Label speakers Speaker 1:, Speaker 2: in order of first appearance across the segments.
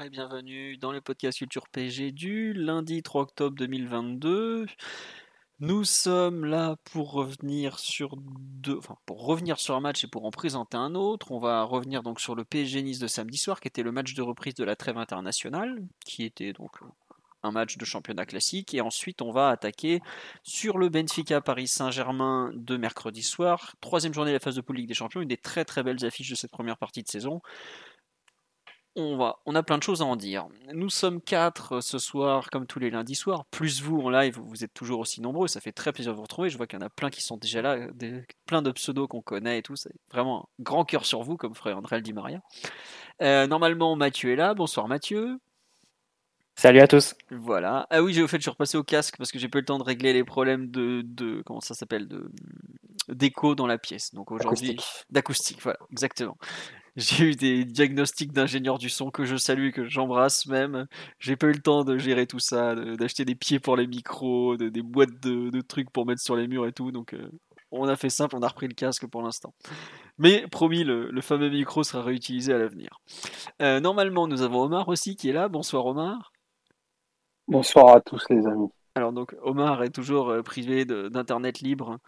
Speaker 1: Et bienvenue dans le podcast Culture PG du lundi 3 octobre 2022. Nous sommes là pour revenir sur deux, enfin pour revenir sur un match et pour en présenter un autre. On va revenir donc sur le PSG Nice de samedi soir, qui était le match de reprise de la trêve internationale, qui était donc un match de championnat classique. Et ensuite, on va attaquer sur le Benfica Paris Saint-Germain de mercredi soir. Troisième journée de la phase de poule Ligue des Champions. Une des très très belles affiches de cette première partie de saison. On, va, on a plein de choses à en dire. Nous sommes quatre ce soir, comme tous les lundis soirs, plus vous en live, vous êtes toujours aussi nombreux, ça fait très plaisir de vous retrouver. Je vois qu'il y en a plein qui sont déjà là, des, plein de pseudos qu'on connaît et tout. C'est vraiment un grand cœur sur vous, comme ferait André Di Maria. Euh, normalement, Mathieu est là. Bonsoir Mathieu.
Speaker 2: Salut à tous.
Speaker 1: Voilà. Ah oui, j'ai au fait, je suis repassé au casque parce que j'ai pas eu le temps de régler les problèmes de, de comment ça s'appelle, de d'écho dans la pièce. Donc aujourd'hui, d'acoustique. Voilà, exactement. J'ai eu des diagnostics d'ingénieurs du son que je salue, que j'embrasse même. J'ai pas eu le temps de gérer tout ça, d'acheter des pieds pour les micros, de, des boîtes de, de, trucs pour mettre sur les murs et tout. Donc euh, on a fait simple, on a repris le casque pour l'instant. Mais promis, le, le, fameux micro sera réutilisé à l'avenir. Euh, normalement, nous avons Omar aussi qui est là. Bonsoir Omar.
Speaker 3: Bonsoir à tous les amis.
Speaker 1: Alors donc Omar est toujours euh, privé d'internet libre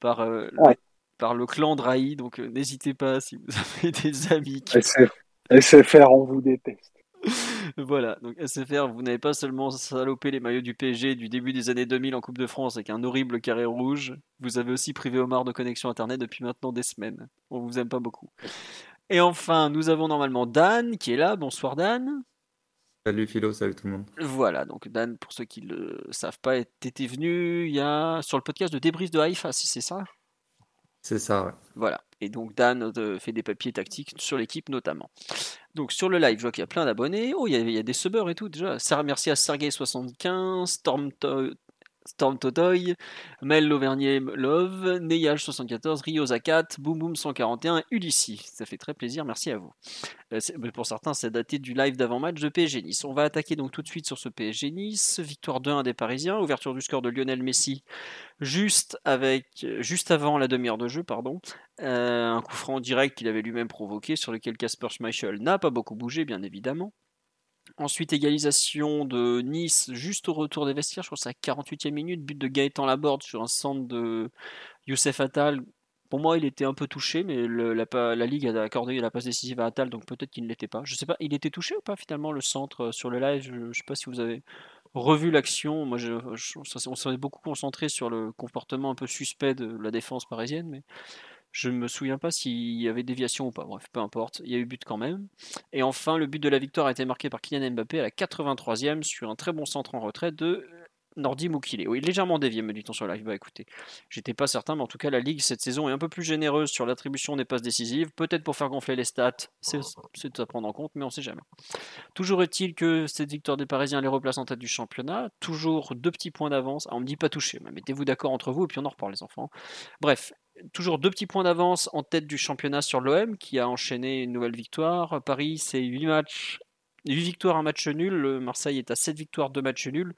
Speaker 1: par, euh, ouais. Par le clan Drahi, donc euh, n'hésitez pas si vous avez des amis. Qui...
Speaker 3: SF, SFR, on vous déteste.
Speaker 1: voilà, donc SFR, vous n'avez pas seulement salopé les maillots du PSG du début des années 2000 en Coupe de France avec un horrible carré rouge, vous avez aussi privé Omar de connexion internet depuis maintenant des semaines. On vous aime pas beaucoup. Et enfin, nous avons normalement Dan qui est là. Bonsoir Dan.
Speaker 4: Salut Philo, salut tout le monde.
Speaker 1: Voilà, donc Dan, pour ceux qui ne le savent pas, était venu il y a sur le podcast de Débris de Haïfa, si c'est ça?
Speaker 4: C'est ça, ouais.
Speaker 1: Voilà, et donc Dan euh, fait des papiers tactiques sur l'équipe notamment. Donc sur le live, je vois qu'il y a plein d'abonnés. Oh, il y, a, des subbers et tout déjà. Merci à Sergei75, Storm Storm Totoy, Mel Lauvernier Love, Neyage74, Rio Zakat, Boom Boom 141, Ulissi. Ça fait très plaisir, merci à vous. Euh, pour certains, c'est daté du live d'avant-match de PSG Nice. On va attaquer donc tout de suite sur ce PSG Nice. Victoire 2-1 des Parisiens, ouverture du score de Lionel Messi juste, avec, juste avant la demi-heure de jeu. pardon. Euh, un coup franc direct qu'il avait lui-même provoqué, sur lequel Casper Schmeichel n'a pas beaucoup bougé, bien évidemment. Ensuite, égalisation de Nice juste au retour des vestiaires, je crois que c'est à 48e minute, but de Gaëtan Laborde sur un centre de Youssef Attal. Pour moi, il était un peu touché, mais la, la, Ligue a accordé la passe décisive à Attal, donc peut-être qu'il ne l'était pas. Je sais pas, il était touché ou pas finalement le centre sur le live? Je ne sais pas si vous avez revu l'action. Moi, je, je, on s'est beaucoup concentré sur le comportement un peu suspect de la défense parisienne, mais je ne me souviens pas s'il y avait déviation ou pas. Bref, peu importe. Il y a eu but quand même. Et enfin, le but de la victoire a été marqué par Kylian Mbappé à la 83e sur un très bon centre en retrait de Nordi Moukile. Oui, légèrement dévié, me dit-on sur live. Bah écoutez, j'étais pas certain, mais en tout cas, la Ligue cette saison est un peu plus généreuse sur l'attribution des passes décisives. Peut-être pour faire gonfler les stats, c'est à prendre en compte, mais on sait jamais. Toujours est-il que cette victoire des Parisiens les replace en tête du championnat. Toujours deux petits points d'avance. Ah, on me dit pas toucher, mais mettez-vous d'accord entre vous et puis on en reparle, les enfants. Bref, toujours deux petits points d'avance en tête du championnat sur l'OM qui a enchaîné une nouvelle victoire. Paris, c'est 8 matchs 8 victoires, un match nul. Marseille est à 7 victoires, 2 matchs nuls.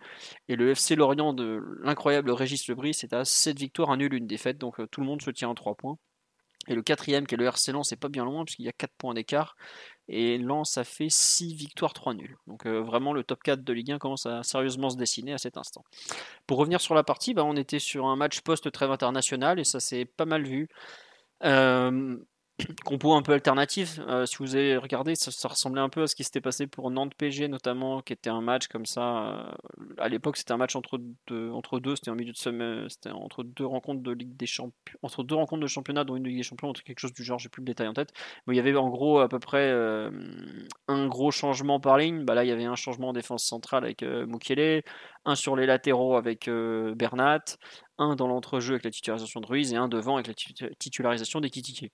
Speaker 1: Et le FC Lorient de l'incroyable Régis Lebris est à 7 victoires, un nul, une défaite. Donc tout le monde se tient en 3 points. Et le quatrième, qui est le RC Lens, c'est pas bien loin, puisqu'il y a 4 points d'écart. Et Lens a fait 6 victoires, 3 nuls. Donc euh, vraiment, le top 4 de Ligue 1 commence à sérieusement se dessiner à cet instant. Pour revenir sur la partie, bah, on était sur un match post-trêve international, et ça s'est pas mal vu. Euh, compo un peu alternatif. Euh, si vous avez regardé, ça, ressemblait un peu à ce qui s'était passé pour Nantes PG notamment, qui était un match comme ça. Euh, à l'époque, c'était un match entre deux, entre deux, c'était en milieu de semaine, c'était entre deux rencontres de Ligue des Champions, entre deux rencontres de championnat, dont une de Ligue des Champions, entre quelque chose du genre, j'ai plus le détail en tête. Mais il y avait en gros à peu près euh, un gros changement par ligne. Bah là, il y avait un changement en défense centrale avec Mukele, un sur les latéraux avec Bernat, un dans l'entrejeu avec la titularisation de Ruiz et un devant avec la titularisation des Kitike.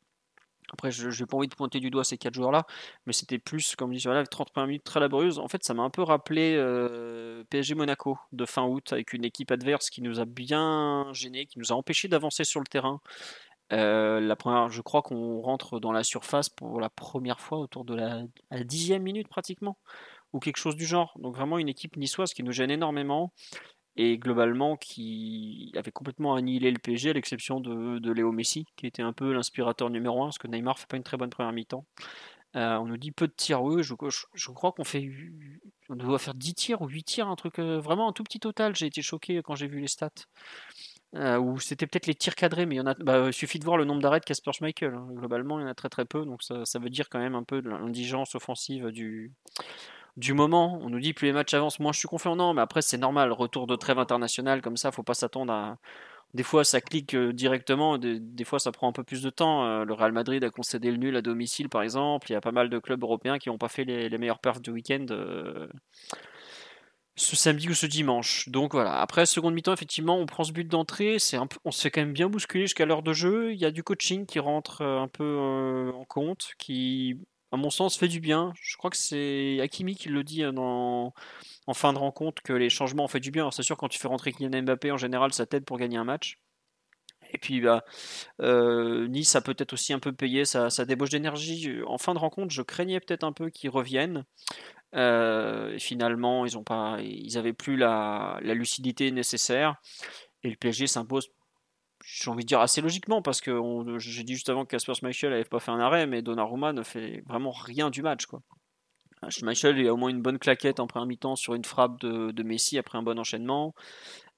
Speaker 1: Après, je n'ai pas envie de pointer du doigt ces quatre joueurs-là, mais c'était plus, comme je dis, voilà, 31 minutes très laborieuses. En fait, ça m'a un peu rappelé euh, PSG Monaco de fin août, avec une équipe adverse qui nous a bien gêné, qui nous a empêché d'avancer sur le terrain. Euh, la première, je crois qu'on rentre dans la surface pour la première fois autour de la, la dixième minute pratiquement, ou quelque chose du genre. Donc vraiment une équipe niçoise qui nous gêne énormément et globalement qui avait complètement annihilé le PSG à l'exception de, Léo Messi qui était un peu l'inspirateur numéro un parce que Neymar fait pas une très bonne première mi-temps. Euh, on nous dit peu de tirs, oui, je, je, crois qu'on fait on doit faire 10 tirs ou 8 tirs, un truc euh, vraiment un tout petit total. J'ai été choqué quand j'ai vu les stats. Euh, ou c'était peut-être les tirs cadrés, mais il y en a. Bah, suffit de voir le nombre d'arrêts de Casper Schmeichel. Hein. Globalement, il y en a très très peu, donc ça, ça veut dire quand même un peu de l'indigence offensive du, du moment. On nous dit plus les matchs avancent, moins je suis confiant. Non, mais après c'est normal. Retour de trêve internationale comme ça, faut pas s'attendre à. Des fois ça clique euh, directement, des, fois ça prend un peu plus de temps. Euh, le Real Madrid a concédé le nul à domicile par exemple. Il y a pas mal de clubs européens qui n'ont pas fait les, meilleurs perfs du week-end. Euh, ce samedi ou ce dimanche. Donc voilà. Après, seconde mi-temps, effectivement, on prend ce but d'entrée. C'est on se quand même bien bousculer jusqu'à l'heure de jeu. Il y a du coaching qui rentre un peu en compte, qui à mon sens, fait du bien. Je crois que c'est Hakimi qui le dit euh, en fin de rencontre que les changements ont fait du bien. c'est sûr, quand tu fais rentrer Kylian Mbappé, en général, ça t'aide pour gagner un match. Et puis, bah, euh, Nice a peut-être aussi un peu payé sa, débauche d'énergie. En fin de rencontre, je craignais peut-être un peu qu'ils reviennent. Euh, et finalement, ils ont pas, ils avaient plus la, la lucidité nécessaire. Et le PSG s'impose j'ai envie de dire assez logiquement, parce que j'ai dit juste avant que Casper Schmeichel n'avait pas fait un arrêt, mais Donnarumma ne fait vraiment rien du match. Quoi. Schmeichel il a au moins une bonne claquette en première mi-temps sur une frappe de, Messi après un bon enchaînement.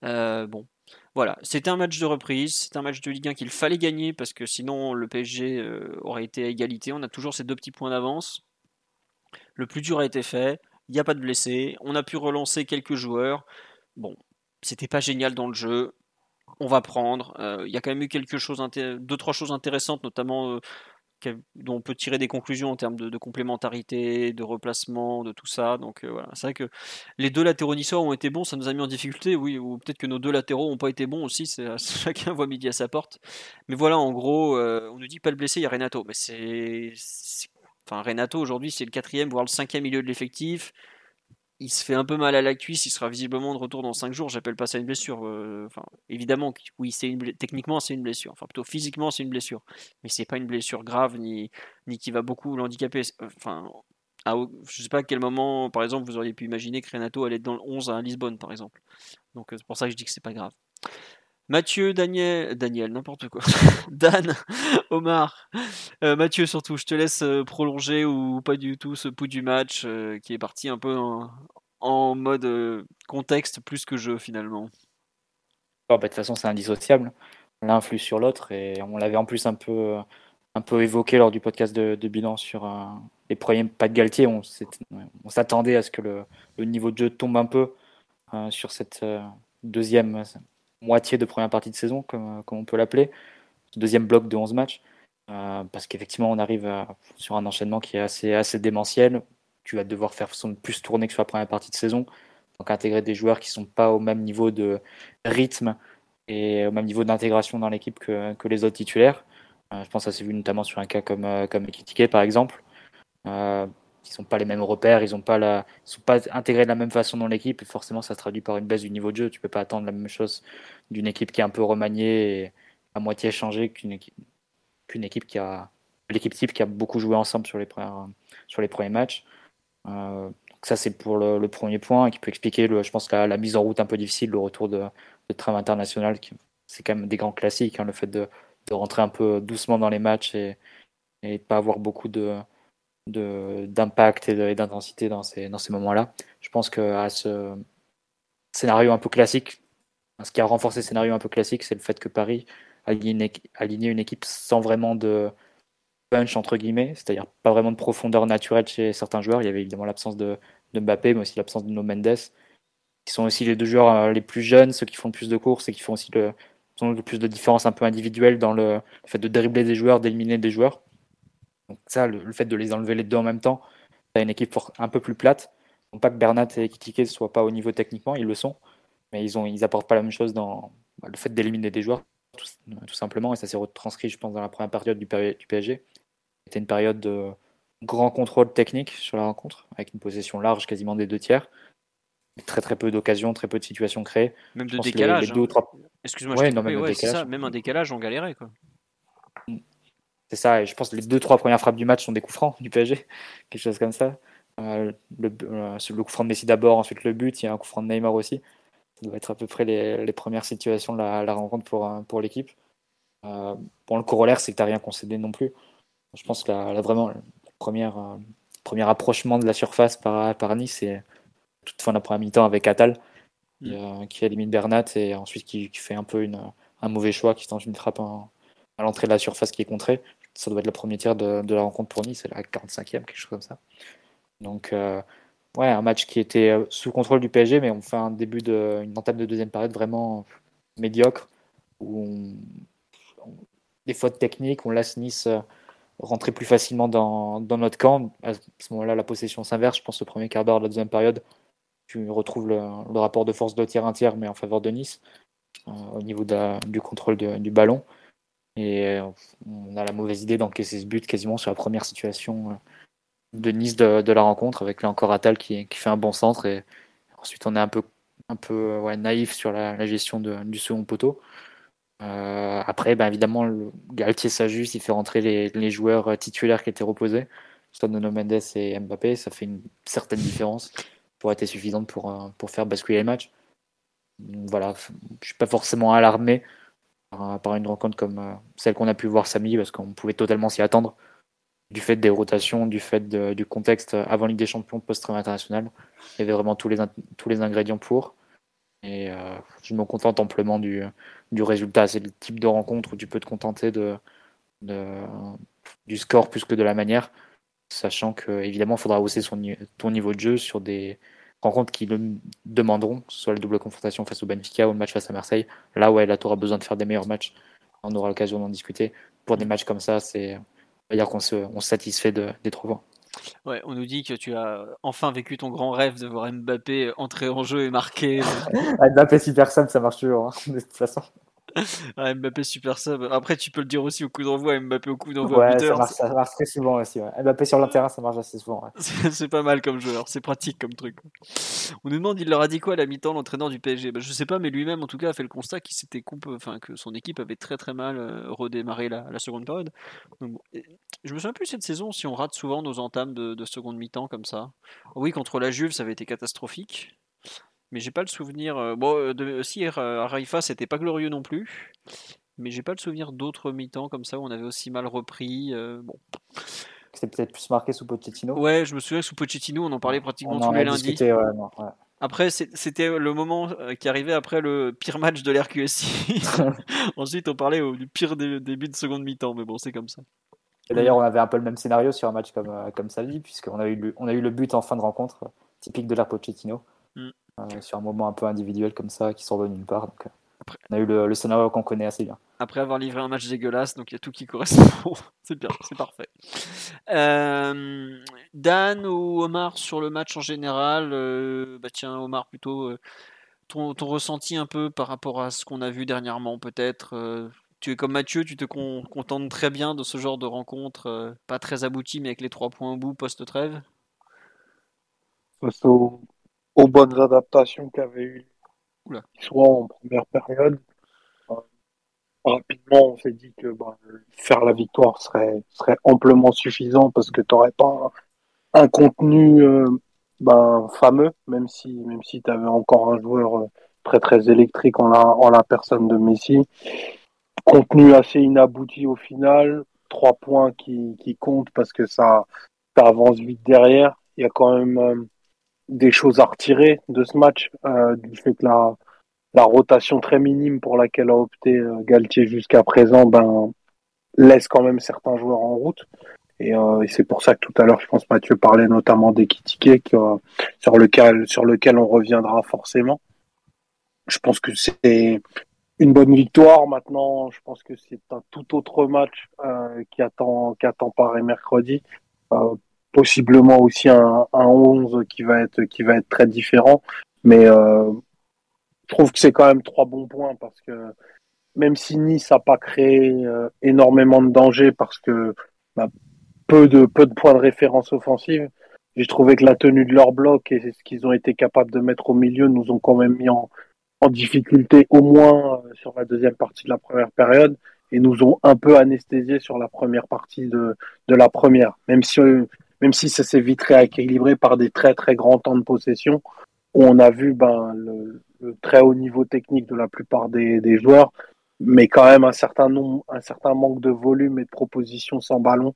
Speaker 1: Euh, bon, voilà, c'était un match de reprise, c'est un match de Ligue 1 qu'il fallait gagner parce que sinon le PSG euh, aurait été à égalité. On a toujours ces deux petits points d'avance. Le plus dur a été fait, il n'y a pas de blessés, on a pu relancer quelques joueurs. Bon, c'était pas génial dans le jeu, on va prendre. Euh, il y a quand même eu quelque chose, deux trois choses intéressantes, notamment euh, dont on peut tirer des conclusions en termes de, complémentarité, de replacement, de tout ça. Donc euh, c'est vrai que les deux latéraux niçois ont été bons, ça nous a mis en difficulté, oui, ou peut-être que nos deux latéraux n'ont pas été bons aussi. chacun voit midi à sa porte. Mais voilà, en gros, on nous dit pas le blessé, il y a Renato, mais c'est, enfin Renato aujourd'hui c'est le quatrième voire le cinquième milieu de l'effectif il se fait un peu mal à la cuisse, il sera visiblement de retour dans 5 jours, j'appelle pas ça une blessure. Euh, enfin, évidemment, oui, c'est une techniquement c'est une blessure, enfin plutôt physiquement c'est une blessure, mais c'est pas une blessure grave ni, ni qui va beaucoup l'handicaper. Enfin, à, je sais pas à quel moment, par exemple, vous auriez pu imaginer que Renato allait être dans le 11 à Lisbonne, par exemple. Donc euh, c'est pour ça que je dis que c'est pas grave. Mathieu, Daniel, Daniel, n'importe quoi. Dan, Omar, euh, Mathieu surtout, je te laisse euh, prolonger ou pas du tout ce pouls du match euh, qui est parti un peu en, mode contexte plus que jeu finalement.
Speaker 2: Oh, bah, de toute façon, c'est indissociable. L'un influe sur l'autre et on l'avait en plus un peu, un peu évoqué lors du podcast de, bilan sur les premiers pas de Galtier. On, s'attendait à ce que le, le, niveau de jeu tombe un peu sur cette deuxième moitié de première partie de saison, comme, comme on peut l'appeler, deuxième bloc de 11 matchs, euh, parce qu'effectivement, on arrive sur un enchaînement qui est assez, démentiel. Tu vas devoir faire plus tourner que sur la première partie de saison, donc intégrer des joueurs qui ne sont pas au même niveau de rythme et au même niveau d'intégration dans l'équipe que, les autres titulaires. Euh, je pense que ça s'est vu notamment sur un cas comme, euh, comme Ekitike, par exemple. Euh, ils sont pas les mêmes repères, ils ne pas la, sont pas intégrés de la même façon dans l'équipe et forcément ça se traduit par une baisse du niveau de jeu. Tu peux pas attendre la même chose d'une équipe qui est un peu remaniée et à moitié changée qu'une équipe, qu'une équipe qui a l'équipe type qui a beaucoup joué ensemble sur les premiers, sur les premiers matchs. Euh, donc ça c'est pour le, premier point qui peut expliquer, le, je pense la, mise en route un peu difficile, le retour de, de trame internationale. C'est quand même des grands classiques, hein, le fait de, de, rentrer un peu doucement dans les matchs et, et pas avoir beaucoup de d'impact et d'intensité dans ces, dans ces moments-là. Je pense qu'à ce scénario un peu classique, ce qui a renforcé ce scénario un peu classique, c'est le fait que Paris aligné une équipe sans vraiment de punch, entre guillemets, c'est-à-dire pas vraiment de profondeur naturelle chez certains joueurs. Il y avait évidemment l'absence de, Mbappé, mais aussi l'absence de No Mendes, qui sont aussi les deux joueurs euh, les plus jeunes, ceux qui font le plus de courses et qui font aussi le, le plus de différence un peu individuelle dans le, le fait de dribbler des joueurs, d'éliminer des joueurs. Donc ça, le, fait de les enlever les deux en même temps, tu as une équipe un peu plus plate. Non pas que Bernat et Kitike ne soient pas au niveau techniquement, ils le sont, mais ils ont ils apportent pas la même chose dans le fait d'éliminer des joueurs, tout, simplement, et ça s'est retranscrit, je pense, dans la première période du, PSG. C'était une période de grand contrôle technique sur la rencontre, avec une possession large quasiment des deux tiers. Très très peu d'occasions, très peu de situations créées.
Speaker 1: Même
Speaker 2: Je
Speaker 1: de décalage. hein.
Speaker 2: trois-
Speaker 1: Excuse-moi,
Speaker 2: Ouais, même
Speaker 1: ouais, un décalage, on galérait. Quoi.
Speaker 2: C'est ça, et je pense que les deux, trois premières frappes du match sont des coups francs du PSG, quelque chose comme ça. Euh, le, euh, le coup franc de Messi d'abord, ensuite le but, il y a un coup franc de Neymar aussi. Ça doit être à peu près les, les premières situations de la, la rencontre pour, euh, pour l'équipe. Euh, bon, le corollaire, c'est que tu n'as rien concédé non plus. Je pense que la, la- vraiment, le premier, premier approchement de la surface par, par Nice, c'est toute fin de la première mi-temps avec Atal, qui, euh, qui élimine Bernat et ensuite qui, qui fait un peu une, un mauvais choix, qui tente une frappe en- à l'entrée de la surface qui est contrée. Ça doit être le premier tir de, la rencontre pour Nice, la 45e, quelque chose comme ça. Donc, euh, ouais, un match qui était euh, sous contrôle du PSG, mais on fait un début de, une entame de deuxième période vraiment médiocre, où des fautes techniques, on laisse Nice euh, rentrer plus facilement dans, notre camp. À ce moment-là, la possession s'inverse. Je pense au premier quart d'heure de la deuxième période, tu retrouves le, le rapport de force de tiers un tiers, mais en faveur de Nice, au niveau du contrôle du ballon. Et euh, on a la mauvaise idée d'encaisser ce but quasiment sur la première situation euh, de Nice de, la rencontre, avec là encore Attal qui, qui fait un bon centre. Et ensuite, on est un peu, un peu euh, naïf sur la, gestion du second poteau. Après, ben, évidemment, le, Galtier s'ajuste, il fait rentrer les, joueurs titulaires qui étaient reposés, soit Nuno Mendes et Mbappé. Ça fait une certaine différence pour être suffisante pour, pour faire basculer les matchs. Donc, Voilà, je suis pas forcément alarmé par, par une rencontre comme euh, celle qu'on a pu voir samedi, parce qu'on pouvait totalement s'y attendre du fait des rotations, du fait du contexte avant Ligue des Champions, post-trêve international. Il y avait vraiment tous les, tous les ingrédients pour. Et euh, je me contente amplement du, du résultat. C'est le type de rencontre où tu peux te contenter de, du score plus que de la manière, sachant que évidemment il faudra hausser son, ton niveau de jeu sur des rencontres qui le demanderont, soit la double confrontation face au Benfica ou le match face à Marseille. Là, ouais, là, tu auras besoin de faire des meilleurs matchs. On aura l'occasion d'en discuter. Pour des matchs comme ça, c'est dire qu'on se, on se satisfait de, des trois points.
Speaker 1: Ouais, on nous dit que tu as enfin vécu ton grand rêve de voir Mbappé entrer en jeu et marquer.
Speaker 2: Mbappé super simple, ça marche toujours, hein, de toute façon.
Speaker 1: Ah, Mbappé super sub. Après, tu peux le dire aussi au coup d'envoi, Mbappé au coup d'envoi
Speaker 2: Ouais, ça marche, ça marche très souvent aussi. Ouais. Mbappé sur le terrain, ça marche assez souvent. ouais.
Speaker 1: C'est pas mal comme joueur, c'est pratique comme truc. On nous demande, il leur a dit quoi à la mi-temps, l'entraîneur du PSG bah, Je sais pas, mais lui-même en tout cas a fait le constat qu'il s'était enfin que son équipe avait très très mal euh, redémarré la, la seconde période. Donc, bon, et je me souviens plus cette saison si on rate souvent nos entames de, de seconde mi-temps comme ça. Oui, contre la Juve, ça avait été catastrophique. Mais j'ai pas le souvenir. euh, bon, euh, de, si euh, à Haïfa, c'était pas glorieux non plus. Mais j'ai pas le souvenir d'autres mi-temps comme ça où on avait aussi mal repris. euh, bon.
Speaker 2: C'était peut-être plus marqué sous Pochettino.
Speaker 1: Ouais, je me souviens que sous Pochettino, on en parlait pratiquement
Speaker 2: On en
Speaker 1: tous les lundis.
Speaker 2: discuté, ouais, non, ouais.
Speaker 1: Après, c'était le moment qui arrivait après le pire match de l'RQSI. Ensuite, on parlait du pire dé- début de seconde mi-temps, mais bon, c'est comme ça.
Speaker 2: Et D'ailleurs, on avait un peu le même scénario sur un match comme, comme samedi, puisqu'on a, eu le- on a eu le but en fin de rencontre, typique de l'ère Pochettino,
Speaker 1: Mm.
Speaker 2: Euh, sur un moment un peu individuel comme ça, qui sort de nulle part. Donc, euh,
Speaker 1: Après-
Speaker 2: on a eu le, le scénario qu'on connaît assez bien.
Speaker 1: Après avoir livré un match dégueulasse, donc il y a tout qui correspond. c'est bien, c'est parfait. Euh, Dan ou Omar sur le match en général euh, Bah tiens, Omar plutôt. euh, ton, ton ressenti un peu par rapport à ce qu'on a vu dernièrement, peut-être euh, Tu es comme Mathieu, tu te con- contentes très bien de ce genre de rencontre, euh, pas très abouti, mais avec les trois points au bout post-trêve?
Speaker 3: Face aux bonnes adaptations qu'avait eu
Speaker 1: Oula.
Speaker 3: soit en première période. Euh, rapidement, on s'est dit que bah, faire la victoire serait, serait amplement suffisant parce que tu n'aurais pas un, un contenu euh, ben, fameux, même si, même si tu avais encore un joueur euh, très très électrique en la, en la personne de Messi. Contenu assez inabouti au final, trois points qui, qui comptent parce que ça, ça avance vite derrière. Il y a quand même des choses à retirer de ce match, euh, du fait que la, la rotation très minime pour laquelle a opté euh, Galtier jusqu'à présent ben, laisse quand même certains joueurs en route. Et, euh, et c'est pour ça que tout à l'heure, je pense Mathieu parlait notamment d'Ekitike, euh, sur, lequel, sur lequel on reviendra forcément. Je pense que c'est une bonne victoire. Maintenant, je pense que c'est un tout autre match euh, qui, attend, qui attend Paris mercredi. Possiblement aussi un, un 11 qui va être qui va être très différent mais euh, je trouve que c'est quand même trois bons points parce que même si Nice n'a pas créé euh, énormément de danger parce que bah, peu de peu de points de référence offensive. J'ai trouvé que la tenue de leur bloc et ce qu'ils ont été capables de mettre au milieu nous ont quand même mis en, en difficulté au moins euh, sur la deuxième partie de la première période et nous ont un peu anesthésié sur la première partie de, de la première. Même si, même si ça s'est vite rééquilibré par des très très grands temps de possession, où on a vu ben, le, très haut niveau technique de la plupart des, joueurs, mais quand même un certain nombre, un certain manque de volume et de propositions sans ballon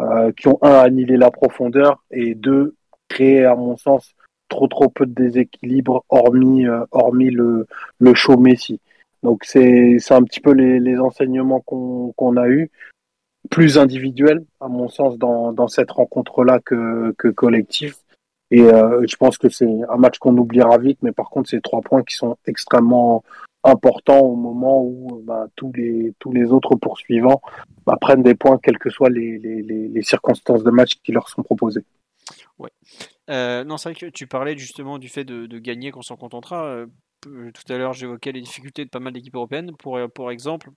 Speaker 3: euh, qui ont un annihilé la profondeur et deux créé à mon sens trop trop peu de déséquilibre hormis euh, hormis le le show Messi. Donc c'est un petit peu les, enseignements qu'on a eu plus individuel à mon sens dans cette rencontre là que collectif. Et euh, je pense que c'est un match qu'on oubliera vite, mais par contre, c'est trois points qui sont extrêmement importants au moment où bah, tous les autres poursuivants bah, prennent des points, quelles que soient les circonstances de match qui leur sont proposées.
Speaker 1: Ouais. Euh, non, c'est vrai que tu parlais justement du fait de, de gagner qu'on s'en contentera. Euh, tout à l'heure, j'évoquais les difficultés de pas mal d'équipes européennes. Pour, pour exemple,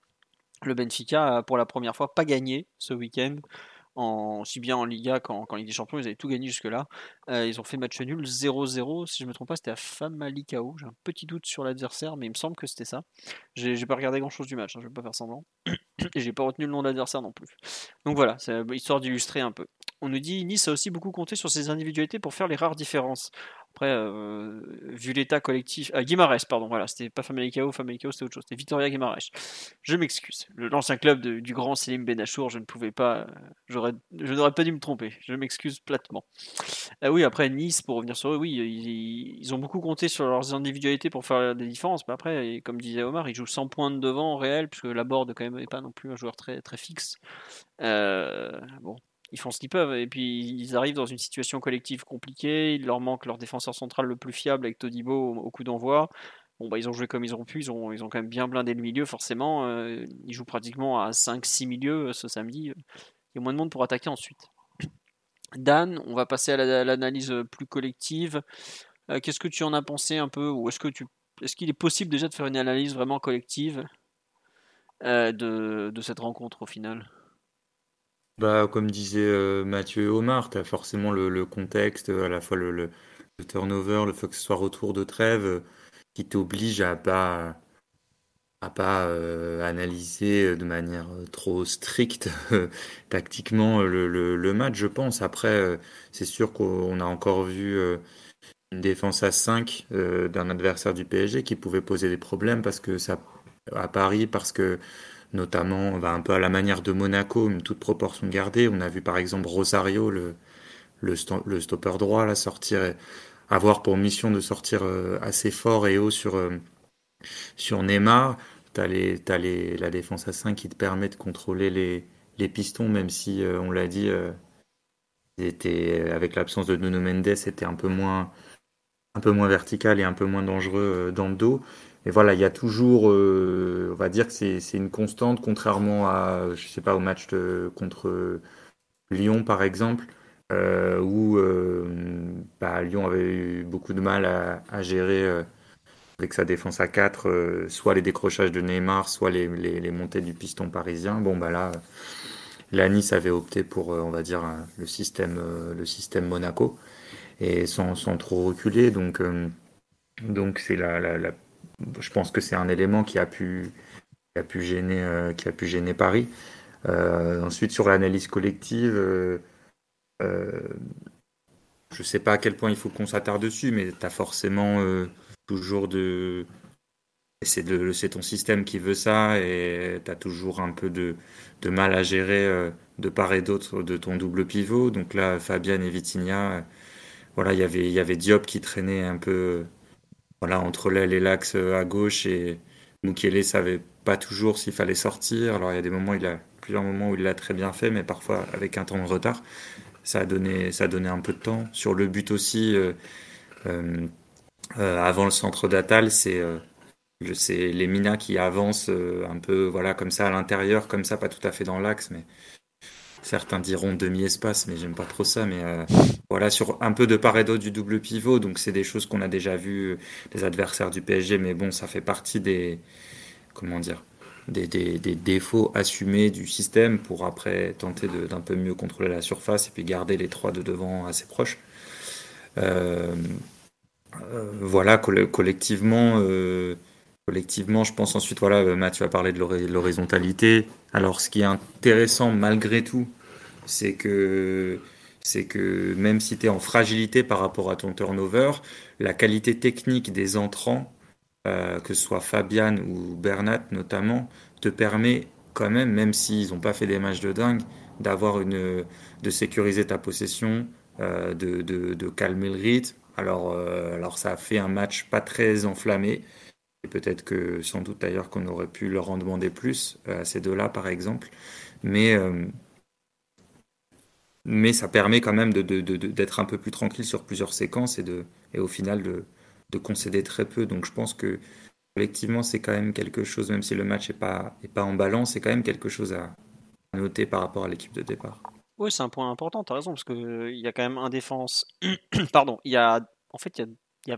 Speaker 1: le Benfica a pour la première fois pas gagné ce week-end en, aussi bien en Liga qu'en Ligue des Champions, ils avaient tout gagné jusque-là. Euh, ils ont fait match nul 0-0, si je me trompe pas, c'était à Famalicão. J'ai un petit doute sur l'adversaire, mais il me semble que c'était ça. J'ai pas regardé grand-chose du match, hein, je vais pas faire semblant. Et j'ai pas retenu le nom de l'adversaire non plus. Donc voilà, c'est histoire d'illustrer un peu. On nous dit Nice a aussi beaucoup compté sur ses individualités pour faire les rares différences. Après, euh, vu l'état collectif. Ah, Guimarães, pardon, voilà, c'était pas Famalicão, Famalicão c'était autre chose, c'était Victoria Guimarães. Je m'excuse. L'ancien club du grand Selim Benachour, je ne pouvais pas. J'aurais, je n'aurais pas dû me tromper. Je m'excuse platement. Ah oui, après Nice, pour revenir sur eux, oui, ils, ont beaucoup compté sur leurs individualités pour faire des différences. Mais après, comme disait Omar, ils jouent 100 points de devant en réel, puisque la board quand même n'est pas non plus un joueur très, très fixe. Euh, bon, ils font ce qu'ils peuvent. Et puis ils arrivent dans une situation collective compliquée. Il leur manque leur défenseur central le plus fiable avec Todibo au, coup d'envoi. Bon, bah, ils ont joué comme ils ont pu. Ils ont, ils ont quand même bien blindé le milieu, forcément. Euh, ils jouent pratiquement à 5-6 milieux euh, ce samedi. Il y a moins de monde pour attaquer ensuite. Dan, on va passer à l'analyse plus collective. Euh, Qu'est-ce que tu en as pensé un peu Ou est-ce que tu est-ce qu'il est possible déjà de faire une analyse vraiment collective euh, de, de cette rencontre au final?
Speaker 4: Bah, comme disait euh, Mathieu et Omar, tu as forcément le, contexte, à la fois le, turnover, le fait que ce soit retour de trêve, euh, qui t'oblige à pas à pas euh, analyser de manière trop stricte tactiquement le, le, match, je pense. Après, c'est sûr qu'on a encore vu une défense à 5 d'un adversaire du PSG qui pouvait poser des problèmes parce que ça à Paris, parce que notamment un peu à la manière de Monaco, une toute proportion gardée. On a vu par exemple Rosario, le, stopper droit, sortir, avoir pour mission de sortir euh, assez fort et haut sur, euh, sur Neymar. Tu as, la défense à 5 qui te permet de contrôler les, pistons, même si, euh, on l'a dit, avec l'absence de Nuno Mendes, c'était un peu moins un peu moins vertical et un peu moins dangereux dans le dos. Et voilà, il y a toujours, euh, on va dire que c'est une constante, contrairement à, je sais pas, au match contre Lyon par exemple, euh, où euh, bah, Lyon avait eu beaucoup de mal à, gérer avec sa défense à 4, euh, soit les décrochages de Neymar, soit les, les, les, montées du piston parisien. Bon, bah là, la Nice avait opté pour, on va dire, le système, le système Monaco, et sans, sans trop reculer. Donc, donc c'est la, la, la je pense que c'est un élément qui a pu, qui a pu, gêner, euh, qui a pu gêner Paris. Euh, ensuite, sur l'analyse collective, euh, je ne sais pas à quel point il faut qu'on s'attarde dessus, mais tu as forcément toujours de. C'est ton système qui veut ça et tu as toujours un peu de, mal à gérer de part et d'autre de ton double pivot. Donc là, Fabienne et Vitinha, voilà, il y avait Diop qui traînait un peu voilà, entre l'aile et l'axe euh, à gauche et Mukele savait pas toujours s'il fallait sortir. Alors il y a des moments, il a plusieurs moments où il l'a très bien fait, mais parfois avec un temps de retard. Ça a donné, ça a donné un peu de temps. Sur le but aussi, euh, euh, avant le centre d'Atal, c'est euh, les Minas qui avancent un peu voilà comme ça à l'intérieur, comme ça, pas tout à fait dans l'axe, mais Certains diront demi-espace, mais j'aime pas trop ça. Mais euh, voilà, sur un peu de part et d'autre du double pivot. Donc, c'est des choses qu'on a déjà vues des adversaires du PSG. Mais bon, ça fait partie des. Comment dire des, défauts assumés du système pour après tenter d'un peu mieux contrôler la surface et puis garder les trois de devant assez proches. Euh, euh, voilà, collectivement, euh, collectivement, je pense ensuite, voilà, Mathieu a parlé de l'horizontalité. Alors, ce qui est intéressant malgré tout, c'est que c'est que même si tu es en fragilité par rapport à ton turnover, la qualité technique des entrants, que ce soit Fabian ou Bernat notamment, te permet quand même, même s'ils n'ont pas fait des matchs de dingue, d'avoir une, de sécuriser ta possession, de, de, de, calmer le rythme, alors, euh, alors ça a fait un match pas très enflammé. Et peut-être que sans doute d'ailleurs qu'on aurait pu leur en demander plus euh, à ces deux-là, par exemple. Mais, euh, mais ça permet quand même d'être un peu plus tranquille sur plusieurs séquences et, de, et au final de, concéder très peu. Donc je pense que collectivement, c'est quand même quelque chose, même si le match n'est pas, est pas en balance, c'est quand même quelque chose à noter par rapport à l'équipe de départ.
Speaker 1: Oui, c'est un point important, tu as raison, parce qu'il y a quand même un défense. Pardon, il y a. En fait, il y a,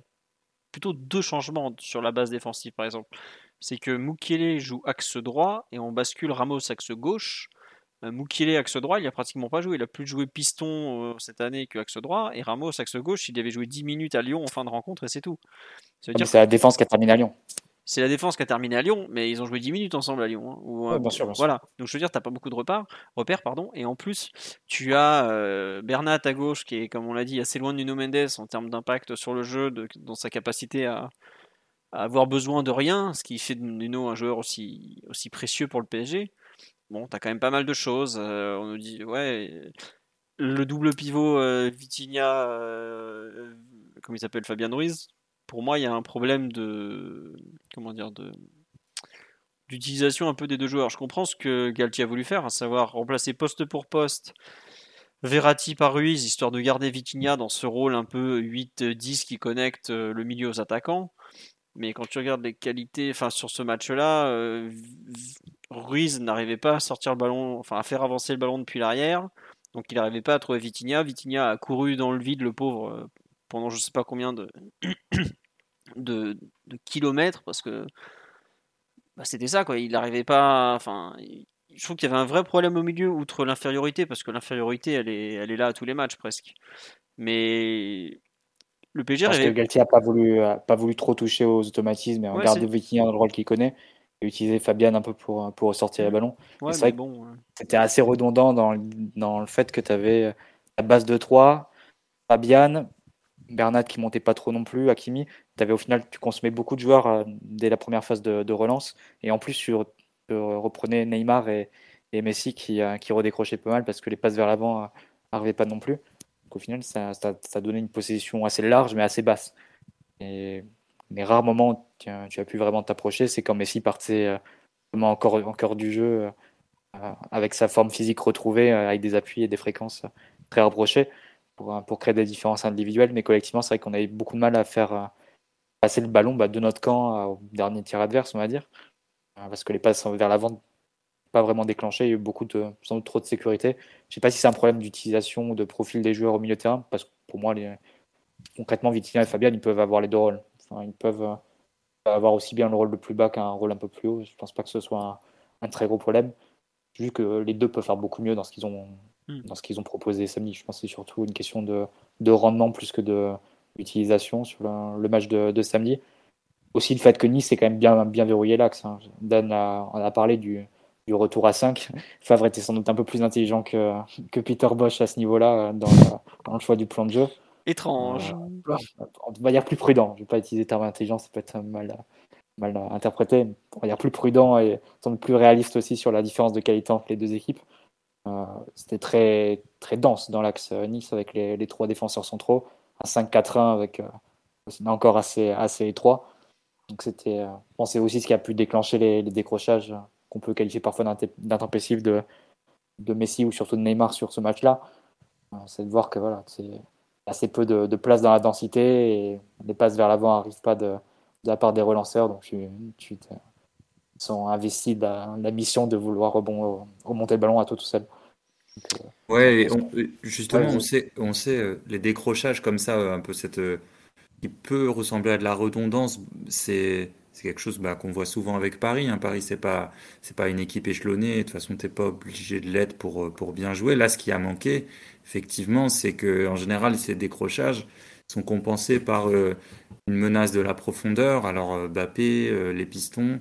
Speaker 1: plutôt deux changements sur la base défensive, par exemple. C'est que Mukele joue axe droit et on bascule Ramos axe gauche. Euh, Mukele axe droit, il a pratiquement pas joué. Il a plus joué piston euh, cette année que axe droit. Et Ramos axe gauche, il avait joué 10 minutes à Lyon en fin de rencontre et c'est tout.
Speaker 2: Ça veut dire c'est la défense qui a terminé à Lyon
Speaker 1: c'est la défense qui a terminé à Lyon, mais ils ont joué 10 minutes ensemble à Lyon.
Speaker 2: Hein, bien sûr,
Speaker 1: Voilà. Donc je veux dire, t'as pas beaucoup de repères, repères pardon. Et en plus, tu as euh, Bernat à gauche qui est, comme on l'a dit, assez loin de Nuno Mendes en termes d'impact sur le jeu, dans sa capacité à, avoir besoin de rien, ce qui fait de Nuno un joueur aussi, aussi précieux pour le PSG. Bon, t'as quand même pas mal de choses. Euh, on nous dit, ouais, le double pivot euh, Vitinha, euh, comme il s'appelle, Fabien Ruiz pour moi, il y a un problème de. Comment dire d'utilisation un peu des deux joueurs. Je comprends ce que Galtier a voulu faire, à savoir remplacer poste pour poste Verratti par Ruiz, histoire de garder Vitinha dans ce rôle un peu 8-10 qui connecte euh, le milieu aux attaquants. Mais quand tu regardes les qualités, enfin sur ce match-là, euh, Ruiz n'arrivait pas à sortir le ballon, enfin à faire avancer le ballon depuis l'arrière. Donc il n'arrivait pas à trouver Vitinha. Vitinha a couru dans le vide, le pauvre, euh, pendant je sais pas combien de, de, kilomètres parce que bah, c'était ça quoi. Il n'arrivait pas. Enfin, je trouve qu'il y avait un vrai problème au milieu outre l'infériorité parce que l'infériorité elle est, elle est là à tous les matchs presque. Mais le PSG
Speaker 2: parce que Galtier a pas voulu pas voulu trop toucher aux automatismes et en garder Vitinha dans le rôle qu'il connaît et utiliser Fabian un peu pour pour ressortir les ballons. c'est vrai bon, c'était assez redondant dans, dans le fait que tu avais la base de 3 Fabian Bernat qui montait pas trop non plus, Hakimi, avais au final tu consommais beaucoup de joueurs euh, dès la première phase de, relance et en plus tu, reprenais Neymar et, Messi qui, euh, qui redécrochaient pas mal parce que les passes vers l'avant n'arrivaient euh, pas non plus. Donc au final ça, ça, donnait une possession assez large mais assez basse. Et les rares moments où tu, as pu vraiment t'approcher, c'est quand Messi partait encore en cœur du jeu avec sa forme physique retrouvée, avec des appuis et des fréquences très rapprochées pour, créer des différences individuelles, mais collectivement, c'est vrai qu'on avait beaucoup de mal à faire euh, passer le ballon bah, de notre camp euh, au dernier tir adverse, on va dire, euh, parce que les passes vers l'avant pas vraiment déclenchées, il y a eu beaucoup de, sans doute trop de sécurité. Je sais pas si c'est un problème d'utilisation ou de profil des joueurs au milieu de terrain, parce que pour moi, concrètement, Vitinha et Fabian, ils peuvent avoir les deux rôles. Ils peuvent avoir aussi bien le rôle le plus bas qu'un rôle un peu plus haut. Je pense pas que ce soit un très gros problème. Vu que les deux peuvent faire beaucoup mieux dans ce qu'ils ont Hmm. dans ce qu'ils ont proposé samedi. Je pense que c'est surtout une question de, de rendement plus que d'utilisation sur le, match de, samedi. Aussi le fait que Nice est quand même bien, bien verrouillé l'axe. Hein. Dan a, a parlé du, du, retour à 5. Favre était sans doute un peu plus intelligent que, que Peter Bosch à ce niveau-là dans, dans, le choix du plan de jeu.
Speaker 1: Étrange.
Speaker 2: Euh, on va dire plus prudent. Je ne vais pas utiliser le terme intelligent, ça peut être mal, mal interprété. On va dire plus prudent et sans doute plus réaliste aussi sur la différence de qualité entre les deux équipes. Euh, c'était très, très dense dans l'axe euh, Nice avec les, trois défenseurs centraux, un 5-4-1 avec euh, encore assez, assez étroit. Donc c'était, c'est aussi ce qui a pu déclencher les, décrochages qu'on peut qualifier parfois d'intempestifs de, de Messi ou surtout de Neymar sur ce match-là. C'est de voir que voilà, c'est assez peu de, place dans la densité et les passes vers l'avant n'arrivent pas de, de, la part des relanceurs. Donc tu, tu sont investis dans la mission de vouloir remonter le ballon à tout tout seul.
Speaker 4: Euh, ouais, justement, on sait, on sait euh, les décrochages comme ça, euh, un peu cette qui peut ressembler à de la redondance, c'est c'est quelque chose bah, qu'on voit souvent avec Paris. Hein. Paris, c'est pas c'est pas une équipe échelonnée. De toute façon, t'es pas obligé de l'être pour pour bien jouer. Là, ce qui a manqué, effectivement, c'est que en général, ces décrochages sont compensés par une menace de la profondeur. Alors, Bappé, les pistons.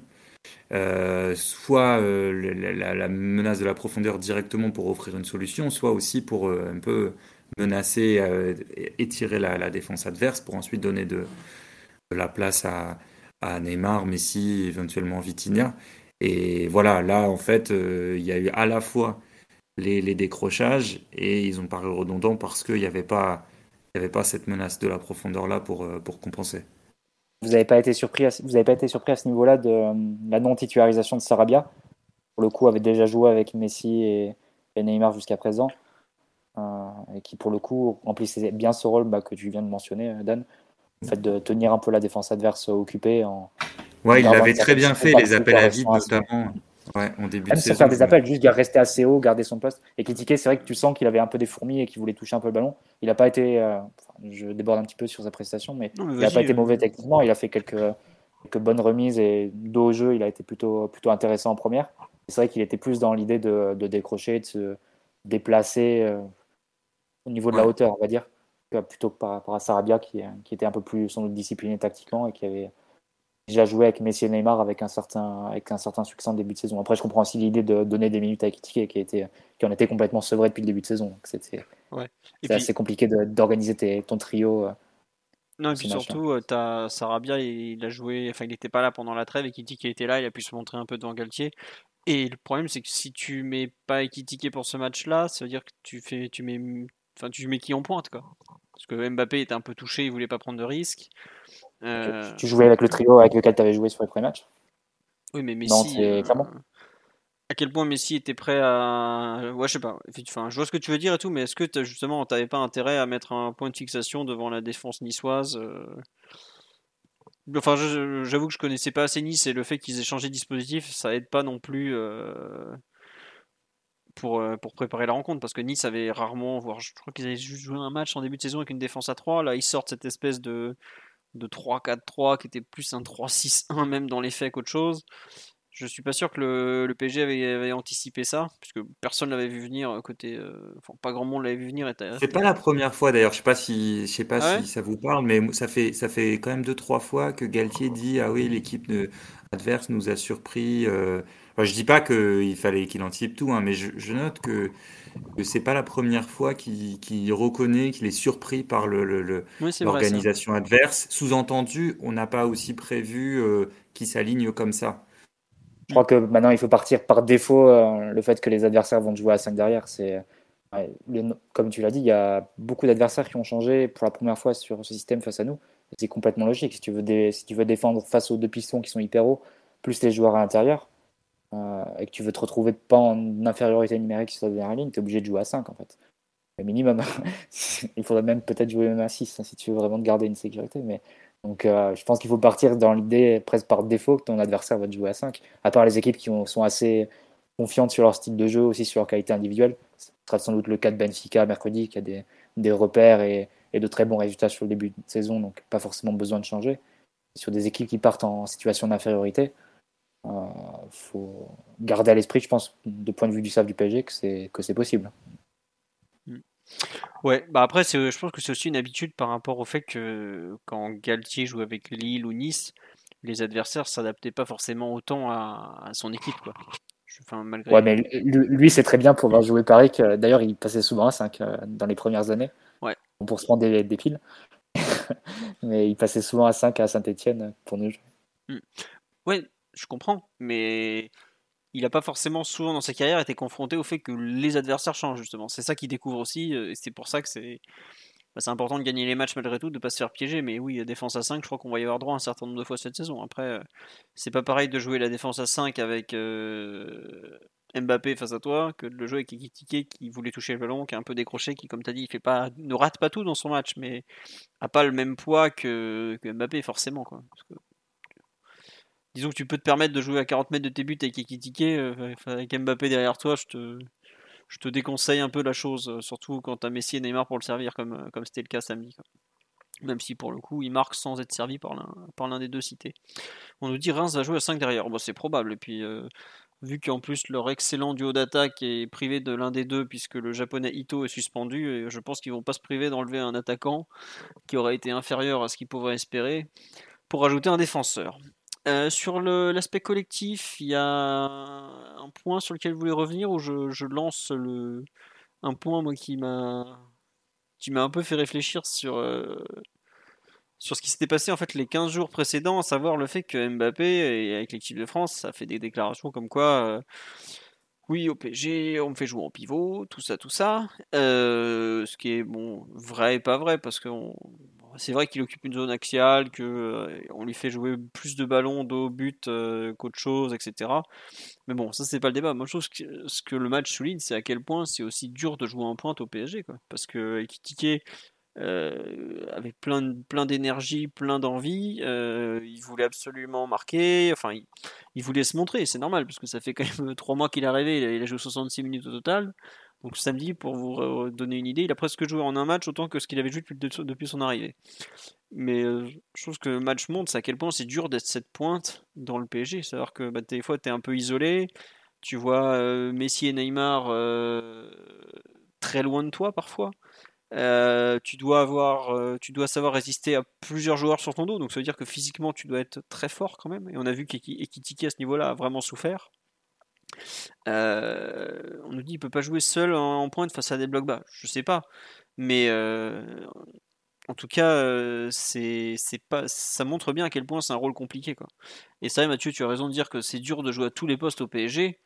Speaker 4: Euh, soit euh, la, menace de la profondeur directement pour offrir une solution, soit aussi pour euh, un peu menacer, étirer la, la, défense adverse pour ensuite donner de, la place à, Neymar, Messi, éventuellement Vitinha. Et voilà, là en fait, il y a eu à la fois les, décrochages et ils ont paru redondants parce qu'il n'y avait pas avait pas cette menace de la profondeur là pour compenser.
Speaker 2: Vous n'avez pas été surpris à, vous pas été surpris à ce niveau-là de euh, la non-titularisation de Sarabia? Pour le coup, avait déjà joué avec Messi et, Neymar jusqu'à présent. Euh, et qui, pour le coup, remplissait bien ce rôle bah, que tu viens de mentionner, euh, Dan. Le fait de tenir un peu la défense adverse occupée. En,
Speaker 4: ouais, il avait très bien fait, les appels à vide notamment. Ouais, en début de saison.
Speaker 2: faire des appels, juste rester assez haut, garder son poste. Et critiquer, c'est vrai que tu sens qu'il avait un peu des fourmis et qu'il voulait toucher un peu le ballon. Il n'a pas été, euh, je déborde un petit peu sur sa prestation, mais, il n'a pas été euh. mauvais techniquement. Il a fait quelques, quelques bonnes remises et dos au jeu, il a été plutôt, plutôt intéressant en première. C'est vrai qu'il était plus dans l'idée de, de, décrocher, de se déplacer euh, au niveau de la hauteur, on va dire, plutôt que par rapport à Sarabia qui, qui était un peu plus sans doute discipliné tactiquement et qui avait déjà joué avec Messi et Neymar avec un certain, avec un certain succès en début de saison. Après, je comprends aussi l'idée de donner des minutes à Ekitike qui, était, qui en était complètement sevré depuis le début de saison. C'était ouais. assez compliqué d'organiser ton trio. Euh,
Speaker 1: non, et puis surtout, euh, as Sarabia, il a joué, enfin, il n'était pas là pendant la trêve, et était là, il a pu se montrer un peu devant Galtier. Et le problème, c'est que si tu mets pas Ekitike pour ce match-là, ça veut dire que tu fais, tu mets, enfin, tu mets qui en pointe, quoi. Parce que Mbappé était un peu touché, il voulait pas prendre de risques.
Speaker 2: Euh, tu jouais avec le trio avec lequel tu avais joué sur les premiers matchs
Speaker 1: Oui, mais Messi. Euh, à quel point Messi était prêt à. Ouais, je sais pas. Enfin, je vois ce que tu veux dire et tout, mais est-ce que justement, t'avais pas intérêt à mettre un point de fixation devant la défense niçoise euh? Enfin, j'avoue que je connaissais pas assez Nice et le fait qu'ils aient changé de dispositif, ça aide pas non plus pour, pour préparer la rencontre parce que Nice avait rarement, voire je crois qu'ils avaient juste joué un match en début de saison avec une défense à 3. Là, ils sortent cette espèce de, de 3-4-3 qui était plus un 3-6-1 même dans les faits qu'autre chose. Je suis pas sûr que le, le PSG avait, anticipé ça, puisque personne l'avait vu venir euh, côté. Euh, enfin, pas grand monde l'avait vu venir.
Speaker 4: C'est pas la première fois d'ailleurs. Je sais pas si, je sais pas ah si ça vous parle, mais ça fait, ça fait quand même deux trois fois que Galtier dit ah oui l'équipe adverse nous a surpris. Euh... je dis pas qu'il fallait qu'il anticipe tout, hein, mais je, je note que que c'est pas la première fois qu'il reconnaît qu'il est surpris par l'organisation le, adverse. Sous-entendu, on n'a pas aussi prévu euh, qu'il s'aligne comme ça.
Speaker 2: Je crois que maintenant il faut partir par défaut euh, le fait que les adversaires vont jouer à 5 derrière. C'est comme tu l'as dit, il y a beaucoup d'adversaires qui ont changé pour la première fois sur ce système face à nous. C'est complètement logique. Si tu, veux défendre face aux deux pistons qui sont hyper hauts, plus les joueurs à l'intérieur, euh, et que tu veux te retrouver pas en infériorité numérique sur la dernière ligne, tu es obligé de jouer à 5 en fait. Le minimum. il faudrait même peut-être jouer même à 6 hein, si tu veux vraiment garder une sécurité. Mais... Donc euh, je pense qu'il faut partir dans l'idée presque par défaut que ton adversaire va te jouer à 5. À part les équipes qui sont assez confiantes sur leur style de jeu, aussi sur leur qualité individuelle. Ce sera sans doute le cas de Benfica mercredi qui a des, repères et, de très bons résultats sur le début de saison, donc pas forcément besoin de changer. Sur des équipes qui partent en situation d'infériorité, il euh, faut garder à l'esprit, je pense, de point de vue du staff du PSG, que c'est possible.
Speaker 1: Ouais, bah après, je pense que c'est aussi une habitude par rapport au fait que quand Galtier joue avec Lille ou Nice, les adversaires s'adaptaient pas forcément autant à, son équipe. Quoi.
Speaker 2: Enfin, malgré... Ouais, mais lui, c'est très bien pour avoir joué Paris. D'ailleurs, il passait souvent à 5 euh, dans les premières années.
Speaker 1: Ouais.
Speaker 2: Pour se prendre des, des piles. mais il passait souvent à 5 à Saint-Etienne pour nous.
Speaker 1: Mm. Ouais, je comprends, mais il n'a pas forcément souvent dans sa carrière été confronté au fait que les adversaires changent justement. C'est ça qu'il découvre aussi, euh, et c'est pour ça que c'est bah, important de gagner les matchs malgré tout, de ne pas se faire piéger. Mais oui, défense à 5, je crois qu'on va y avoir droit un certain nombre de fois cette saison. Après, euh, c'est pas pareil de jouer la défense à 5 avec euh, Mbappé face à toi que de le jouer avec Ekitike qui voulait toucher le ballon, qui est un peu décroché, qui, comme tu as dit, fait pas, ne rate pas tout dans son match, mais a pas le même poids que, Mbappé forcément. Disons que tu peux te permettre de jouer à 40 mètres de tes buts avec Ekitike, euh, avec Mbappé derrière toi, je te, je te déconseille un peu la chose, euh, surtout quand tu as Messi et Neymar pour le servir, comme euh, comme c'était le cas samedi. même si pour le coup il marque sans être servi par l'un des deux cités. On nous dit Reims va jouer à 5 derrière. Bon, c'est probable. Et puis, euh, vu qu'en plus leur excellent duo d'attaque est privé de l'un des deux, puisque le japonais Ito est suspendu, je pense qu'ils vont pas se priver d'enlever un attaquant qui aurait été inférieur à ce qu'ils pouvaient espérer pour ajouter un défenseur. Euh, sur l'aspect collectif, il y a un point sur lequel vous voulez revenir où je, lance un point moi, qui m'a qui m'a un peu fait réfléchir sur, euh, ce qui s'était passé en fait les 15 jours précédents, à savoir le fait que Mbappé, et avec l'équipe de France, ça fait des déclarations comme quoi, euh, oui, au PSG, on me fait jouer en pivot, tout ça, tout ça. Ce qui est vrai et pas vrai, parce que c'est vrai qu'il occupe une zone axiale, que euh, on lui fait jouer plus de ballons au but qu'autre chose, etc. Mais bon, ça c'est pas le débat. Moi je trouve que ce que le match souligne, c'est à quel point c'est aussi dur de jouer en pointe au PSG, quoi. Parce que Ekitike, euh, avec plein, plein d'énergie, plein d'envie. Euh, il voulait absolument marquer, enfin, il, voulait se montrer, c'est normal, parce que ça fait quand même 3 mois qu'il est arrivé, il a, joué 66 minutes au total. Donc samedi, pour vous donner une idée, il a presque joué en un match autant que ce qu'il avait joué depuis, son arrivée. Mais euh, je trouve que le match montre à quel point c'est dur d'être cette pointe dans le PSG. C'est-à-dire que bah, des fois, tu es un peu isolé. Tu vois Messi et Neymar très loin de toi parfois. Euh, tu dois avoir, euh, tu dois savoir résister à plusieurs joueurs sur ton dos, donc ça veut dire que physiquement tu dois être très fort quand même. Et on a vu qu'Ekitiki à ce niveau-là a vraiment souffert. Euh, on nous dit qu'il peut pas jouer seul en, pointe face à des blocs bas. Je sais pas, mais en tout cas, c'est pas, ça montre bien à quel point c'est un rôle compliqué quoi. Et ça, Mathieu, tu as raison de dire que c'est dur de jouer à tous les postes au PSG.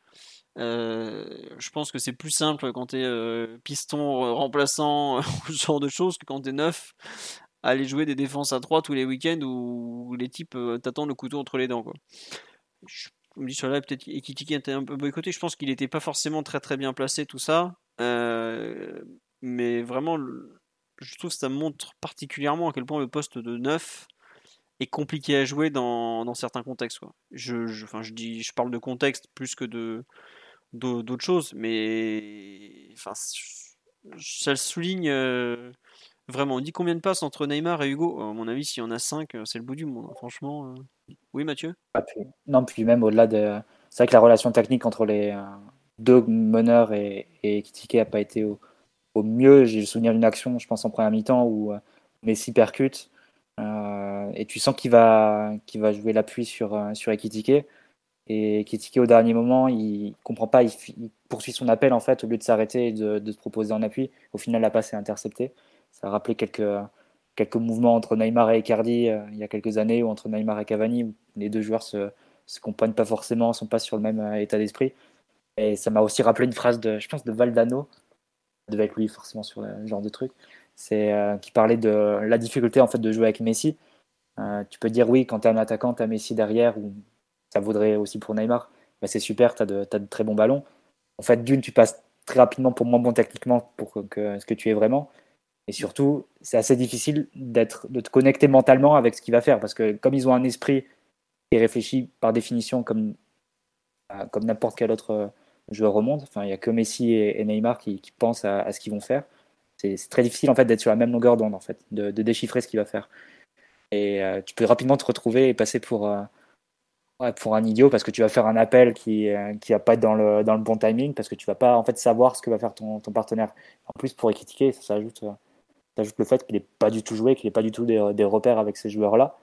Speaker 1: Euh, je pense que c'est plus simple quand tu es euh, piston remplaçant ou ce genre de choses que quand tu es neuf aller jouer des défenses à 3 tous les week-ends où, les types euh, t'attendent le couteau entre les dents. Quoi. Me dis sur là peut-être Ekitiki était un peu boycotté. Je pense qu'il n'était pas forcément très très bien placé tout ça. mais vraiment, je trouve que ça montre particulièrement à quel point le poste de neuf est compliqué à jouer dans, dans certains contextes. Je, enfin, je, dis, je parle de contexte plus que de, d'autres choses, mais enfin, ça le souligne euh, vraiment. On dit combien de passes entre Neymar et Hugo? À mon avis, s'il y en a 5, euh, c'est le bout du monde, hein, franchement. Euh. Oui, Mathieu?
Speaker 2: Non, puis même au-delà de. C'est vrai que la relation technique entre les deux meneurs et, et Kitike n'a pas été au, mieux. J'ai le souvenir d'une action, je pense, en première mi-temps où Messi percute. et tu sens qu'il va, qu'il va jouer l'appui sur, sur Ekitike et est au dernier moment, il comprend pas, il, poursuit son appel en fait au lieu de s'arrêter et de, se proposer en appui. Au final, la passe est interceptée. Ça a rappelé quelques, quelques mouvements entre Neymar et Icardi euh, il y a quelques années ou entre Neymar et Cavani où les deux joueurs se, se comprennent pas forcément, sont pas sur le même euh, état d'esprit. Et ça m'a aussi rappelé une phrase de, je pense, de Valdano, ça devait être lui forcément sur ce genre de truc, euh, qui parlait de la difficulté en fait de jouer avec Messi. tu peux dire oui quand tu es un attaquant, tu as Messi derrière ou ça vaudrait aussi pour Neymar. Bah, c'est super, tu as, de très bons ballons. En fait, d'une, tu passes très rapidement pour moins bon techniquement pour que, ce que tu es vraiment. Et surtout, c'est assez difficile d'être, de te connecter mentalement avec ce qu'il va faire. Parce que comme ils ont un esprit qui est réfléchi par définition comme, bah, comme n'importe quel autre joueur au monde, enfin, il n'y a que Messi et, Neymar qui, pensent à, ce qu'ils vont faire. C'est, très difficile en fait d'être sur la même longueur d'onde, en fait, de, déchiffrer ce qu'il va faire. Et euh, tu peux rapidement te retrouver et passer pour, euh, pour un idiot parce que tu vas faire un appel qui euh, qui va pas être dans le, dans le bon timing parce que tu vas pas en fait savoir ce que va faire ton, ton partenaire. En plus pour critiquer euh, ça ajoute le fait qu'il n'est pas du tout joué, qu'il n'ait pas du tout des, repères avec ces joueurs là.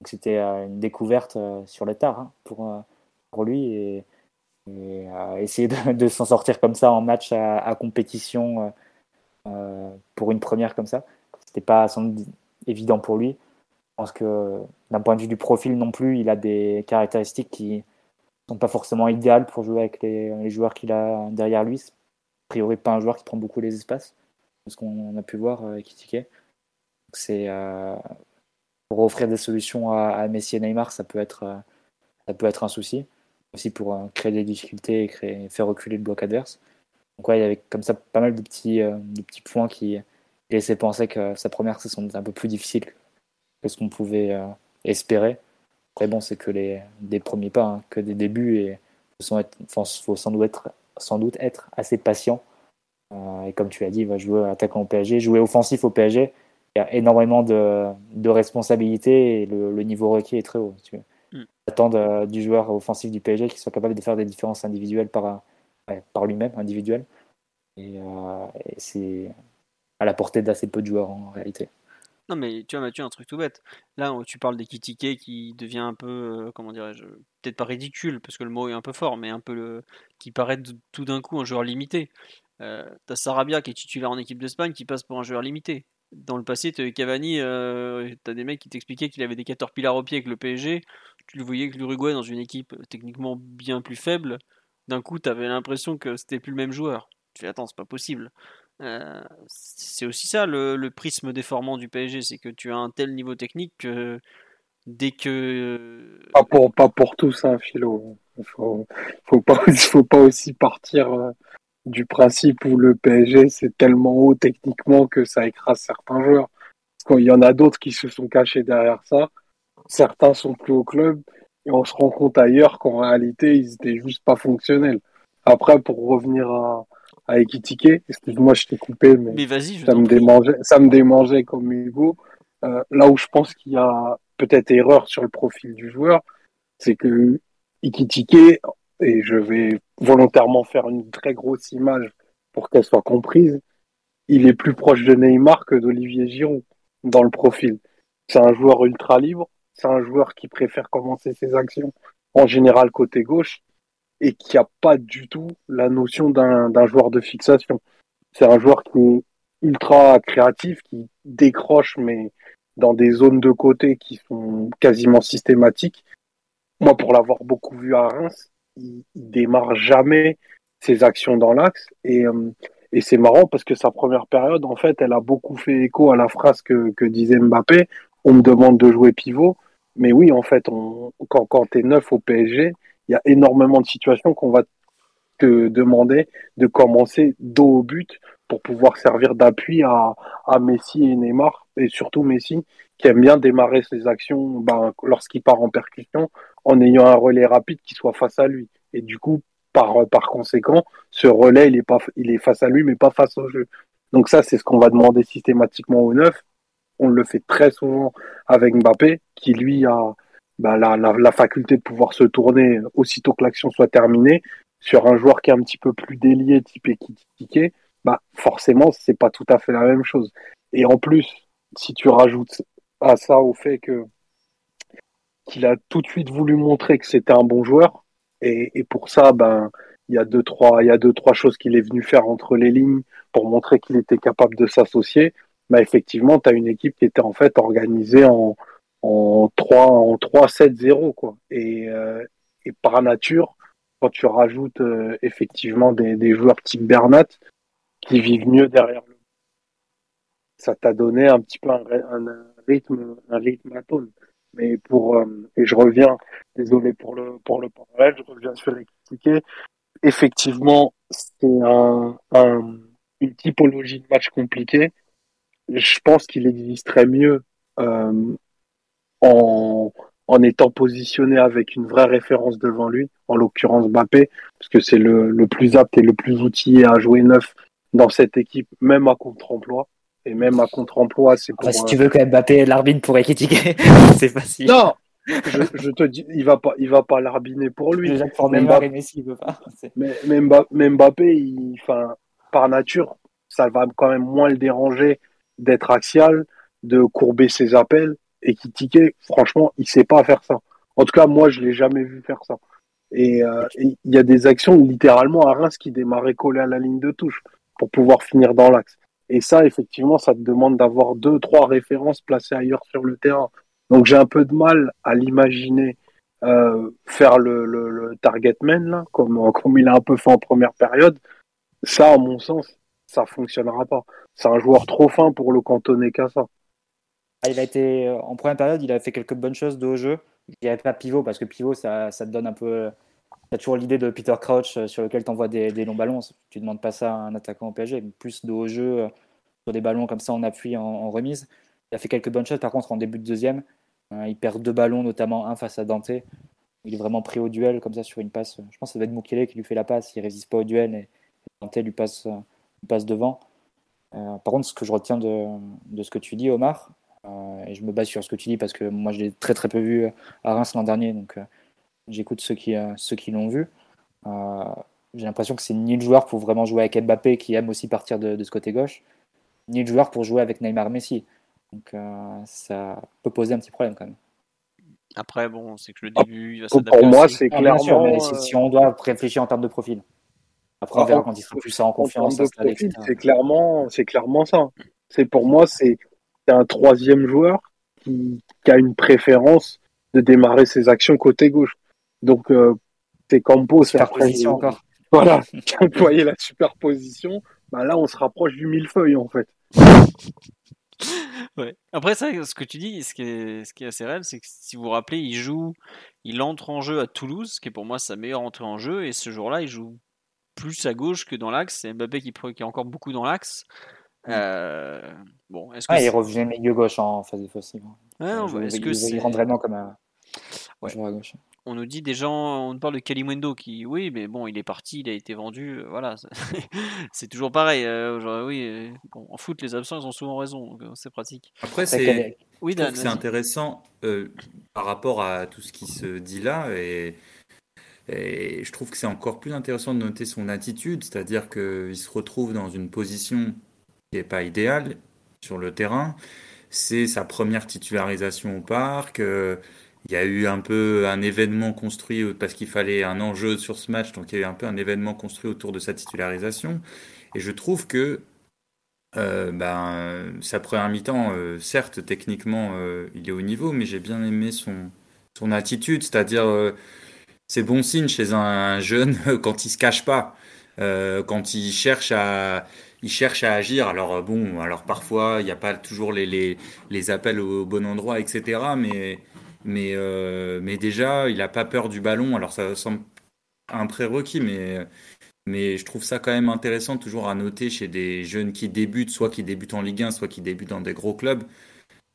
Speaker 2: Donc c'était euh, une découverte sur le tard hein, pour pour lui et, essayer de, s'en sortir comme ça en match à, compétition pour une première comme ça. C'était pas évident pour lui. Je pense que d'un point de vue du profil non plus, il a des caractéristiques qui sont pas forcément idéales pour jouer avec les, joueurs qu'il a derrière lui. A priori, pas un joueur qui prend beaucoup les espaces, ce qu'on a pu voir avec Itike. C'est euh, pour offrir des solutions à, Messi et Neymar, ça peut être, euh, ça peut être un souci. Aussi pour euh, créer des difficultés et faire reculer le bloc adverse. Donc il y avait comme ça pas mal de petits, de petits points qui laissaient penser que sa première saison était un peu plus difficile que ce qu'on pouvait euh, espérer. Après, bon, c'est que les, des premiers pas, hein, que des débuts, et faut, faut, sans doute être assez patient. Euh, et comme tu l'as dit, il va jouer attaquant au PSG, jouer offensif au PSG, il y a énormément de, de responsabilités et le, niveau requis est très haut. Tu mm. attends du joueur offensif du PSG qu'il soit capable de faire des différences individuelles par, par lui-même, individuelles. Et, et c'est à la portée d'assez peu de joueurs en réalité.
Speaker 1: Non, mais tu vois, Mathieu, un truc tout bête. Là, tu parles des Kitike qui devient un peu, euh, comment dirais-je, peut-être pas ridicule, parce que le mot est un peu fort, mais un peu le. qui paraît tout d'un coup un joueur limité. Euh, t'as Sarabia qui est titulaire en équipe d'Espagne qui passe pour un joueur limité. Dans le passé, tu Cavani, euh, t'as des mecs qui t'expliquaient qu'il avait des caterpillars au pied avec le PSG. Tu le voyais que l'Uruguay dans une équipe techniquement bien plus faible. D'un coup, t'avais l'impression que c'était plus le même joueur. Tu fais attends, c'est pas possible. Euh, c'est aussi ça le, prisme déformant du PSG, c'est que tu as un tel niveau technique que dès que.
Speaker 3: Pas pour, pas pour tous, hein, Philo. Il faut, faut, pas, faut pas aussi partir euh, du principe où le PSG c'est tellement haut techniquement que ça écrase certains joueurs. Parce qu'il y en a d'autres qui se sont cachés derrière ça. Certains sont plus au club et on se rend compte ailleurs qu'en réalité ils étaient juste pas fonctionnels. Après, pour revenir à, à Ekitike. Excuse-moi, je t'ai coupé, mais, ça, me démangeait, ça me démangeait comme Hugo. Euh, là où je pense qu'il y a peut-être erreur sur le profil du joueur, c'est que Ikitike, et je vais volontairement faire une très grosse image pour qu'elle soit comprise, il est plus proche de Neymar que d'Olivier Giroud dans le profil. C'est un joueur ultra libre, c'est un joueur qui préfère commencer ses actions en général côté gauche, et qui n'a pas du tout la notion d'un joueur de fixation. C'est un joueur qui est ultra créatif, qui décroche, mais dans des zones de côté qui sont quasiment systématiques. Moi, pour l'avoir beaucoup vu à Reims, il, il, démarre jamais ses actions dans l'axe. Et, euh, et c'est marrant parce que sa première période, en fait, elle a beaucoup fait écho à la phrase que, que disait Mbappé. On me demande de jouer pivot. Mais oui, en fait, on, quand, quand tu es neuf au PSG, il y a énormément de situations qu'on va te demander de commencer dos au but pour pouvoir servir d'appui à, Messi et Neymar, et surtout Messi, qui aime bien démarrer ses actions ben, lorsqu'il part en percussion, en ayant un relais rapide qui soit face à lui. Et du coup, par, par conséquent, ce relais, il est, face à lui, mais pas face au jeu. Donc ça, c'est ce qu'on va demander systématiquement au neuf. On le fait très souvent avec Mbappé, qui lui a, bah, la, faculté de pouvoir se tourner aussitôt que l'action soit terminée sur un joueur qui est un petit peu plus délié, type Ekitike, bah forcément c'est pas tout à fait la même chose. Et en plus, si tu rajoutes à ça au fait que qu'il a tout de suite voulu montrer que c'était un bon joueur, et, et pour ça, ben il y a deux trois il y a deux trois choses qu'il est venu faire entre les lignes pour montrer qu'il était capable de s'associer. Bah effectivement, tu as une équipe qui était en fait organisée en en 3 en 3 7 0 quoi et, euh, et par nature quand tu rajoutes euh, effectivement des, des, joueurs type Bernat qui vivent mieux derrière le ça t'a donné un petit peu un, un, rythme un mais pour euh, et je reviens désolé pour le pour le parallèle je reviens sur les critiquer effectivement c'est un, un, une typologie de match compliqué je pense qu'il existerait mieux euh, en, en étant positionné avec une vraie référence devant lui, en l'occurrence Mbappé, parce que c'est le, le, plus apte et le plus outillé à jouer neuf dans cette équipe, même à contre-emploi. Et même à contre-emploi, c'est pour.
Speaker 2: si tu veux que Mbappé l'arbitre pour critiquer, c'est facile.
Speaker 3: Non, je, je, te dis, il va pas, il va pas l'arbiner pour lui.
Speaker 2: mais Mbappé, Messi, il veut pas.
Speaker 3: Mais, mais, Mbappé, il, enfin, par nature, ça va quand même moins le déranger d'être axial, de courber ses appels et qui tiquait, franchement, il sait pas faire ça. En tout cas, moi, je l'ai jamais vu faire ça. Et euh, il y a des actions littéralement à Reims qui démarraient collées à la ligne de touche pour pouvoir finir dans l'axe. Et ça, effectivement, ça te demande d'avoir deux, trois références placées ailleurs sur le terrain. Donc j'ai un peu de mal à l'imaginer euh, faire le, target man, comme, comme il a un peu fait en première période. Ça, à mon sens, ça fonctionnera pas. C'est un joueur trop fin pour le cantonner qu'à ça.
Speaker 2: Ah, il a été euh, en première période, il a fait quelques bonnes choses de jeu. Il n'y avait pas pivot parce que pivot, ça, ça te donne un peu. Tu as toujours l'idée de Peter Crouch euh, sur lequel tu envoies des, longs ballons. Tu ne demandes pas ça à un attaquant au PSG, plus de haut jeu euh, sur des ballons comme ça en appui, en, remise. Il a fait quelques bonnes choses. Par contre, en début de deuxième, il perd deux ballons, notamment un face à Dante. Il est vraiment pris au duel comme ça sur une passe. Je pense que ça va être Mukele qui lui fait la passe. Il résiste pas au duel et Dante lui passe, passe devant. par contre, ce que je retiens de, de ce que tu dis, Omar, et je me base sur ce que tu dis parce que moi je l'ai très très peu vu à Reims l'an dernier, donc j'écoute ceux qui, ceux qui l'ont vu. j'ai l'impression que c'est ni le joueur pour vraiment jouer avec Mbappé qui aime aussi partir de, de ce côté gauche, ni le joueur pour jouer avec Neymar Messi. Donc ça peut poser un petit problème quand même.
Speaker 1: Après, bon, c'est que le début, il va
Speaker 3: s'adapter. Pour moi, c'est ah, clairement.
Speaker 2: mais si, on doit réfléchir en termes de profil. Après, on verra quand il sera plus en confiance.
Speaker 3: C'est clairement, c'est clairement ça. C'est pour moi, c'est un troisième joueur qui, a une préférence de démarrer ses actions côté gauche. Donc, euh, c'est Campos.
Speaker 2: Superposition encore.
Speaker 3: Voilà, employer la superposition. Bah là, on se rapproche du millefeuille en fait.
Speaker 1: ouais. Après, ça, ce que tu dis, ce qui est, ce qui est assez réel, c'est que si vous vous rappelez, il joue, il entre en jeu à Toulouse, qui est pour moi sa meilleure entrée en jeu, et ce jour-là, il joue plus à gauche que dans l'axe. C'est Mbappé qui, qui est encore beaucoup dans l'axe. Mm. Euh, bon, est-ce que
Speaker 2: ah, il revient milieu gauche en phase défensive.
Speaker 1: Ouais, est-ce que
Speaker 2: il, rentre vraiment comme un ouais. à gauche
Speaker 1: on nous dit des gens, on parle de Kalimundo qui, oui, mais bon, il est parti, il a été vendu, euh, voilà, c'est toujours pareil. Euh, oui, euh, en foot, les absents, ils ont souvent raison, c'est pratique.
Speaker 4: Après, c'est oui, c'est intéressant par rapport à tout ce qui se dit là, et, et je trouve que c'est encore plus intéressant de noter son attitude, c'est-à-dire qu'il se retrouve dans une position qui n'est pas idéale sur le terrain. C'est sa première titularisation au parc. Il y a eu un peu un événement construit parce qu'il fallait un enjeu sur ce match, donc il y a eu un peu un événement construit autour de sa titularisation. Et je trouve que euh, ben, sa première mi-temps, euh, certes, techniquement, euh, il est au niveau, mais j'ai bien aimé son, attitude, c'est-à-dire c'est bon signe chez un, jeune quand il se cache pas, quand il cherche à il cherche à agir. Alors bon, alors parfois il n'y a pas toujours les, les, les, appels au bon endroit, etc. Mais mais, euh, mais déjà, il n'a pas peur du ballon. Alors ça semble un prérequis, mais, mais je trouve ça quand même intéressant toujours à noter chez des jeunes qui débutent, soit qui débutent en Ligue 1, soit qui débutent dans des gros clubs,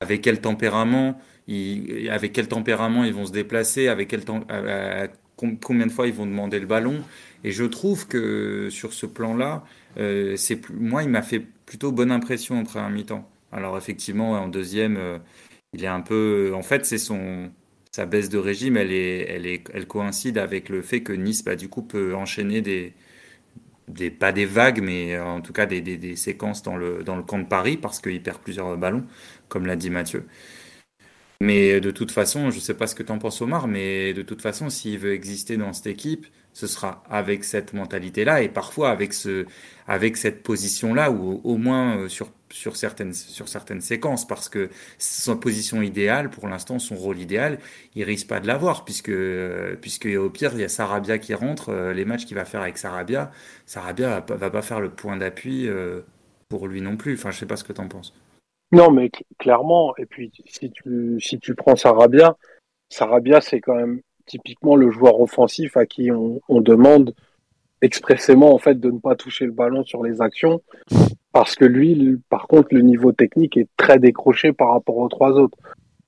Speaker 4: avec quel tempérament ils, avec quel tempérament ils vont se déplacer, avec quel combien de fois ils vont demander le ballon. Et je trouve que sur ce plan-là, euh, moi, il m'a fait plutôt bonne impression en première mi-temps. Alors effectivement, en deuxième, euh, il est un peu. En fait, c'est son sa baisse de régime, elle est, elle est, elle coïncide avec le fait que Nice, bah, du coup, peut enchaîner des, des pas des vagues, mais en tout cas des, des, des séquences dans le dans le camp de Paris parce qu'il perd plusieurs ballons, comme l'a dit Mathieu. Mais de toute façon, je ne sais pas ce que tu en penses, Omar, mais de toute façon, s'il veut exister dans cette équipe, ce sera avec cette mentalité-là et parfois avec, ce, avec cette position-là, ou au moins euh, sur sur certaines, sur certaines séquences parce que sa position idéale, pour l'instant, son rôle idéal, il risque pas de l'avoir puisque, puisque au pire, il y a Sarabia qui rentre, euh, les matchs qu'il va faire avec Sarabia, Sarabia va, va pas faire le point d'appui euh, pour lui non plus. Enfin, je sais pas ce que tu en penses.
Speaker 3: Non, mais clairement, et puis si tu, si tu prends Sarabia, Sarabia, c'est quand même typiquement le joueur offensif à qui on, demande expressément en fait de ne pas toucher le ballon sur les actions parce que lui, par contre, le niveau technique est très décroché par rapport aux trois autres.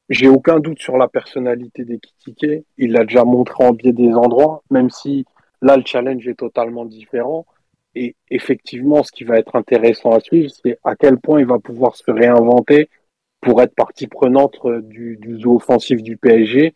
Speaker 3: J'ai aucun doute sur la personnalité d'Ekitike. Il l'a déjà montré en biais des endroits, même si là, le challenge est totalement différent. Et effectivement, ce qui va être intéressant à suivre, c'est à quel point il va pouvoir se réinventer pour être partie prenante du, du zoo offensif du PSG,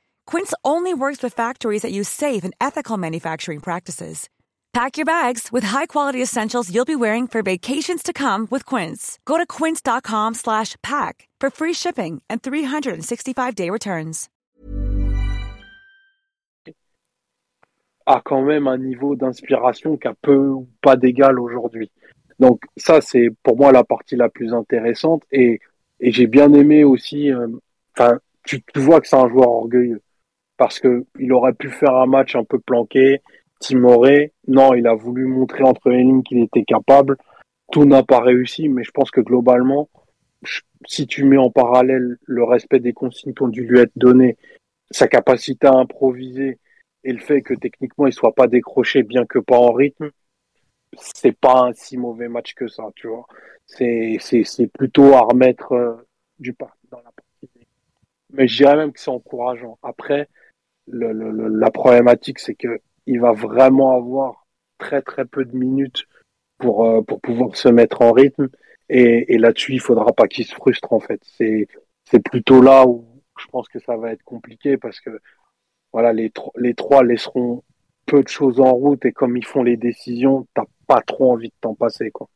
Speaker 5: Quince only works with factories that use safe and ethical manufacturing practices. Pack your bags with high-quality essentials you'll be wearing for vacations to come with Quince. Go to quince.com/pack for free shipping and 365-day returns.
Speaker 3: a quand même un niveau d'inspiration qui a peu ou pas d'égal aujourd'hui. Donc ça, c'est pour moi la partie la plus intéressante. Et, et j'ai bien aimé aussi, euh, enfin, tu, tu, vois que c'est un joueur orgueilleux. Parce que il aurait pu faire un match un peu planqué, timoré. Non, il a voulu montrer entre les lignes qu'il était capable. Tout n'a pas réussi, mais je pense que globalement, si tu mets en parallèle le respect des consignes qui ont dû lui être données, sa capacité à improviser et le fait que techniquement il soit pas décroché bien que pas en rythme, c'est pas un si mauvais match que ça, tu vois. C'est c'est plutôt à remettre euh, du pas dans la partie. Mais je dirais même que c'est encourageant. Après, la problématique c'est que il va vraiment avoir très très peu de minutes pour euh, pouvoir se mettre en rythme et, là-dessus il faudra pas qu'il se frustre en fait. C'est plutôt là où je pense que ça va être compliqué parce que voilà, les, les trois laisseront peu de choses en route et comme ils font les décisions, t'as pas trop envie de t'en passer, quoi.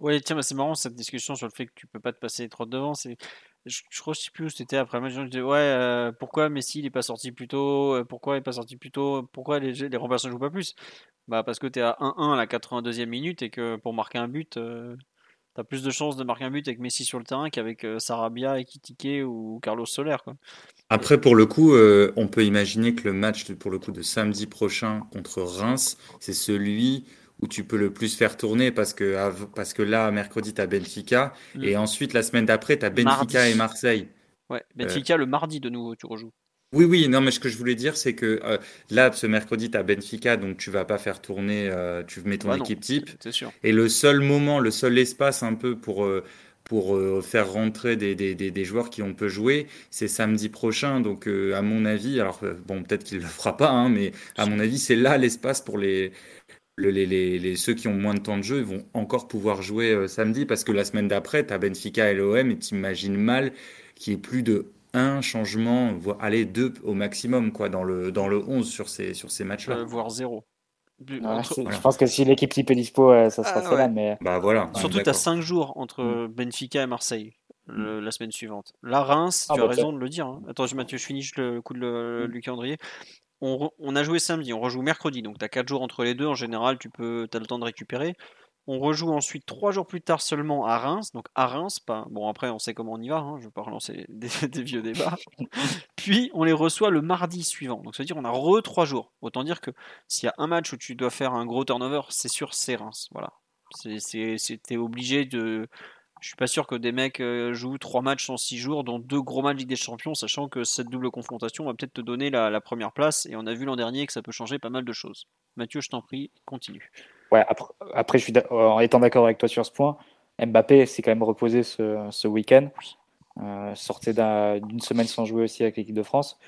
Speaker 1: Oui, tiens, c'est marrant cette discussion sur le fait que tu peux pas te passer trop devant. C'est, je, je crois, sais plus où c'était après. Je disais, ouais, euh, pourquoi Messi il est pas sorti plus tôt euh, Pourquoi il est pas sorti plus tôt Pourquoi les, les remplaçants jouent pas plus? Bah parce que tu es à 1-1 à la 82e minute et que pour marquer un but, euh, tu as plus de chances de marquer un but avec Messi sur le terrain qu'avec Sarabia, Ekitike ou Carlos Soler. Quoi.
Speaker 4: Après, pour le coup, euh, on peut imaginer que le match pour le coup de samedi prochain contre Reims, c'est celui où tu peux le plus faire tourner parce que, parce que là, mercredi, tu as Benfica mm. et ensuite la semaine d'après, tu as Benfica et Marseille.
Speaker 1: Ouais, Benfica le mardi de nouveau, tu rejoues.
Speaker 4: Oui, oui, non, mais ce que je voulais dire, c'est que euh, là, ce mercredi, tu as Benfica, donc tu vas pas faire tourner, euh, tu mets ton équipe type.
Speaker 1: C'est sûr.
Speaker 4: Et le seul moment, le seul espace un peu pour pour euh, faire rentrer des, des, des, joueurs qui on peut jouer. C'est samedi prochain, donc euh, à mon avis, alors euh, bon, peut-être qu'il le fera pas, hein, mais à mon avis, c'est là l'espace pour les, les, les, les, ceux qui ont moins de temps de jeu ils vont encore pouvoir jouer samedi parce que la semaine d'après, tu as Benfica et l'OM et t'imagines mal qu'il y ait plus de un changement, voire allez, deux au maximum quoi, dans, le, dans le 11 sur ces, sur ces matchs-là.
Speaker 1: voire zéro.
Speaker 2: Je pense que si l'équipe type est dispo, ça sera ah, là. Mais...
Speaker 4: Bah, voilà.
Speaker 1: Surtout, tu as 5 jours entre mm. Benfica et Marseille mm. la semaine suivante. La Reims, ah, tu as bah, raison de le dire. Hein. Attends, Mathieu, je finis le coup de le, mm. du calendrier. On, on, a joué samedi, on rejoue mercredi, donc tu as 4 jours entre les deux. En général, tu peux, as le temps de récupérer. On rejoue ensuite trois jours plus tard seulement à Reims. Donc à Reims, pas. Bon, après, on sait comment on y va. Hein, je ne vais pas relancer des, vieux débats. Puis on les reçoit le mardi suivant. Donc ça veut dire on a re trois jours. Autant dire que s'il y a un match où tu dois faire un gros turnover, c'est sûr, c'est Reims. Voilà. C'était obligé de. Je suis pas sûr que des mecs euh, jouent trois matchs en six jours, dont deux gros matchs Ligue des Champions, sachant que cette double confrontation va peut-être te donner la, la première place. Et on a vu l'an dernier que ça peut changer pas mal de choses. Mathieu, je t'en prie, continue.
Speaker 2: Ouais, après, après je suis en étant d'accord avec toi sur ce point, Mbappé s'est quand même reposé ce, ce week-end. Euh, sortait d'une semaine sans jouer aussi avec l'équipe de France.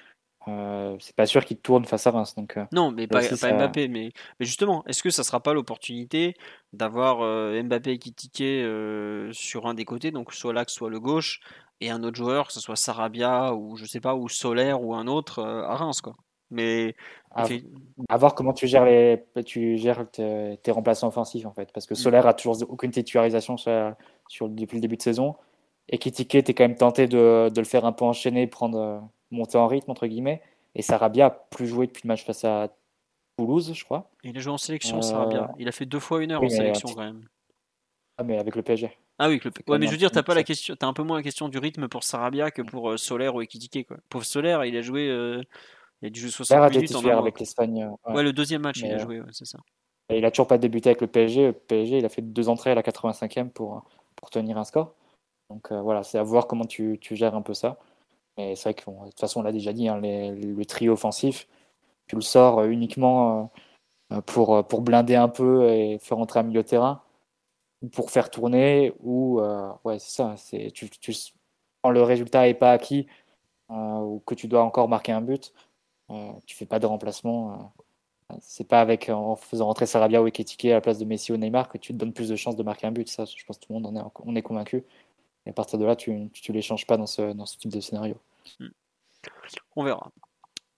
Speaker 2: Euh, c'est pas sûr qu'il tourne face à Reims. Donc, euh,
Speaker 1: non, mais pas, pas Mbappé. Mais, mais justement, est-ce que ça sera pas l'opportunité d'avoir euh, Mbappé qui tiquait sur un des côtés, donc soit l'axe, soit le gauche, et un autre joueur, que ce soit Sarabia ou je sais pas, ou Solaire ou un autre à Reims, quoi. Mais
Speaker 2: à, voir comment tu gères les tu gères tes, remplaçants offensifs en fait parce que mm. Solaire a toujours aucune titularisation sur, sur depuis le début de saison et Kitike tu es quand même tenté de, de, le faire un peu enchaîner prendre monter en rythme entre guillemets et Sarabia a plus joué depuis le match face à Toulouse je crois
Speaker 1: il a joué en sélection Sarabia euh, il a fait deux fois une heure en sélection quand même
Speaker 2: ah mais avec le PSG
Speaker 1: ah oui, ouais, mais je veux dire, t'as pas la question, as un peu moins la question du rythme pour Sarabia que pour euh, Solaire ou Ekitike quoi. Pour Solaire, il a joué il a dû jouer 60 minutes en
Speaker 2: avec l'Espagne.
Speaker 1: Euh, ouais. le deuxième match, il a joué, c'est ça.
Speaker 2: Et il a toujours pas débuté avec le PSG. Le PSG, il a fait deux entrées à la 85e pour, pour tenir un score. Donc euh, voilà, c'est à voir comment tu, tu, gères un peu ça. Mais c'est vrai que de toute façon, on l'a déjà dit, hein, le trio offensif, tu le sors euh, uniquement pour, pour blinder un peu et faire entrer un milieu de terrain, ou pour faire tourner, ou ouais, c'est ça. C'est, tu, quand le résultat n'est pas acquis, ou que tu dois encore marquer un but, euh, tu fais pas de remplacement. Euh, c'est pas avec en faisant rentrer Sarabia ou Eketike à la place de Messi ou Neymar que tu te donnes plus de chances de marquer un but. Ça, je pense que tout le monde en est, on est convaincu. Et à partir de là, tu ne les changes pas dans ce, type de scénario. Hmm.
Speaker 1: On verra.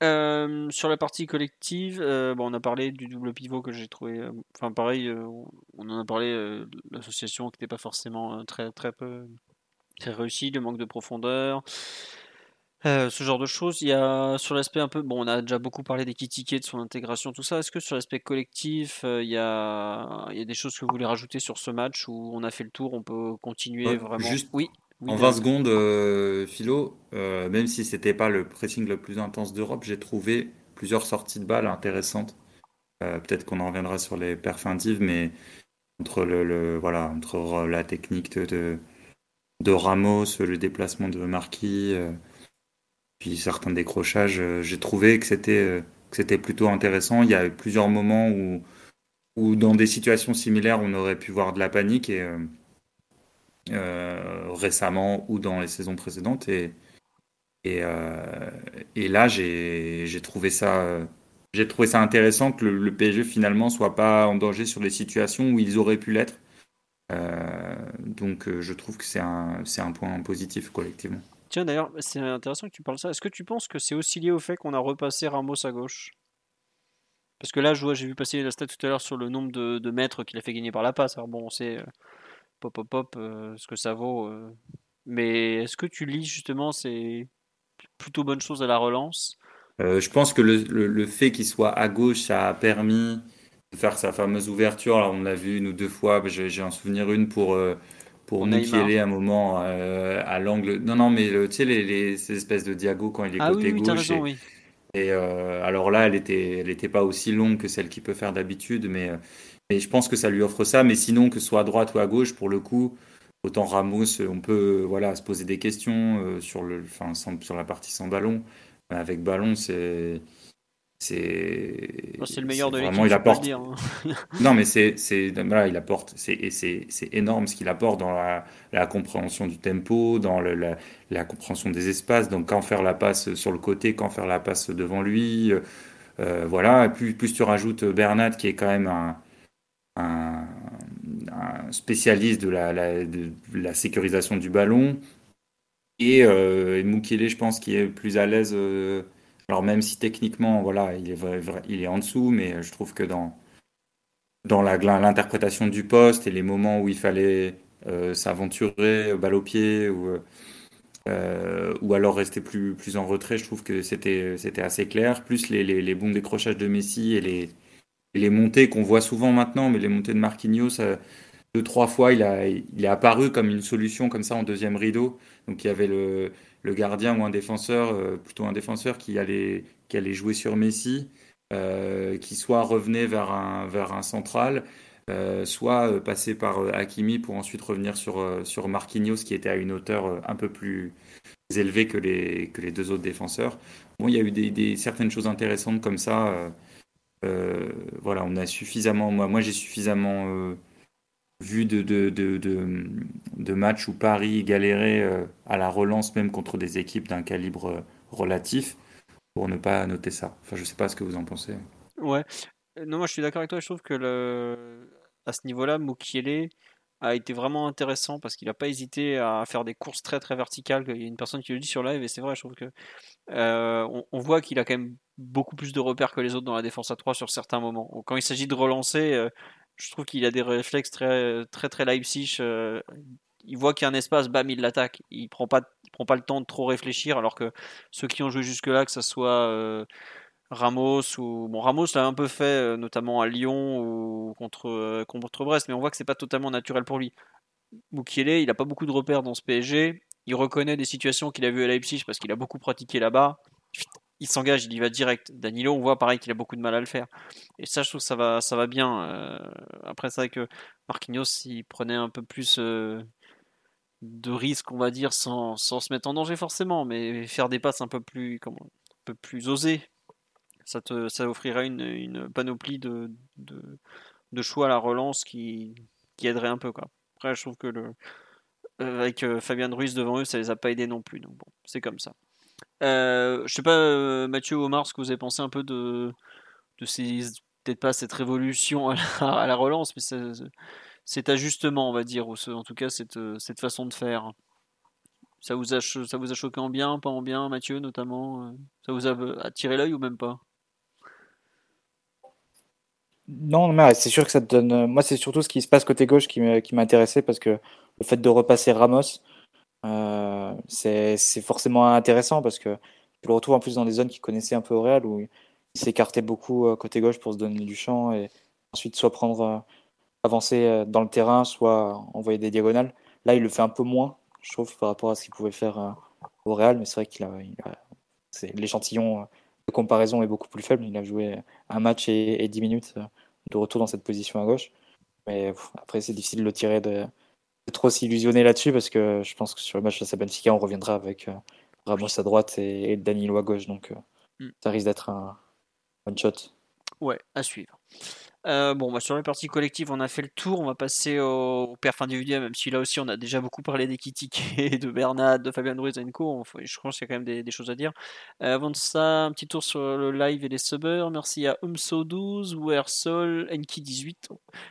Speaker 1: Euh, sur la partie collective, bon, on a parlé du double pivot que j'ai trouvé. enfin, pareil, on en a parlé. L'association qui n'était pas forcément très très peu très réussie, le manque de profondeur. Euh, ce genre de choses. Il y a sur l'aspect un peu, bon, on a déjà beaucoup parlé des tickets, de son intégration, tout ça. Est-ce que sur l'aspect collectif, euh, il y a, il y a des choses que vous voulez rajouter sur ce match où on a fait le tour, on peut continuer
Speaker 4: Ouais,
Speaker 1: vraiment?
Speaker 4: juste
Speaker 1: Oui, oui,
Speaker 4: en 20
Speaker 1: David.
Speaker 4: secondes, euh, Philo, même si c'était pas le pressing le plus intense d'Europe, j'ai trouvé plusieurs sorties de balles intéressantes. Peut-être qu'on en reviendra sur les perfs indives, mais entre le, le- voilà, entre la technique de, de, de Ramos, le déplacement de Marquis, puis certains décrochages, euh, j'ai trouvé que c'était euh, que c'était plutôt intéressant. Il y a eu plusieurs moments où, où dans des situations similaires, on aurait pu voir de la panique et euh, récemment ou dans les saisons précédentes. Et, et, là, j'ai trouvé ça, j'ai trouvé ça intéressant que le, PSG finalement soit pas en danger sur les situations où ils auraient pu l'être. Donc, je trouve que c'est un, c'est un point positif collectivement.
Speaker 1: Tiens, d'ailleurs, c'est intéressant que tu parles de ça. Est-ce que tu penses que c'est aussi lié au fait qu'on a repassé Ramos à gauche? Parce que là, j'ai vu passer la stat tout à l'heure sur le nombre de, mètres qu'il a fait gagner par la passe. Alors bon, on sait euh, pop pop pop euh, ce que ça vaut. euh. Mais est-ce que tu lis justement ces plutôt bonnes choses à la relance?
Speaker 4: Euh, je pense que le, fait qu'il soit à gauche, ça a permis de faire sa fameuse ouverture. Alors, on l'a vu une ou deux fois, j'ai un souvenir une pour, pour
Speaker 1: Neymar.
Speaker 4: Un moment euh, à l'angle. Non, non, mais le- tu sais, les, les- ces espèces de diago quand il est
Speaker 1: Ah
Speaker 4: côté
Speaker 1: oui,
Speaker 4: gauche.
Speaker 1: raison,
Speaker 4: Et,
Speaker 1: oui.
Speaker 4: et, euh, alors là, elle était, elle était pas aussi longue que celle qu'il peut faire d'habitude, mais, euh, mais je pense que ça lui offre ça. Mais sinon, que ce soit à droite ou à gauche, pour le coup, autant Ramos, on peut voilà, se poser des questions euh, sur le, sans- sur la partie sans ballon. Mais Avec ballon, c'est. C'est
Speaker 1: Bon, c'est le meilleur de
Speaker 4: vraiment,
Speaker 1: l'équipe,
Speaker 4: il
Speaker 1: pas le
Speaker 4: apporte.
Speaker 1: dire. hein.
Speaker 4: Non, mais c'est, voilà, il apporte, c'est, énorme ce qu'il apporte dans la, la compréhension du tempo, dans le- la, la compréhension des espaces, donc quand faire la passe sur le côté, quand faire la passe devant lui, euh, euh, voilà. Et plus, plus tu rajoutes Bernat qui est quand même un, un, un spécialiste de la, la, de la sécurisation du ballon, et, euh, et je pense, qui est plus à l'aise. euh, alors même si techniquement, voilà, il est, il est en dessous, mais je trouve que dans dans l'interprétation du poste et les moments où il fallait euh, s'aventurer, balle au pied ou, euh, ou alors rester plus, plus en retrait, je trouve que c'était assez clair. Plus les, les, bons décrochages de Messi et les, les montées qu'on voit souvent maintenant, mais les montées de Marquinhos, euh, deux, trois fois, il a, il est apparu comme une solution comme ça en deuxième rideau. Donc il y avait le, le gardien ou un défenseur, euh, plutôt un défenseur qui allait, qui allait jouer sur Messi euh, qui soit revenait vers un, vers un central, euh, soit passait par Hakimi pour ensuite revenir sur, sur Marquinhos qui était à une hauteur un peu plus élevée que les, que les deux autres défenseurs. Bon, il y a eu des, des- certaines choses intéressantes comme ça. voilà, on a suffisamment, moi, moi j'ai suffisamment vu de, de, de, de, de matchs où Paris galérait euh, à la relance même contre des équipes d'un calibre euh, relatif pour ne pas noter ça. Enfin, je sais pas ce que vous en pensez.
Speaker 1: Ouais. Euh, Non, moi je suis d'accord avec toi. Je trouve que à ce niveau-là, Mukiele a été vraiment intéressant parce qu'il n'a pas hésité à faire des courses très très verticales. Il y a une personne qui le dit sur live et c'est vrai, je trouve que on, voit qu'il a quand même beaucoup plus de repères que les autres dans la défense à 3 sur certains moments. Quand il s'agit de relancer, je trouve qu'il a des réflexes très très très Leipzig. euh, il voit qu'il y a un espace, bam, il l'attaque. Il prend pas, il prend pas le temps de trop réfléchir, alors que ceux qui ont joué jusque-là, que ce soit euh, Ramos ou bon Ramos l'a un peu fait, euh, notamment à Lyon ou contre contre Brest, mais on voit que c'est pas totalement naturel pour lui. Mukiele, il a pas beaucoup de repères dans ce PSG. Il reconnaît des situations qu'il a vues à Leipzig parce qu'il a beaucoup pratiqué là-bas. Il s'engage, il y va direct. Danilo, on voit pareil qu'il a beaucoup de mal à le faire. Et ça, je trouve que ça va, ça va bien. Euh, après, c'est vrai que Marquinhos, il prenait un peu plus euh, de risques, on va dire, sans, sans se mettre en danger forcément, mais faire des passes un peu plus, comment, un peu plus osées, ça te, ça offrirait une, une panoplie de, de, choix à la relance qui, qui aiderait un peu, quoi. Après, je trouve que avec euh, Fabien Ruiz devant eux, ça les a pas aidés non plus. Donc bon, c'est comme ça. Euh, je sais pas, euh, Mathieu Omar, ce que vous avez pensé un peu de, de ces, peut-être pas cette révolution à la, relance, mais c'est- cet ajustement, on va dire, ou en tout cas cette, euh, cette façon de faire. Ça vous a, ça vous a choqué en bien, pas en bien, Mathieu notamment euh, Ça vous a attiré l'œil ou même pas?
Speaker 2: Non, mais c'est sûr que ça te donne. Moi, c'est surtout ce qui se passe côté gauche qui m'intéressait parce que le fait de repasser Ramos, Euh, c'est forcément intéressant parce que tu le retrouves en plus dans des zones qu'il connaissait un peu au Real où il s'écartait beaucoup euh, côté gauche pour se donner du champ et ensuite soit prendre euh, avancer dans le terrain, soit envoyer des diagonales. Là, il le fait un peu moins, je trouve, par rapport à ce qu'il pouvait faire au Real, mais c'est vrai qu'il a, l'échantillon de comparaison est beaucoup plus faible. Il a joué un match et, et 10 minutes de retour dans cette position à gauche. Mais après, c'est difficile de le tirer de, trop s'illusionner là-dessus parce que je pense que sur le match face à Benfica, on reviendra avec euh, Ramos à droite et, et Danilo à gauche. Donc euh, mm. ça risque d'être un one shot.
Speaker 1: Ouais, à suivre. Euh, bon, bah, sur les parties collectives, on a fait le tour. On va passer au, perf individuel, même si là aussi on a déjà beaucoup parlé d'Ekitike, de Bernard, de Fabien Ruiz et Co. Je pense qu'il y a quand même des, choses à dire. Euh, avant de ça, un petit tour sur le live et les subbers. Merci à Umso12, Wersol, Enki18,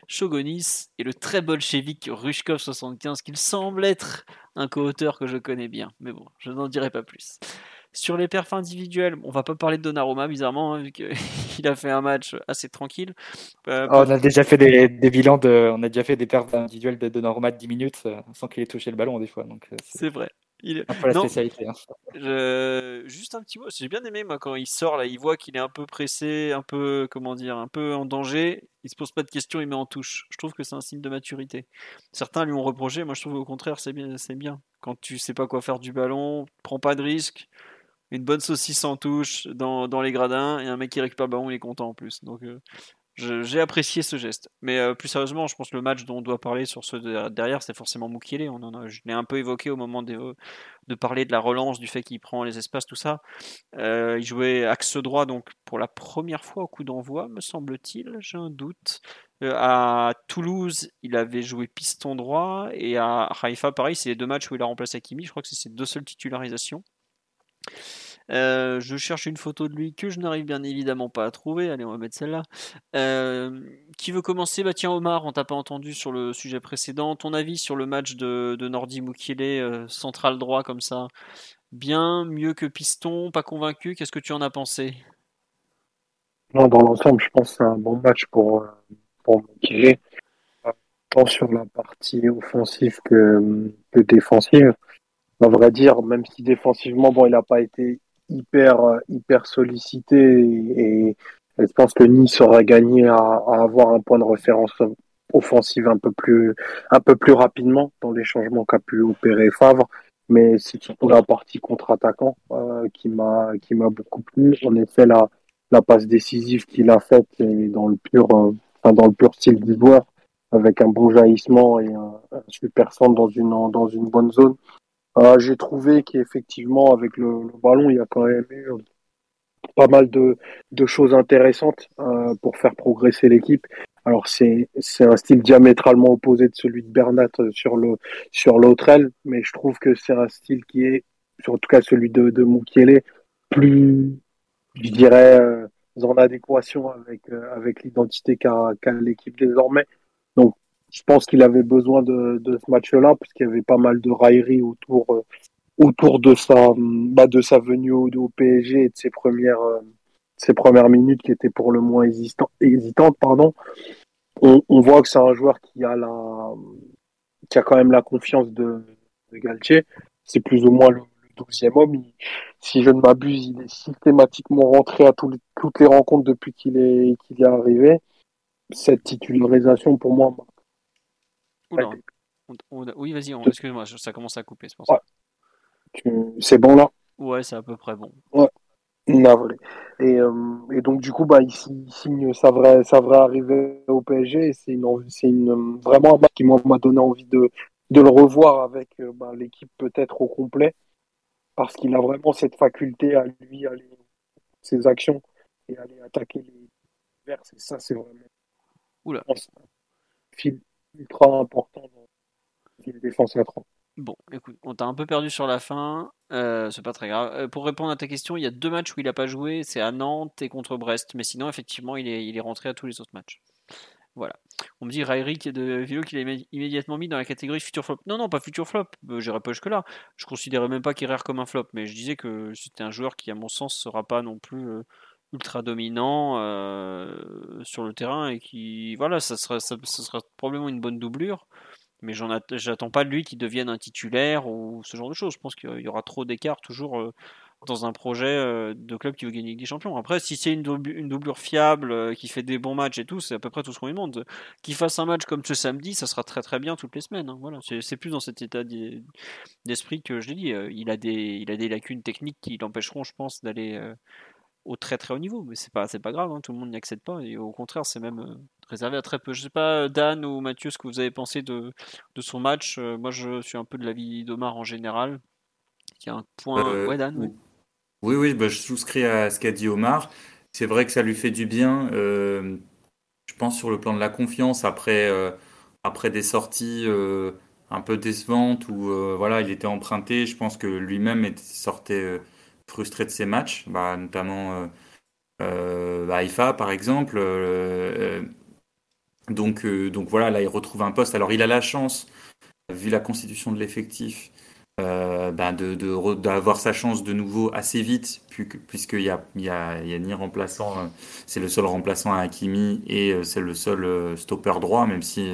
Speaker 1: Shogonis et le très bolchevique Rushkov75, qui semble être un co-auteur que je connais bien. Mais bon, je n'en dirai pas plus. Sur les perfs individuels, on va pas parler de Donnarumma bizarrement, hein, vu qu'il a fait un match assez tranquille.
Speaker 2: Euh, oh, on a déjà fait des, bilans de, on a déjà fait des perfs individuels de Donnarumma de 10 minutes euh, sans qu'il ait touché le ballon des fois. Donc
Speaker 1: euh, c'est vrai.
Speaker 2: Il est... La spécialité.
Speaker 1: Hein. Juste un petit mot, j'ai bien aimé moi quand il sort là, il voit qu'il est un peu pressé, un peu comment dire, un peu en danger. Il se pose pas de questions, il met en touche. Je trouve que c'est un signe de maturité. Certains lui ont reproché, moi je trouve au contraire c'est bien, c'est bien. Quand tu sais pas quoi faire du ballon, prends pas de risques une bonne saucisse en touche dans, dans, les gradins et un mec qui récupère le ballon, il est content en plus. Donc euh, j'ai apprécié ce geste. Mais euh, plus sérieusement, je pense que le match dont on doit parler sur ce derrière, c'est forcément Mukiele. On en a, je l'ai un peu évoqué au moment de, de parler de la relance, du fait qu'il prend les espaces, tout ça. Euh, il jouait axe droit donc pour la première fois au coup d'envoi, me semble-t-il. J'ai un doute. à Toulouse, il avait joué piston droit et à Haïfa, pareil, c'est les deux matchs où il a remplacé Hakimi. Je crois que c'est ses deux seules titularisations. Euh, je cherche une photo de lui que je n'arrive bien évidemment pas à trouver. Allez, on va mettre celle-là. Euh, qui veut commencer? Bah tiens, Omar, on t'a pas entendu sur le sujet précédent. Ton avis sur le match de, de Nordi Mukiele, euh, central droit comme ça? Bien, mieux que Piston, pas convaincu? Qu'est-ce que tu en as pensé?
Speaker 3: Non, dans l'ensemble, je pense que c'est un bon match pour, pour. Tant sur la partie offensive que défensive à vrai dire, même si défensivement, bon, il n'a pas été hyper, euh, hyper sollicité et, je pense que Nice aurait gagné à, avoir un point de référence offensive un peu plus, un peu plus rapidement dans les changements qu'a pu opérer Favre. Mais c'est surtout la partie contre-attaquant euh, qui m'a, qui m'a beaucoup plu. En effet, la, la passe décisive qu'il a faite est dans le pur, euh, dans le pur style du joueur, avec un bon jaillissement et un, un super centre dans une, dans une bonne zone. Euh, j'ai trouvé qu'effectivement, avec le, ballon, il y a quand même eu pas mal de, de choses intéressantes euh, pour faire progresser l'équipe. Alors c'est un style diamétralement opposé de celui de Bernat sur le sur l'autre aile, mais je trouve que c'est un style qui est, en tout cas celui de, de Mukiele, plus, je dirais, euh, en adéquation avec euh, avec l'identité qu'a qu'a l'équipe désormais. Donc je pense qu'il avait besoin de, de ce match-là parce qu'il y avait pas mal de railleries autour euh, autour de sa bah, de sa venue au, au, PSG et de ses premières euh, ses premières minutes qui étaient pour le moins hésitantes pardon. On, on voit que c'est un joueur qui a la qui a quand même la confiance de, de Galtier. C'est plus ou moins le, douzième homme. Si je ne m'abuse il est systématiquement rentré à toutes les rencontres depuis qu'il est qu'il est arrivé. Cette titularisation pour moi
Speaker 1: oui, vas-y, excuse-moi, ça commence à couper, c'est pour
Speaker 3: ça. C'est bon là?
Speaker 1: Ouais, c'est à peu près bon.
Speaker 3: Ouais. Et, euh, et, donc du coup, bah, il, signe sa vraie, sa vraie arrivée au PSG. C'est une, c'est une, vraiment un match qui m'a donné envie de, de le revoir avec euh, bah, l'équipe peut-être au complet, parce qu'il a vraiment cette faculté à lui aller ses actions et aller attaquer les vers. Et ça, c'est vraiment.
Speaker 1: Oula
Speaker 3: ultra important dans les défense à 3.
Speaker 1: Bon, écoute, on t'a un peu perdu sur la fin, euh, c'est pas très grave. Euh, pour répondre à ta question, il y a deux matchs où il n'a pas joué, c'est à Nantes et contre Brest, mais sinon, effectivement, il est, il est rentré à tous les autres matchs. Voilà. On me dit Rairi de Vilo qu'il est immédiatement mis dans la catégorie future flop. Non, non, pas future flop. Euh, j'irai pas jusque là. Je considérais même pas Kerrer comme un flop, mais je disais que c'était un joueur qui, à mon sens, sera pas non plus ultra dominant euh, sur le terrain et qui voilà ça sera ça, sera probablement une bonne doublure Mais j'attends pas de lui qu'il devienne un titulaire ou ce genre de choses. Je pense qu'il y aura trop d'écart toujours euh, dans un projet euh, de club qui veut gagner des champions. Après, si c'est une, doublure fiable, qui fait des bons matchs et tout, c'est à peu près tout ce qu'on lui demande. Qu'il fasse un match comme ce samedi, ça sera très très bien toutes les semaines. Hein. Voilà, c'est plus dans cet état d'esprit que je l'ai dit. il, a des, il a des lacunes techniques qui l'empêcheront, je pense, d'aller au très très haut niveau. Mais c'est pas, c'est pas grave, hein. tout le monde n'y accède pas. Et au contraire, c'est même réservé à très peu. Je sais pas, Dan ou Mathieu, ce que vous avez pensé de, de son match. Euh, moi, je suis un peu de l'avis d'Omar en général. Il y a un point.
Speaker 4: Euh,
Speaker 1: ouais, Dan
Speaker 4: Oui, oui, bah, je souscris à ce qu'a dit Omar. C'est vrai que ça lui fait du bien. Euh, je pense sur le plan de la confiance après, après des sorties un peu décevantes où voilà, il était emprunté. Je pense que lui-même sortait frustré de ses matchs, bah, notamment. Euh, Haïfa par exemple, donc, euh, donc voilà, là, il retrouve un poste. Alors, il a la chance, vu la constitution de l'effectif, euh, bah, d'avoir sa chance de nouveau assez vite, puisqu'il a, y a, y a, ni remplaçant, euh, c'est le seul remplaçant à Hakimi et c'est le seul stopper droit, même si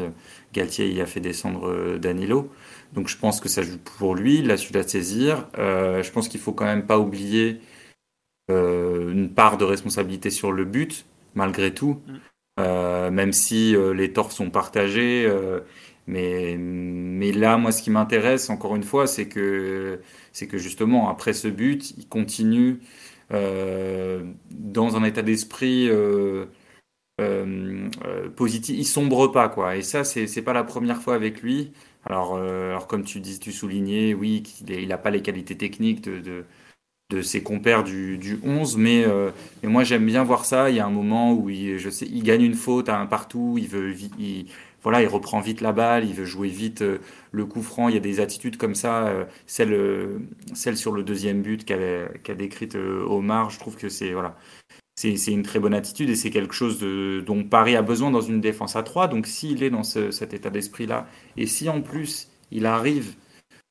Speaker 4: Galtier y a fait descendre Danilo. Donc je pense que ça joue pour lui, il a su la saisir. je pense qu'il faut quand même pas oublier une part de responsabilité sur le but, malgré tout. Mm. Euh, même si euh, les torts sont partagés. Euh, mais, mais là, moi, ce qui m'intéresse, encore une fois, c'est que, c'est que justement, après ce but, il continue dans un état d'esprit positif. Il sombre pas, quoi. Et ça, c'est, c'est pas la première fois avec lui. Alors, alors comme tu dis, tu soulignais, oui, qu'il n'a pas les qualités techniques de de ses compères du, du 11, mais, euh, mais moi j'aime bien voir ça. Il y a un moment où il, je sais, il gagne une faute à un partout, il veut, il, voilà, il reprend vite la balle, il veut jouer vite euh, le coup franc. Il y a des attitudes comme ça. Euh, celle, celle sur le deuxième but qu'a qu décrite Omar, je trouve que c'est voilà, c'est une très bonne attitude et c'est quelque chose de, dont Paris a besoin dans une défense à 3. Donc s'il est dans ce, cet état d'esprit-là, et si en plus il arrive,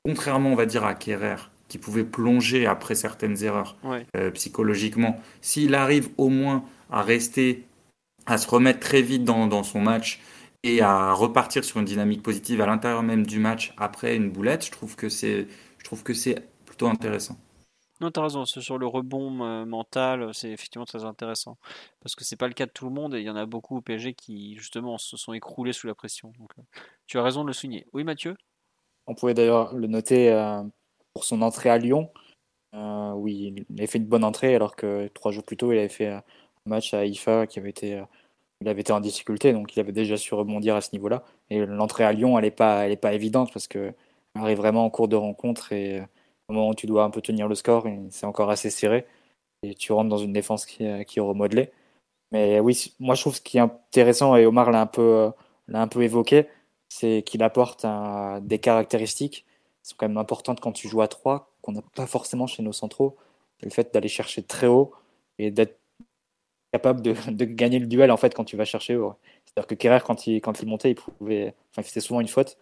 Speaker 4: contrairement on va dire à Kerrer, qui pouvait plonger après certaines erreurs euh, psychologiquement, s'il arrive au moins à rester, à se remettre très vite dans, son match et à repartir sur une dynamique positive à l'intérieur même du match après une boulette, je trouve que c'est plutôt intéressant.
Speaker 1: Non, as raison, sur le rebond euh, mental, c'est effectivement très intéressant. Parce que c'est pas le cas de tout le monde et il y en a beaucoup au PSG qui, justement, se sont écroulés sous la pression. Euh, tu as raison de le souligner. Oui, Mathieu?
Speaker 2: On pouvait d'ailleurs le noter pour son entrée à Lyon. Euh, oui, il avait fait une bonne entrée alors que trois jours plus tôt, il avait fait un match à IFA qui avait été, il avait été en difficulté, donc il avait déjà su rebondir à ce niveau-là. Et l'entrée à Lyon, elle n'est pas évidente parce que arrive vraiment en cours de rencontre et au moment où tu dois un peu tenir le score, c'est encore assez serré et tu rentres dans une défense qui, qui est remodelée. Mais oui, moi je trouve ce qui est intéressant et Omar l'a un peu, l'a un peu évoqué, c'est qu'il apporte des caractéristiques sont quand même importantes quand tu joues à 3, qu'on n'a pas forcément chez nos centraux. Le fait d'aller chercher très haut et d'être capable de, de, gagner le duel en fait quand tu vas chercher haut. C'est-à-dire que Kerrer, quand il, quand il montait, il pouvait. Enfin, il souvent une faute.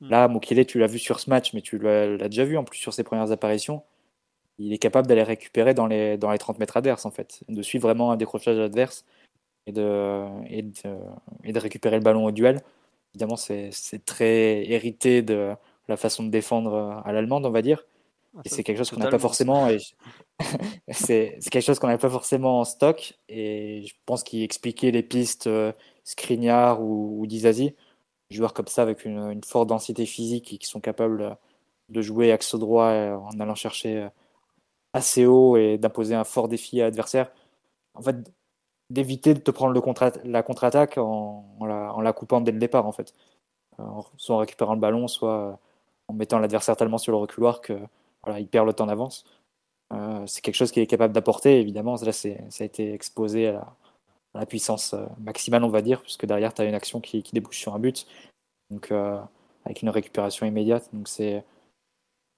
Speaker 2: Hmm. Là, Mokele, tu l'as vu sur ce match, mais tu l'as déjà vu en plus sur ses premières apparitions. Il est capable d'aller récupérer dans les, dans les 30 mètres adverses, en fait, de suivre vraiment un décrochage adverse et de, et de, et de récupérer le ballon au duel. Évidemment, c'est très hérité de, la façon de défendre euh, à l'allemande, on va dire. Ah, et c'est quelque chose qu'on n'a pas forcément. Et... c'est quelque chose qu'on n'a pas forcément en stock. Et je pense qu'il expliquait les pistes euh, Skriniar ou, ou Dizazi, joueurs comme ça avec une, forte densité physique et qui sont capables de jouer axe droit euh, en allant chercher assez haut et d'imposer un fort défi à l'adversaire. En fait, d'éviter de te prendre la contre-attaque en, la, coupant dès le départ, en fait. soit en récupérant le ballon, soit en mettant l'adversaire tellement sur le reculoir que voilà, il perd le temps d'avance. Euh, c'est quelque chose qu'il est capable d'apporter. Évidemment, là, ça a été exposé à la, puissance euh, maximale, on va dire, puisque derrière, tu as une action qui, débouche sur un but, donc euh, avec une récupération immédiate. Donc c'est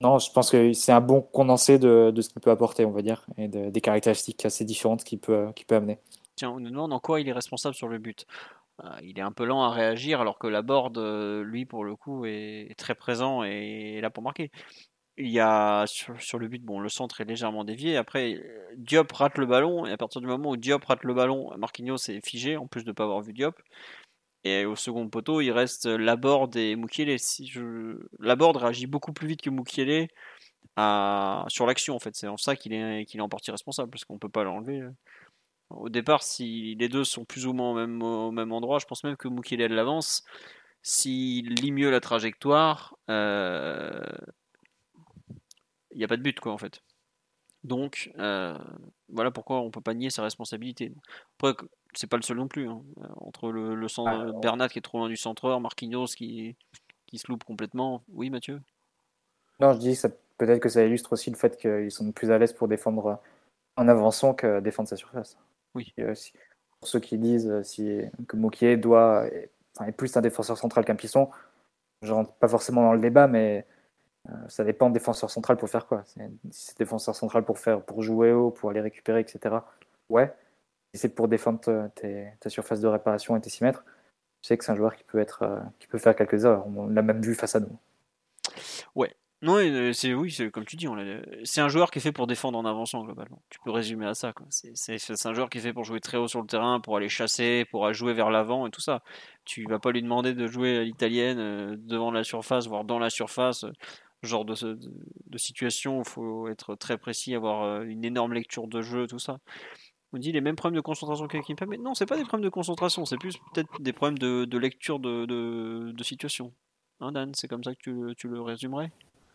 Speaker 2: non, je pense que c'est un bon condensé de, ce qu'il peut apporter, on va dire, et des caractéristiques assez différentes qu'il peut, amener.
Speaker 1: Tiens, on nous demande en quoi il est responsable sur le but. Euh, il est un peu lent à réagir alors que la board, lui, pour le coup, est, très présent et est là pour marquer. Il y a sur, le but, bon, le centre est légèrement dévié. Après, Diop rate le ballon et à partir du moment où Diop rate le ballon, Marquinhos est figé en plus de ne pas avoir vu Diop. Et au second poteau, il reste Laborde et Mukiele. Si je... Laborde réagit beaucoup plus vite que Mukiele à... sur l'action, en fait. C'est en ça qu'il est, est en partie responsable, parce qu'on peut pas l'enlever. Au départ, si les deux sont plus ou moins au même, au même endroit, je pense même que Mukiele l'avance. S'il lit mieux la trajectoire, euh, n'y a pas de but, quoi, en fait. Donc, euh, voilà pourquoi on peut pas nier sa responsabilité. Après, c'est pas le seul non plus. Hein. Entre le, le centre,
Speaker 2: Ah,
Speaker 1: Bernat qui est trop loin du centreur, Marquinhos qui, qui se loupe complètement. Oui, Mathieu?
Speaker 2: Non, je dis ça peut-être que ça illustre aussi le fait qu'ils sont plus à l'aise pour défendre en avançant que défendre sa surface.
Speaker 1: Oui.
Speaker 2: Et, euh, pour ceux qui disent euh, si, que Mokier doit est, enfin, est plus un défenseur central qu'un pisson, je rentre pas forcément dans le débat, mais euh, ça dépend de défenseur central pour faire quoi. Si c'est défenseur central pour faire pour jouer haut, pour aller récupérer, etc. Ouais. Si c'est pour défendre ta- tes- ta surface de réparation et tes 6 mètres, je sais que c'est un joueur qui peut être euh, qui peut faire quelques erreurs. On l'a même vu face à nous.
Speaker 1: Non, et, euh, c'est oui, comme tu dis, c'est un joueur qui est fait pour défendre en avançant globalement. Tu peux résumer à ça. C'est- un joueur qui est fait pour jouer très haut sur le terrain, pour aller chasser, pour jouer vers l'avant et tout ça. Tu vas pas lui demander de jouer à l'italienne euh, devant la surface, voire dans la surface. Genre de, de, de situation où il faut être très précis, avoir euh, une énorme lecture de jeu, tout ça. On dit les mêmes problèmes de concentration que Kimpembe. Non, c'est pas des problèmes de concentration, c'est plus peut-être des problèmes de, de lecture de, de, situation. Hein, Dan, c'est comme ça que tu, tu le résumerais?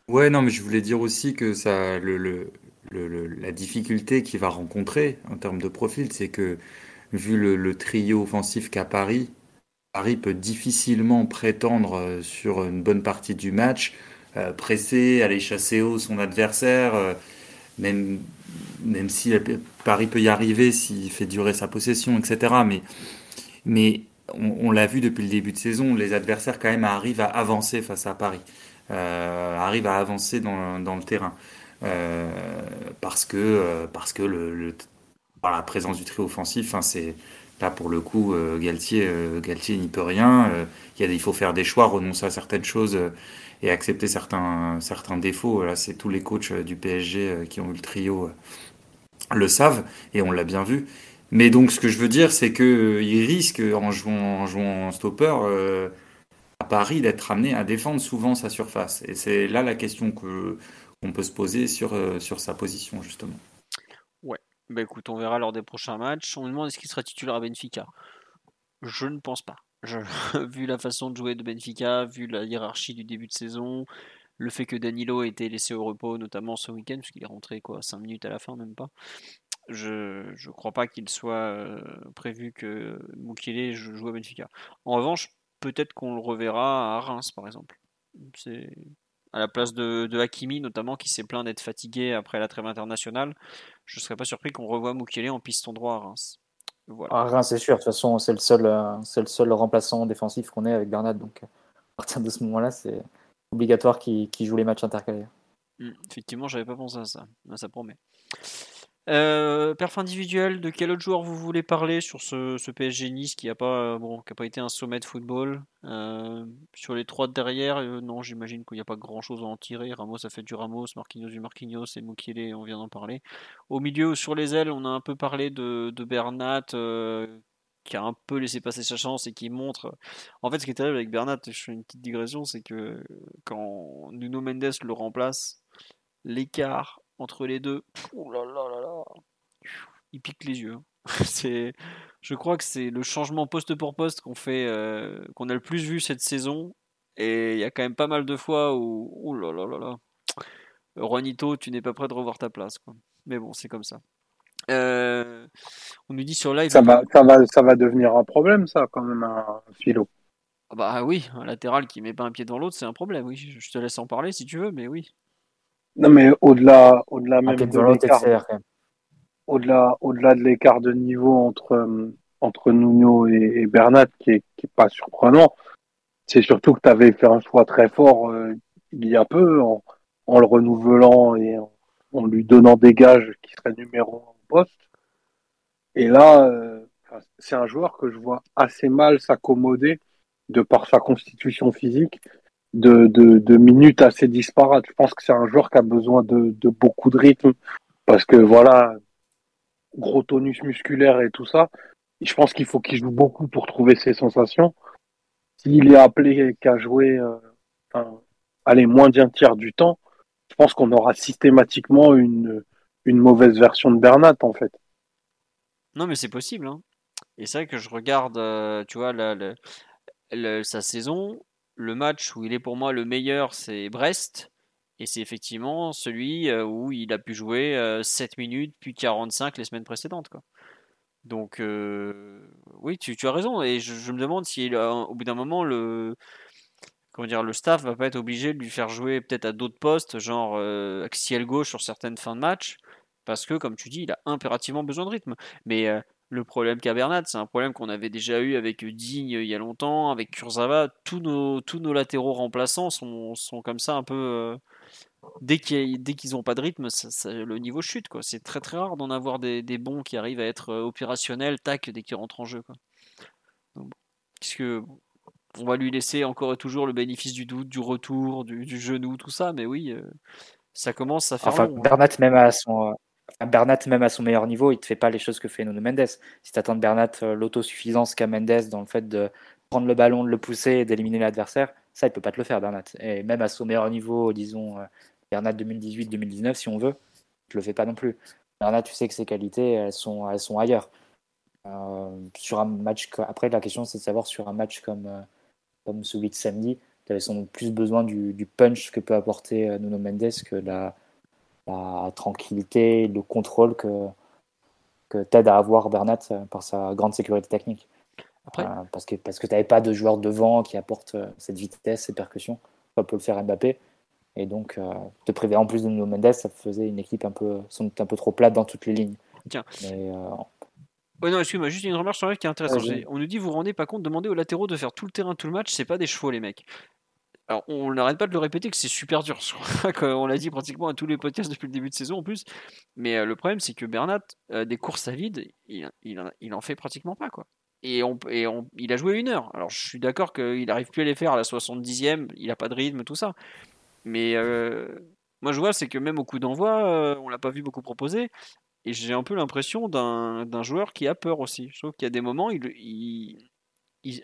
Speaker 4: Ouais, non, mais je voulais dire aussi que ça, le, le- le- la difficulté qu'il va rencontrer en termes de profil, c'est que vu le, trio offensif qu'a Paris, Paris peut difficilement prétendre euh, sur une bonne partie du match, presser, aller chasser haut son adversaire, euh, même, même si euh, Paris peut y arriver s'il fait durer sa possession, etc. Mais, mais on, l'a vu depuis le début de saison, les adversaires quand même arrivent à avancer face à Paris euh, arrive à avancer dans, dans le terrain. Euh, parce que, euh, parce que la présence du trio offensif, hein, c'est là pour le coup, euh, Galtier, euh, Galtier n'y peut rien. Euh, il, faut faire des choix, renoncer à certaines choses euh, et accepter certains, certains défauts. C'est tous les coachs euh, du PSG euh, qui ont eu le trio euh, le savent et on l'a bien vu. Mais donc, ce que je veux dire, c'est que il risque en jouant, en stopper. à Paris d'être amené à défendre souvent sa surface. Et c'est là la question que qu'on peut se poser sur, sur sa position, justement.
Speaker 1: Bah écoute, on verra lors des prochains matchs. On me demande est-ce qu'il sera titulaire à Benfica? Je ne pense pas. Vu la façon de jouer de Benfica, vu la hiérarchie du début de saison, le fait que Danilo ait été laissé au repos, notamment ce week-end, puisqu'il est rentré quoi, 5 minutes à la fin, même pas. Je ne crois pas qu'il soit euh, prévu que Mukele joue à Benfica. En revanche, peut-être qu'on le reverra à Reims, par exemple. C'est à la place de, Hakimi, notamment, qui s'est plaint d'être fatigué après la trêve internationale. Je serais pas surpris qu'on revoie Mukele en piston droit à Reims. Voilà.
Speaker 2: Ah, Reims, c'est sûr. De toute façon, c'est le seul, euh, c'est le seul remplaçant défensif qu'on ait avec Bernat. Donc, euh, à partir de ce moment-là, c'est obligatoire qu'il joue les matchs intercalaires.
Speaker 1: Hmm, effectivement, j'avais pas pensé à ça. Ah, Ça promet. Euh, perf individuel, de quel autre joueur vous voulez parler sur ce, ce PSG Nice qui a pas, euh, bon, pas été un sommet de football Euh, Sur les trois de derrière, non, j'imagine qu'il n'y a pas grand chose à en tirer. Ramos a fait du Ramos, Marquinhos du Marquinhos et Mukiele, on vient d'en parler. Au milieu, sur les ailes, on a un peu parlé de, Bernat qui a un peu laissé passer sa chance et qui montre. En fait, ce qui est terrible avec Bernat, je fais une petite digression, c'est que quand Nuno Mendes le remplace, l'écart entre les deux, oh là là là là, il pique les yeux. hein. C'est, je crois que c'est le changement poste pour poste qu'on fait, euh, qu'on a le plus vu cette saison. Et il y a quand même pas mal de fois où, oh là là là là, Juanito, tu n'es pas prêt de revoir ta place, quoi. Mais bon, c'est comme ça. Euh, on nous dit sur live.
Speaker 3: Ça va, ça va, ça va devenir un problème, ça, quand même, un philo.
Speaker 1: Ah Bah oui, un latéral qui met pas un pied dans l'autre, c'est un problème. Oui, je te laisse en parler si tu veux, mais oui.
Speaker 3: Non, mais au-delà, au-delà même de l'écart, au-delà, au-delà de l'écart de niveau entre, entre Nuno et, et Bernat, qui est, qui est pas surprenant, c'est surtout que tu avais fait un choix très fort euh, il y a peu en, en le renouvelant et en, en lui donnant des gages qui seraient numéro un au poste. Et là, euh, c'est un joueur que je vois assez mal s'accommoder de par sa constitution physique de, de, minutes assez disparates. Je pense que c'est un joueur qui a besoin de, beaucoup de rythme parce que voilà, gros tonus musculaire et tout ça. Je pense qu'il faut qu'il joue beaucoup pour trouver ses sensations. s'il est appelé qu'à jouer, euh, moins d'un tiers du temps, je pense qu'on aura systématiquement une, une mauvaise version de Bernat, en fait.
Speaker 1: Non, mais c'est possible. Hein. Et c'est vrai que je regarde, euh, tu vois, sa saison. Le match où il est pour moi le meilleur, c'est Brest. Et c'est effectivement celui euh, où il a pu jouer 7 minutes, puis 45 les semaines précédentes. Donc, oui, tu, as raison. Et je, me demande si, au bout d'un moment, le, comment dire, le staff va pas être obligé de lui faire jouer peut-être à d'autres postes, genre euh, axial gauche sur certaines fins de match, parce que, comme tu dis, il a impérativement besoin de rythme. Mais euh, le problème qu'a Bernat, c'est un problème qu'on avait déjà eu avec Digne il y a longtemps, avec Kurzawa. Tous nos, tous nos latéraux remplaçants sont, sont comme ça un peu. Euh, dès qu'ils n'ont pas de rythme, le niveau chute. Quoi. C'est très très rare d'en avoir des, des, bons qui arrivent à être opérationnels, tac, dès qu'ils rentrent en jeu. Quoi. Donc, que on va lui laisser encore et toujours le bénéfice du doute, du retour, du, genou, tout ça, mais oui, euh, ça commence à faire.
Speaker 2: Enfin,
Speaker 1: long, hein.
Speaker 2: Bernat, même à son. Bernat, même à son meilleur niveau, il ne te fait pas les choses que fait Nuno Mendes. Si tu attends de Bernat euh, l'autosuffisance qu'a Mendes dans le fait de prendre le ballon, de le pousser et d'éliminer l'adversaire, ça, il peut pas te le faire, Bernat. Et même à son meilleur niveau, disons, euh, Bernat 2018-2019, si on veut, tu le fais pas non plus. Bernat, tu sais que ses qualités, elles sont, elles sont ailleurs. sur un match, après, la question, c'est de savoir sur un match comme comme celui de samedi, tu avais sans plus besoin du, punch que peut apporter euh, Nuno Mendes que la, la tranquillité, le contrôle que, que t'aide à avoir Bernat euh, par sa grande sécurité technique. Après. Euh, parce que, parce que tu n'avais pas de joueur devant qui apporte cette vitesse, cette percussion, comme peut le faire Mbappé. Et donc, te priver en plus de Nuno Mendes, ça faisait une équipe un peu, un peu trop plate dans toutes les lignes.
Speaker 1: Tiens. Ouais, non, excuse-moi, juste une remarque sur un qui est intéressante. on nous dit, vous vous rendez pas compte, demander aux latéraux de faire tout le terrain, tout le match, c'est pas des chevaux, les mecs. Alors, on n'arrête pas de le répéter que c'est super dur. on l'a dit pratiquement à tous les podcasts depuis le début de saison en plus. Mais euh, le problème, c'est que Bernat, euh, des courses à vide, il, il, en fait pratiquement pas. quoi. Et, il a joué une heure. Alors, je suis d'accord qu'il n'arrive plus à les faire à la 70e, il n'a pas de rythme, tout ça. Mais euh, moi, je vois, c'est que même au coup d'envoi, on l'a pas vu beaucoup proposer. Et j'ai un peu l'impression d'un joueur qui a peur aussi. Je trouve qu'il y a des moments, il,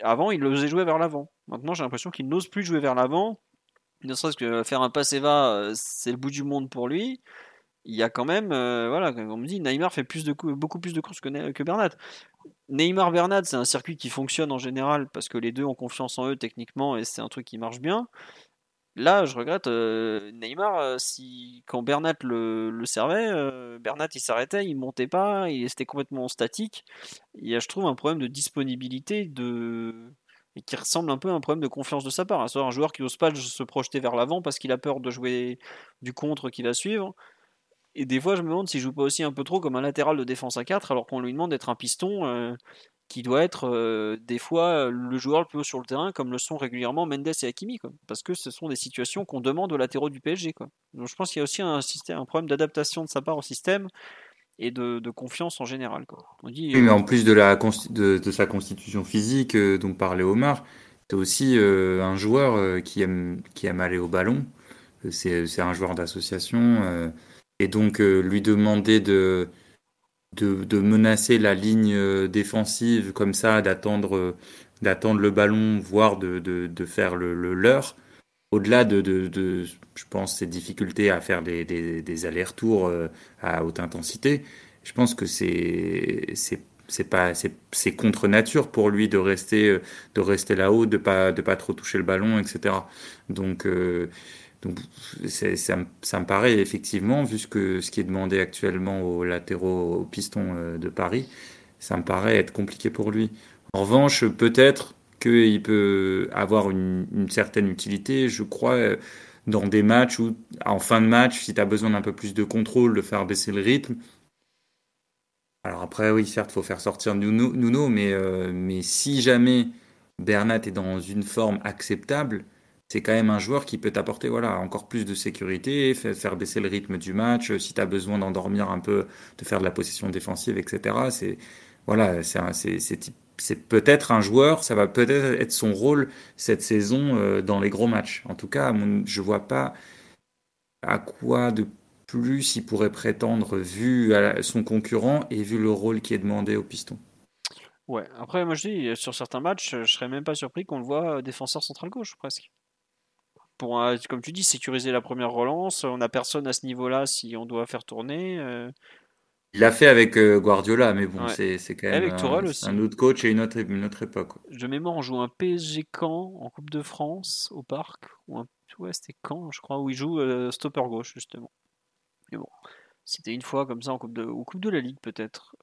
Speaker 1: avant, il osait jouer vers l'avant. Maintenant, j'ai l'impression qu'il n'ose plus jouer vers l'avant. Ne serait-ce que faire un passe va, euh, c'est le bout du monde pour lui. Il y a quand même, euh, voilà, on me dit, Neymar fait beaucoup plus de courses que, que Bernat. Neymar Bernat, c'est un circuit qui fonctionne en général parce que les deux ont confiance en eux techniquement et c'est un truc qui marche bien. Là, je regrette euh, Neymar, euh, si quand Bernat le, servait, euh, Bernat il s'arrêtait, il montait pas, il était complètement statique. Il y a, je trouve, un problème de disponibilité de qui ressemble un peu à un problème de confiance de sa part. C'est un joueur qui n'ose pas se projeter vers l'avant parce qu'il a peur de jouer du contre qui va suivre. Et des fois, je me demande s'il joue pas aussi un peu trop comme un latéral de défense à 4 alors qu'on lui demande d'être un piston qui doit être euh, des fois le joueur le plus haut sur le terrain, comme le sont régulièrement Mendes et Hakimi, quoi. parce que ce sont des situations qu'on demande aux latéraux du PSG. Quoi. Donc je pense qu'il y a aussi un, système, un problème d'adaptation de sa part au système et de, confiance en général. Quoi.
Speaker 4: On dit, oui, mais en plus de, la, de, sa constitution physique, euh, dont parlait Omar, c'est aussi euh, un joueur qui, aime, qui aime aller au ballon. C'est un joueur d'association. et donc lui demander de de, menacer la ligne euh, défensive comme ça, d'attendre euh, d'attendre le ballon, voire de, de, faire le, leur. Au-delà de, de, je pense, ces difficultés à faire des, des, allers-retours euh, à haute intensité, je pense que c'est c'est pas c'est contre nature pour lui de rester de rester là-haut, de pas de pas trop toucher le ballon, etc. Donc donc ça, me paraît effectivement, vu ce, que, ce qui est demandé actuellement aux latéraux, aux pistons euh, de Paris, ça me paraît être compliqué pour lui. En revanche, peut-être qu'il peut avoir une, certaine utilité, je crois, dans des matchs où, en fin de match, si tu as besoin d'un peu plus de contrôle, de faire baisser le rythme. Alors après, oui, certes, il faut faire sortir Nuno, Nuno mais, euh, mais si jamais Bernat est dans une forme acceptable, c'est quand même un joueur qui peut t'apporter voilà, encore plus de sécurité, faire baisser le rythme du match, si tu as besoin d'endormir un peu, de faire de la possession défensive, etc. C'est voilà, peut-être un joueur, ça va peut-être être son rôle cette saison euh, dans les gros matchs. En tout cas, je vois pas à quoi de plus il pourrait prétendre vu son concurrent et vu le rôle qui est demandé au piston.
Speaker 1: Ouais, après, moi je dis, sur certains matchs, je serais même pas surpris qu'on le voit euh, défenseur central gauche, presque. Pour, comme tu dis, sécuriser la première relance, on n'a personne à ce niveau-là si on doit faire tourner. euh,
Speaker 4: Il l'a fait avec euh, Guardiola, mais bon,
Speaker 1: Ouais.
Speaker 4: c'est quand même un,
Speaker 1: aussi.
Speaker 4: un autre coach et une autre, une autre époque.
Speaker 1: De mémoire, on joue un PSG Caen en Coupe de France au parc. Ou un... Ouais, c'était Caen, je crois, où il joue euh, stopper gauche, justement. Mais bon, c'était une fois comme ça en Coupe de, ou Coupe de la Ligue, peut-être.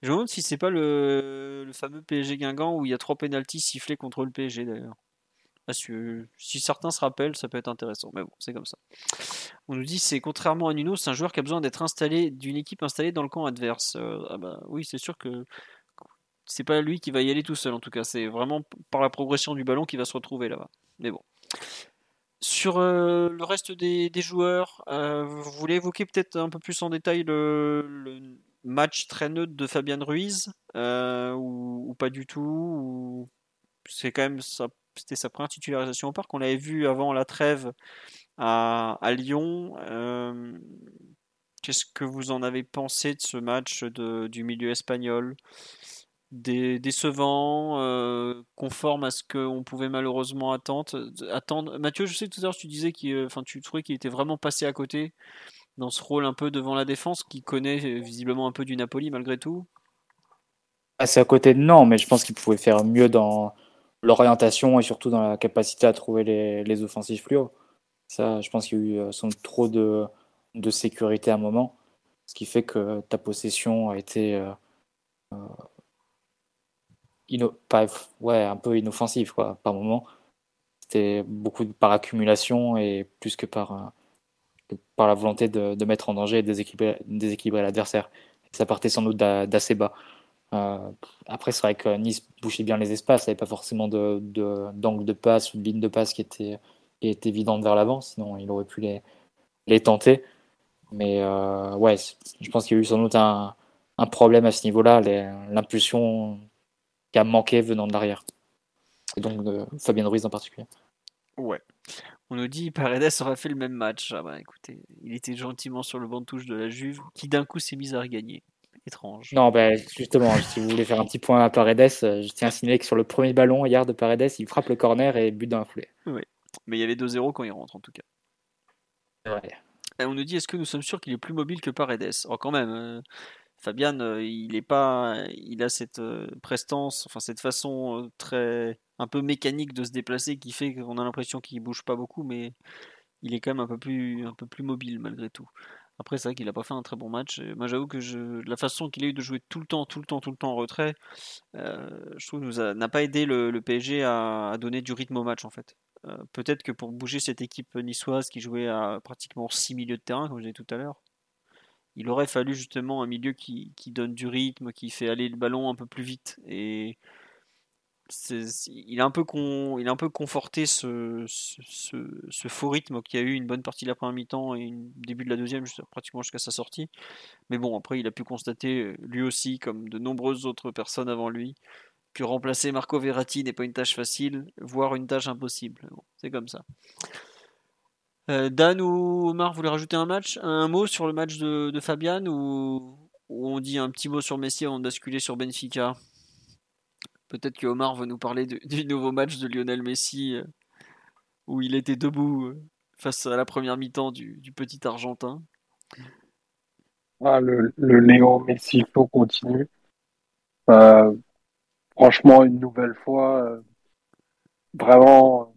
Speaker 1: Je me demande si c'est pas le... le fameux PSG Guingamp où il y a trois pénalties sifflés contre le PSG, d'ailleurs. Si, certains se rappellent, ça peut être intéressant. Mais bon, c'est comme ça. On nous dit c'est contrairement à Nuno, c'est un joueur qui a besoin d'être installé d'une équipe installée dans le camp adverse. Euh, ah bah oui, c'est sûr que c'est pas lui qui va y aller tout seul en tout cas. C'est vraiment par la progression du ballon qu'il va se retrouver là-bas. Mais bon. Sur euh, le reste des, joueurs, euh, vous voulez évoquer peut-être un peu plus en détail le, match très neutre de Fabian Ruiz ou, pas du tout ou C'est quand même sa- c'était sa première titularisation au parc. On l'avait vu avant la trêve à, Lyon. Euh, Qu'est-ce que vous en avez pensé de ce match du milieu espagnol? Dé- Décevant, euh, conforme à ce qu'on pouvait malheureusement attendre, attendre. Mathieu, je sais que tout à l'heure tu disais qu'il, enfin, tu trouvais qu'il était vraiment passé à côté dans ce rôle un peu devant la défense, qui connaît euh, visiblement un peu du Napoli malgré tout.
Speaker 2: C'est à côté non, mais je pense qu'il pouvait faire mieux dans l'orientation et surtout dans la capacité à trouver les, offensifs plus hauts. Ça, je pense qu'il y a eu euh, sans doute trop de, sécurité à un moment, ce qui fait que ta possession a été euh, euh, pas, ouais, un peu inoffensive quoi, par moment. C'était beaucoup par accumulation et plus que par, par la volonté de, mettre en danger et déséquilibrer, l'adversaire. Ça partait sans doute d'a- d'assez bas. Euh, après, c'est vrai que Nice bouchait bien les espaces, il n'y avait pas forcément d'angle de passe ou de ligne de passe qui était, évidente vers l'avant, sinon il aurait pu les, tenter. Mais euh, ouais, je pense qu'il y a eu sans doute un, problème à ce niveau-là, l'impulsion qui a manqué venant de l'arrière. Et donc de Fabien Ruiz en particulier.
Speaker 1: Ouais. On nous dit Paredes aurait fait le même match. Ah bah écoutez, il était gentiment sur le banc de touche de la Juve, qui d'un coup s'est mise à regagner. Étrange.
Speaker 2: Non, ben justement, si vous voulez faire un petit point à Paredes, euh, je tiens à signaler que sur le premier ballon hier de Paredes, il frappe le corner et but dans la foulée.
Speaker 1: Mais il y avait 2-0 quand il rentre en tout cas. Et on nous dit est-ce que nous sommes sûrs qu'il est plus mobile que Paredes? Oh quand même, euh, Fabian, euh, il est pas, il a cette euh, prestance, enfin cette façon euh, très, un peu mécanique de se déplacer qui fait qu'on a l'impression qu'il bouge pas beaucoup, mais il est quand même un peu plus, un peu plus mobile malgré tout. Après c'est vrai qu'il a pas fait un très bon match. Moi j'avoue que la façon qu'il a eu de jouer tout le temps, tout le temps, tout le temps en retrait, euh, je trouve n'a pas aidé le, PSG à, à donner du rythme au match en fait. Euh, Peut-être que pour bouger cette équipe niçoise qui jouait à pratiquement 6 milieux de terrain, comme je disais tout à l'heure, il aurait fallu justement un milieu qui, qui donne du rythme, qui fait aller le ballon un peu plus vite. Et il, a un peu con- il a un peu conforté ce, ce, faux rythme qu'il a eu une bonne partie de la première mi-temps et début de la deuxième, pratiquement jusqu'à sa sortie. Mais bon, après, il a pu constater, euh, lui aussi, comme de nombreuses autres personnes avant lui, que remplacer Marco Verratti n'est pas une tâche facile, voire une tâche impossible. C'est comme ça. Euh, Dan ou Omar, vous voulez rajouter un match, un mot sur le match de, de Fabian ou, ou on dit un petit mot sur Messi avant de basculer sur Benfica? Peut-être que Omar va nous parler du nouveau match de Lionel Messi euh, où il était debout euh, face à la première mi-temps du, petit Argentin.
Speaker 3: Ah, le, le Léo Messi show continue. Euh, franchement, une nouvelle fois, euh, vraiment,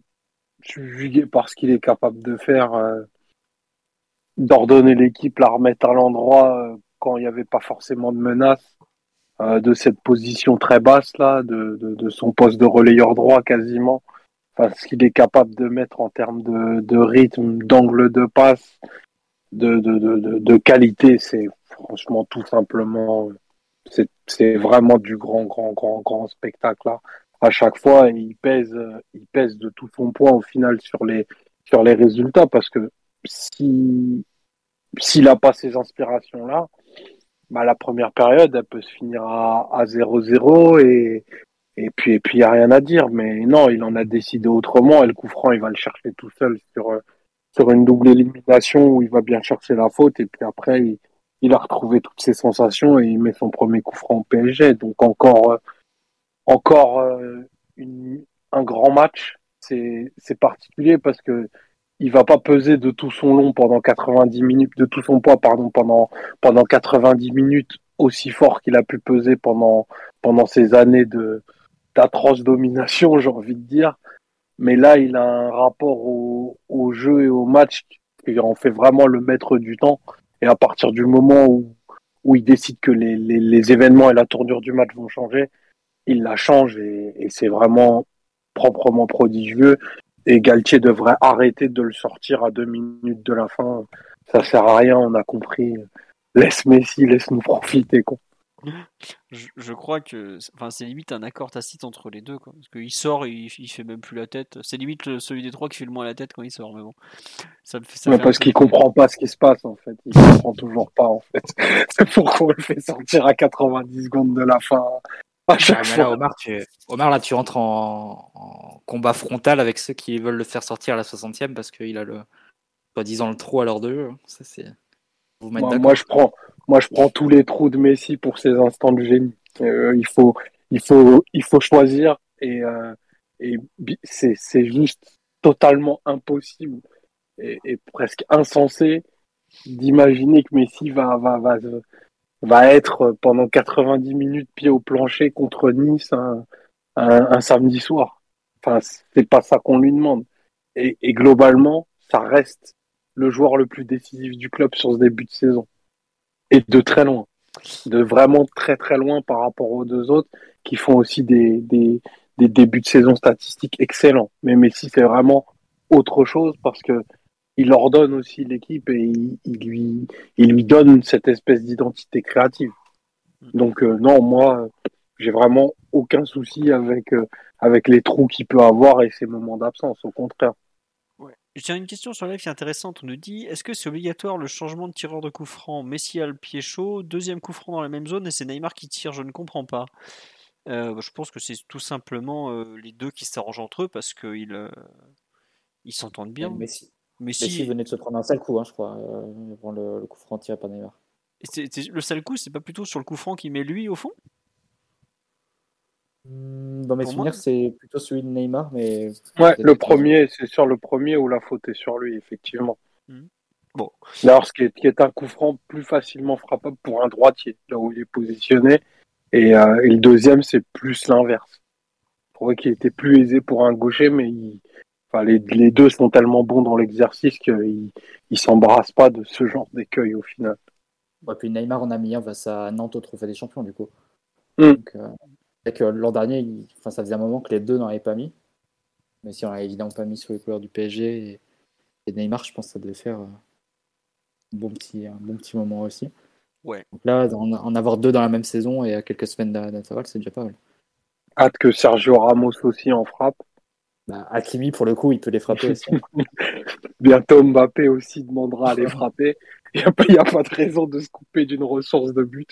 Speaker 3: je suis jugué par ce qu'il est capable de faire, d'ordonner l'équipe, la remettre à l'endroit quand il n'y avait pas forcément de menace, euh, de cette position très basse là, de, de, son poste de relayeur droit quasiment. Enfin, ce qu'il est capable de mettre en termes de, de rythme, d'angle de passe, de, de, qualité, c'est franchement tout simplement, c'est vraiment du grand, grand, grand, grand spectacle là. À chaque fois, il pèse, il pèse de tout son poids au final sur les, sur les résultats parce que si, s'il n'a pas ces inspirations là, bah, la première période, elle peut se finir à, à 0-0 et, et puis, et puis, il n'y a rien à dire. Mais non, il en a décidé autrement et le coup franc, il va le chercher tout seul sur, euh, sur une double élimination où il va bien chercher la faute et puis après il, il a retrouvé toutes ses sensations et il met son premier coup franc au PSG donc encore euh, encore euh, une, un grand match. C'est particulier parce que il va pas peser de tout son long pendant 90 minutes, de tout son poids, pardon, pendant pendant 90 minutes aussi fort qu'il a pu peser pendant ces années d'atroce domination, j'ai envie de dire. Mais là, il a un rapport au, jeu et au match qui en fait vraiment le maître du temps. Et à partir du moment où, il décide que les, événements et la tournure du match vont changer, il la change et c'est vraiment proprement prodigieux. Et Galtier devrait arrêter de le sortir à deux minutes de la fin. Ça sert à rien, on a compris. Laisse Messi, laisse-nous profiter. Quoi.
Speaker 1: Je, je crois que enfin, c'est limite un accord tacite entre les deux. Quoi. Parce qu'il sort, il, il fait même plus la tête. C'est limite le- celui des trois qui fait le moins la tête quand il sort. Mais bon, ça ça
Speaker 3: parce qu'il comprend pas ce qui se passe en fait. Il comprend toujours pas en fait. C'est pourquoi on le fait sortir à 90 secondes de la fin. À
Speaker 2: Ah,
Speaker 3: fois.
Speaker 2: Omar, tu... Omar, là, tu rentres en... en combat frontal avec ceux qui veulent le faire sortir à la 60e parce qu'il a le soi-disant le trou à l'heure de jeu. Ça, c'est.
Speaker 3: Moi, je prends, moi, je prends tous les trous de Messi pour ces instants de génie. Euh, il faut, il faut, il faut choisir et, euh, et c'est juste totalement impossible et, et presque insensé d'imaginer que Messi va, va, va, va être pendant 90 minutes pied au plancher contre Nice un, samedi soir. Enfin, c'est pas ça qu'on lui demande. Et, globalement, ça reste le joueur le plus décisif du club sur ce début de saison. Et de très loin. De vraiment très très loin par rapport aux deux autres qui font aussi des, des, des débuts de saison statistiques excellents. Mais Messi, c'est vraiment autre chose parce que il ordonne aussi l'équipe et il, il lui, il lui donne cette espèce d'identité créative. Donc euh, non, moi, j'ai vraiment aucun souci avec, euh, avec les trous qu'il peut avoir et ses moments d'absence. Au contraire.
Speaker 1: Ouais. J'ai une question sur live qui est intéressante. On nous dit est-ce que c'est obligatoire le changement de tireur de coup franc? Messi a le pied chaud, deuxième coup franc dans la même zone et c'est Neymar qui tire. Je ne comprends pas. Euh, je pense que c'est tout simplement euh, les deux qui s'arrangent entre eux parce qu'ils euh, ils s'entendent bien.
Speaker 2: Messi.
Speaker 1: Messi,
Speaker 2: Messi venait de se prendre un sale coup, hein, je crois, euh, avant le, le coup franc tiré par Neymar.
Speaker 1: et le sale coup, c'est pas plutôt sur le coup franc qu'il met lui au fond?
Speaker 2: Hmm, Dans mes
Speaker 1: Pour
Speaker 2: souvenirs, c'est plutôt celui de Neymar, mais.
Speaker 3: Ouais, le premier, c'est sur le premier où la faute est sur lui, effectivement.
Speaker 1: Mhm. Bon.
Speaker 3: D'ailleurs, ce qui est, qui est un coup franc plus facilement frappable pour un droitier, là où il est positionné. Et, euh, et le deuxième, c'est plus l'inverse. Je trouvais qu'il était plus aisé pour un gaucher, mais il- enfin, les, les deux sont tellement bons dans l'exercice qu'ils ne s'embarrassent pas de ce genre d'écueil au final.
Speaker 2: Ouais, puis Neymar en a mis un face à Nantes au Trophée des Champions, du coup.
Speaker 3: Mm.
Speaker 2: Donc, euh, l'an dernier, il- enfin, ça faisait un moment que les deux n'en avaient pas mis. Mais si on l'a évidemment pas mis sur les couleurs du PSG et, et Neymar, je pense que ça devait faire euh, un, bon petit, un bon petit moment aussi.
Speaker 1: Ouais.
Speaker 2: Donc là, en, en avoir deux dans la même saison et à quelques semaines d'intervalle, c'est déjà pas mal.
Speaker 3: Hâte que Sergio Ramos aussi en frappe.
Speaker 2: Bah, Hakimi, pour le coup, il peut les frapper aussi.
Speaker 3: Bientôt Mbappé aussi demandera à les frapper. Il n'y a, pas- il y a pas de raison de se couper d'une ressource de but.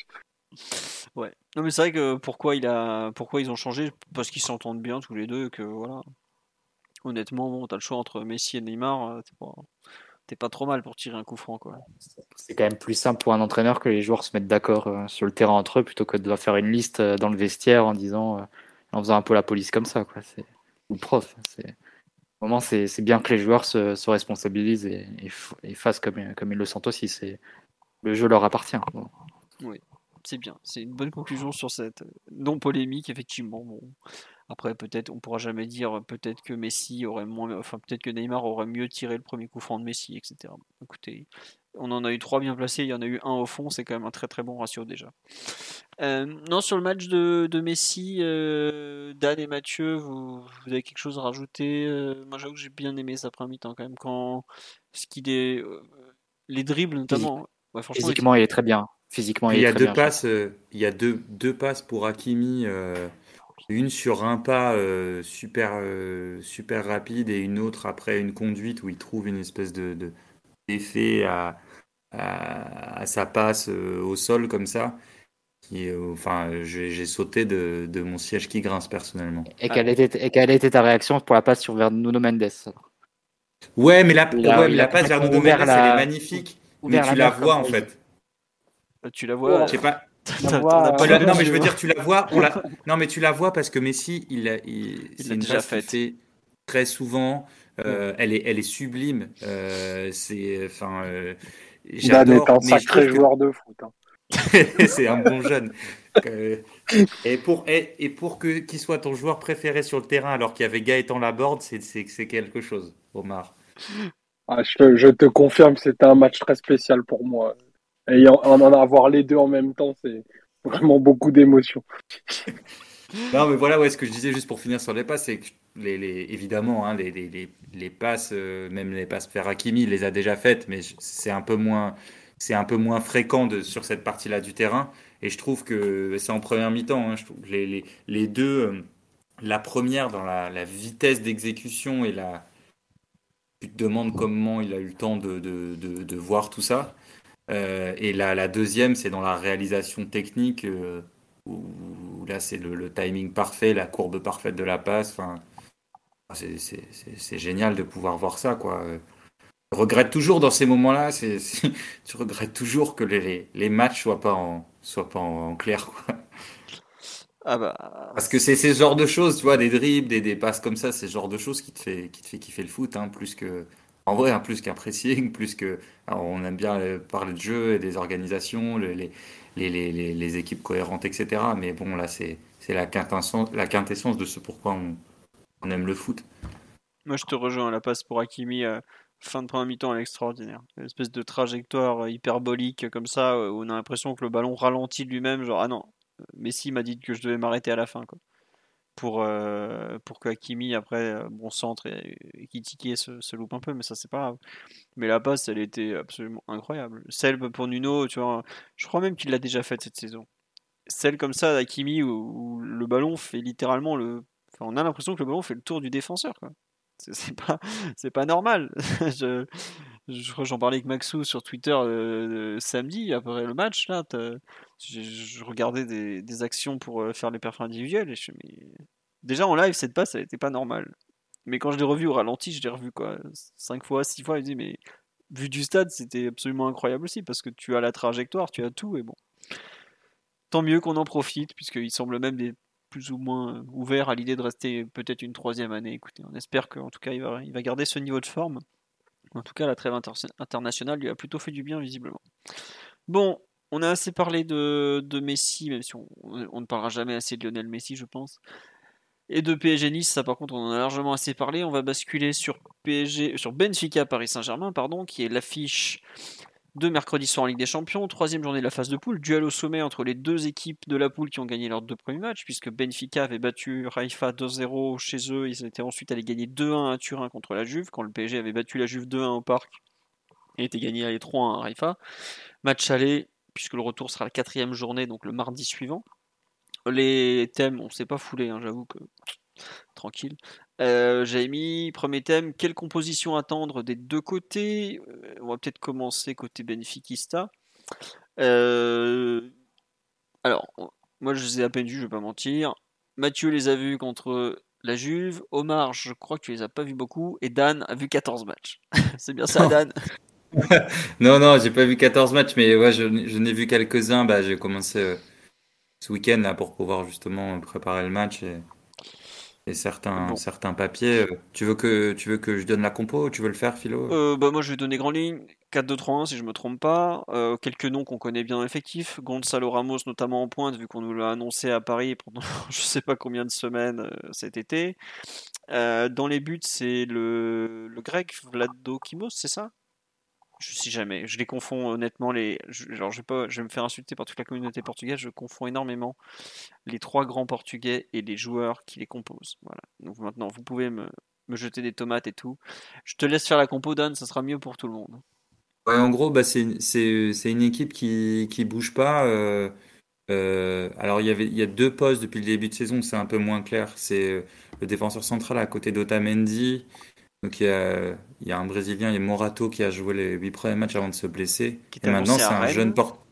Speaker 1: Ouais. Non mais c'est vrai que pourquoi il a pourquoi ils ont changé? Parce qu'ils s'entendent bien tous les deux que voilà. Honnêtement, bon, t'as le choix entre Messi et Neymar, euh, t'es pas pas trop mal pour tirer un coup franc quoi.
Speaker 2: c'est quand même plus simple pour un entraîneur que les joueurs se mettent d'accord euh, sur le terrain entre eux plutôt que de faire une liste euh, dans le vestiaire en disant en faisant un peu la police comme ça quoi c'est ou prof c'est au moment c'est c'est bien que les joueurs se, se responsabilisent et, fassent comme, comme ils le sentent aussi c'est le jeu leur appartient Bon.
Speaker 1: C'est bien, c'est une bonne conclusion sur cette non polémique effectivement. Bon. Après peut-être on pourra jamais dire peut-être que Messi aurait moins enfin peut-être que Neymar aurait mieux tiré le premier coup franc de Messi etc. Écoutez, on en a eu trois bien placés, il y en a eu un au fond, c'est quand même un très très bon ratio déjà. Euh, non, sur le match de, de Messi, euh, Dan et Mathieu, vous, vous avez quelque chose à rajouter Euh, Moi, j'avoue que j'ai bien aimé sa première mi-temps quand même, quand ce qu'il est, les dribbles notamment. Ouais,
Speaker 2: physiquement il est très bien physiquement
Speaker 4: Il
Speaker 2: il
Speaker 4: y a
Speaker 2: très
Speaker 4: deux
Speaker 2: bien
Speaker 4: passes, euh, il y a deux, deux passes pour Hakimi, euh, une sur un pas euh, super, euh, super rapide et une autre après une conduite où il trouve une espèce de, de- d'effet à, à, à sa passe euh, au sol comme ça. Qui, euh, enfin, j'ai, sauté de, de mon siège qui grince personnellement.
Speaker 2: et quelle était et quelle était ta réaction pour la passe sur vers Nuno Mendes
Speaker 4: Ouais, mais la, ouais, mais passe vers Nuno Mendes,
Speaker 2: la-
Speaker 4: elle est magnifique. Mais
Speaker 2: ouvert
Speaker 4: tu
Speaker 2: la
Speaker 4: vois en fait.
Speaker 1: tu la vois.
Speaker 4: Je sais pas. non, mais je veux dire, tu la vois. non, mais tu la vois parce que Messi, il, il,
Speaker 1: il déjà fait.
Speaker 4: très souvent. Euh, elle, est, elle est sublime. Euh, c'est, enfin,
Speaker 3: euh, j'adore. un sacré joueur de foot. Hein.
Speaker 4: c'est un bon jeune. et pour et, et pour que qu'il soit ton joueur préféré sur le terrain alors qu'il y avait Gaëtan Laborde, c'est, c'est, c'est quelque chose, Omar.
Speaker 3: Ah, je, je, te confirme que c'était un match très spécial pour moi. Et en, en avoir les deux en même temps, c'est vraiment beaucoup d'émotions.
Speaker 4: Non, mais voilà, ouais, ce que je disais juste pour finir sur les passes, c'est que évidemment, hein, les, passes, euh, même les passes vers il les a déjà faites, mais c'est un peu moins, c'est un peu moins fréquent sur cette partie-là du terrain. Et je trouve que c'est en première mi-temps. Hein, je trouve les, les, les, deux, euh, la première dans la, vitesse d'exécution et la, tu te demandes comment il a eu le temps de, de, de, voir tout ça. Euh, et la, la deuxième, c'est dans la réalisation technique, où, là, c'est le, timing parfait, la courbe parfaite de la passe. Enfin, c'est génial de pouvoir voir ça, quoi. Je regrette toujours dans ces moments-là, tu regrettes toujours que les, les matchs soient pas en, soient pas en, clair, quoi.
Speaker 1: Ah bah...
Speaker 4: Parce que c'est ce genre de choses, tu vois, des dribbles, des, des passes comme ça, c'est ce genre de choses qui te fait, qui te fait kiffer le foot, hein, plus que, en vrai, hein, plus qu'un pressing, plus que, on aime bien parler de jeu et des organisations, les, les, les, les équipes cohérentes, etc. Mais bon, là, c'est la quintessence, la quintessence de ce pourquoi on, aime le foot.
Speaker 1: Moi, je te rejoins, la passe pour Hakimi, euh, fin de première mi-temps, est extraordinaire. Une espèce de trajectoire hyperbolique comme ça, où on a l'impression que le ballon ralentit lui-même, genre, ah non, Messi m'a dit que je devais m'arrêter à la fin. Quoi. Pour, euh, pour que Hakimi, après, euh, bon centre et, et se, se, loupe un peu, mais ça, c'est pas grave. Mais la passe, elle était absolument incroyable. Celle pour Nuno, tu vois, je crois même qu'il l'a déjà faite cette saison. Celle comme ça d'Hakimi où, le ballon fait littéralement le. on a l'impression que le ballon fait le tour du défenseur. Quoi. C'est pas, c'est pas normal. je, je crois j'en parlais avec Maxou sur Twitter euh, samedi après le match là. Je, regardais des, actions pour euh, faire les perfs individuels déjà en live cette passe elle était pas normale. Mais quand je l'ai revu au ralenti, je l'ai revu quoi cinq fois, six fois. Je mais vu du stade c'était absolument incroyable aussi parce que tu as la trajectoire, tu as tout et bon. Tant mieux qu'on en profite puisqu'il semble même des plus ou moins ouvert à l'idée de rester peut-être une troisième année. Écoutez, on espère qu'en tout cas il va garder ce niveau de forme. En tout cas, la trêve internationale lui a plutôt fait du bien, visiblement. Bon, on a assez parlé de, Messi, même si on, ne parlera jamais assez de Lionel Messi, je pense. Et de PSG Nice, ça par contre, on en a largement assez parlé. On va basculer sur PSG, sur Benfica Paris Saint-Germain, pardon, qui est l'affiche de mercredi soir en Ligue des Champions, troisième journée de la phase de poule, duel au sommet entre les deux équipes de la poule qui ont gagné leurs deux premiers matchs, puisque Benfica avait battu Raifa 2-0 chez eux, ils étaient ensuite allés gagner 2-1 à Turin contre la Juve, quand le PSG avait battu la Juve 2-1 au parc et était gagné à 3-1 à Raifa. Match aller, puisque le retour sera la quatrième journée, donc le mardi suivant. Les thèmes, on s'est pas foulé, hein, j'avoue que tranquille. Euh, J'avais mis premier thème, quelle composition attendre des deux côtés? Euh, On va peut-être commencer côté Benfiquista. Euh, alors, moi je les ai à peine vus, je vais pas mentir. Mathieu les a vus contre la Juve. Omar, je crois que tu les as pas vus beaucoup. Et Dan a vu 14 matchs. C'est bien ça, Dan
Speaker 4: Non, non, j'ai pas vu 14 matchs, mais ouais, je, n'ai vu quelques-uns. Bah, j'ai commencé ce week-end là pour pouvoir justement préparer le match. Et certains, certains papiers. Euh, tu veux, que, tu veux que je donne la compo ou tu veux le faire, Philo?
Speaker 1: Euh, bah Moi, je vais donner grand ligne. 4-2-3-1, si je me trompe pas. Euh, quelques noms qu'on connaît bien effectifs. Gonzalo Ramos, notamment en pointe, vu qu'on nous l'a annoncé à Paris pendant je sais pas combien de semaines cet été. dans les buts, c'est le, le grec Vlado Kimos, c'est ça? Je sais jamais. Je les confonds honnêtement. Les, genre, je vais pas, je vais me faire insulter par toute la communauté portugaise. Je confonds énormément les trois grands portugais et les joueurs qui les composent. Voilà. Donc maintenant, vous pouvez me, me jeter des tomates et tout. Je te laisse faire la compo, Dan. Ça sera mieux pour tout le monde.
Speaker 4: Ouais, en gros, bah, c'est une équipe qui qui bouge pas. Euh, euh, alors il y avait il y a deux postes depuis le début de saison, c'est un peu moins clair. C'est euh, le défenseur central à côté d'Otamendi donc il y, a, il y a un Brésilien, il y a Morato qui a joué les huit premiers matchs avant de se blesser. et maintenant c'est un jeune port...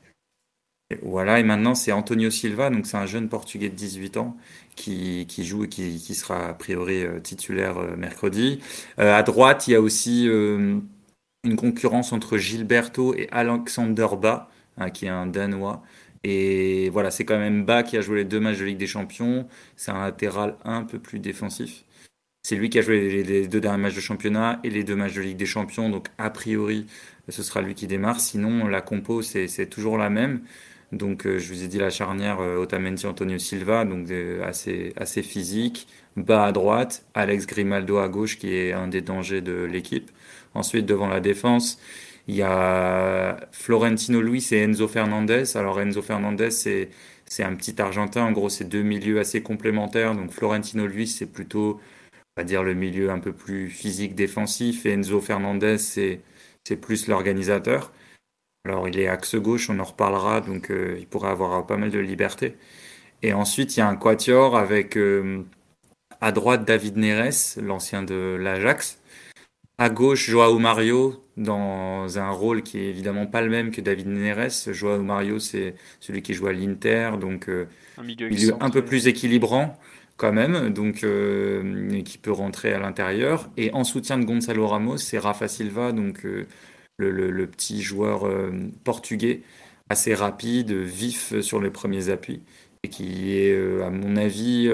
Speaker 4: Voilà, et maintenant c'est Antonio Silva, donc c'est un jeune Portugais de 18 ans qui, qui joue et qui, qui sera a priori euh, titulaire euh, mercredi. Euh, à droite, il y a aussi une concurrence entre Gilberto et Alexander Ba, hein, qui est un Danois. Et voilà, c'est quand même Bas qui a joué les deux matchs de Ligue des Champions. C'est un latéral un peu plus défensif. C'est lui qui a joué les deux derniers matchs de championnat et les deux matchs de Ligue des Champions. Donc, a priori, ce sera lui qui démarre. Sinon, la compo, c'est toujours la même. Donc, euh, je vous ai dit la charnière euh, Otamendi Antonio Silva, donc assez, assez physique. Bas à droite, Alex Grimaldo à gauche, qui est un des dangers de l'équipe. Ensuite, devant la défense, il y a Florentino Luis et Enzo Fernandez. Alors Enzo Fernandez, c'est c'est un petit Argentin. En gros, c'est deux milieux assez complémentaires. Donc Florentino Luis, c'est plutôt, va dire, le milieu un peu plus physique défensif. Et Enzo Fernandez, c'est c'est plus l'organisateur. Alors il est axe gauche, on en reparlera, donc euh, il pourrait avoir pas mal de liberté. Et ensuite, il y a un quatuor avec euh, à droite David Neres, l'ancien de l'Ajax. À gauche, Joao Mario, dans un rôle qui est évidemment pas le même que David Neres. Joao Mario, c'est celui qui joue à l'Inter, donc euh, un milieu, un peu plus équilibrant quand même, donc euh, qui peut rentrer à l'intérieur. Et en soutien de Gonzalo Ramos, c'est Rafa Silva, donc euh, le, petit joueur portugais, assez rapide, vif sur les premiers appuis, et qui est, à mon avis,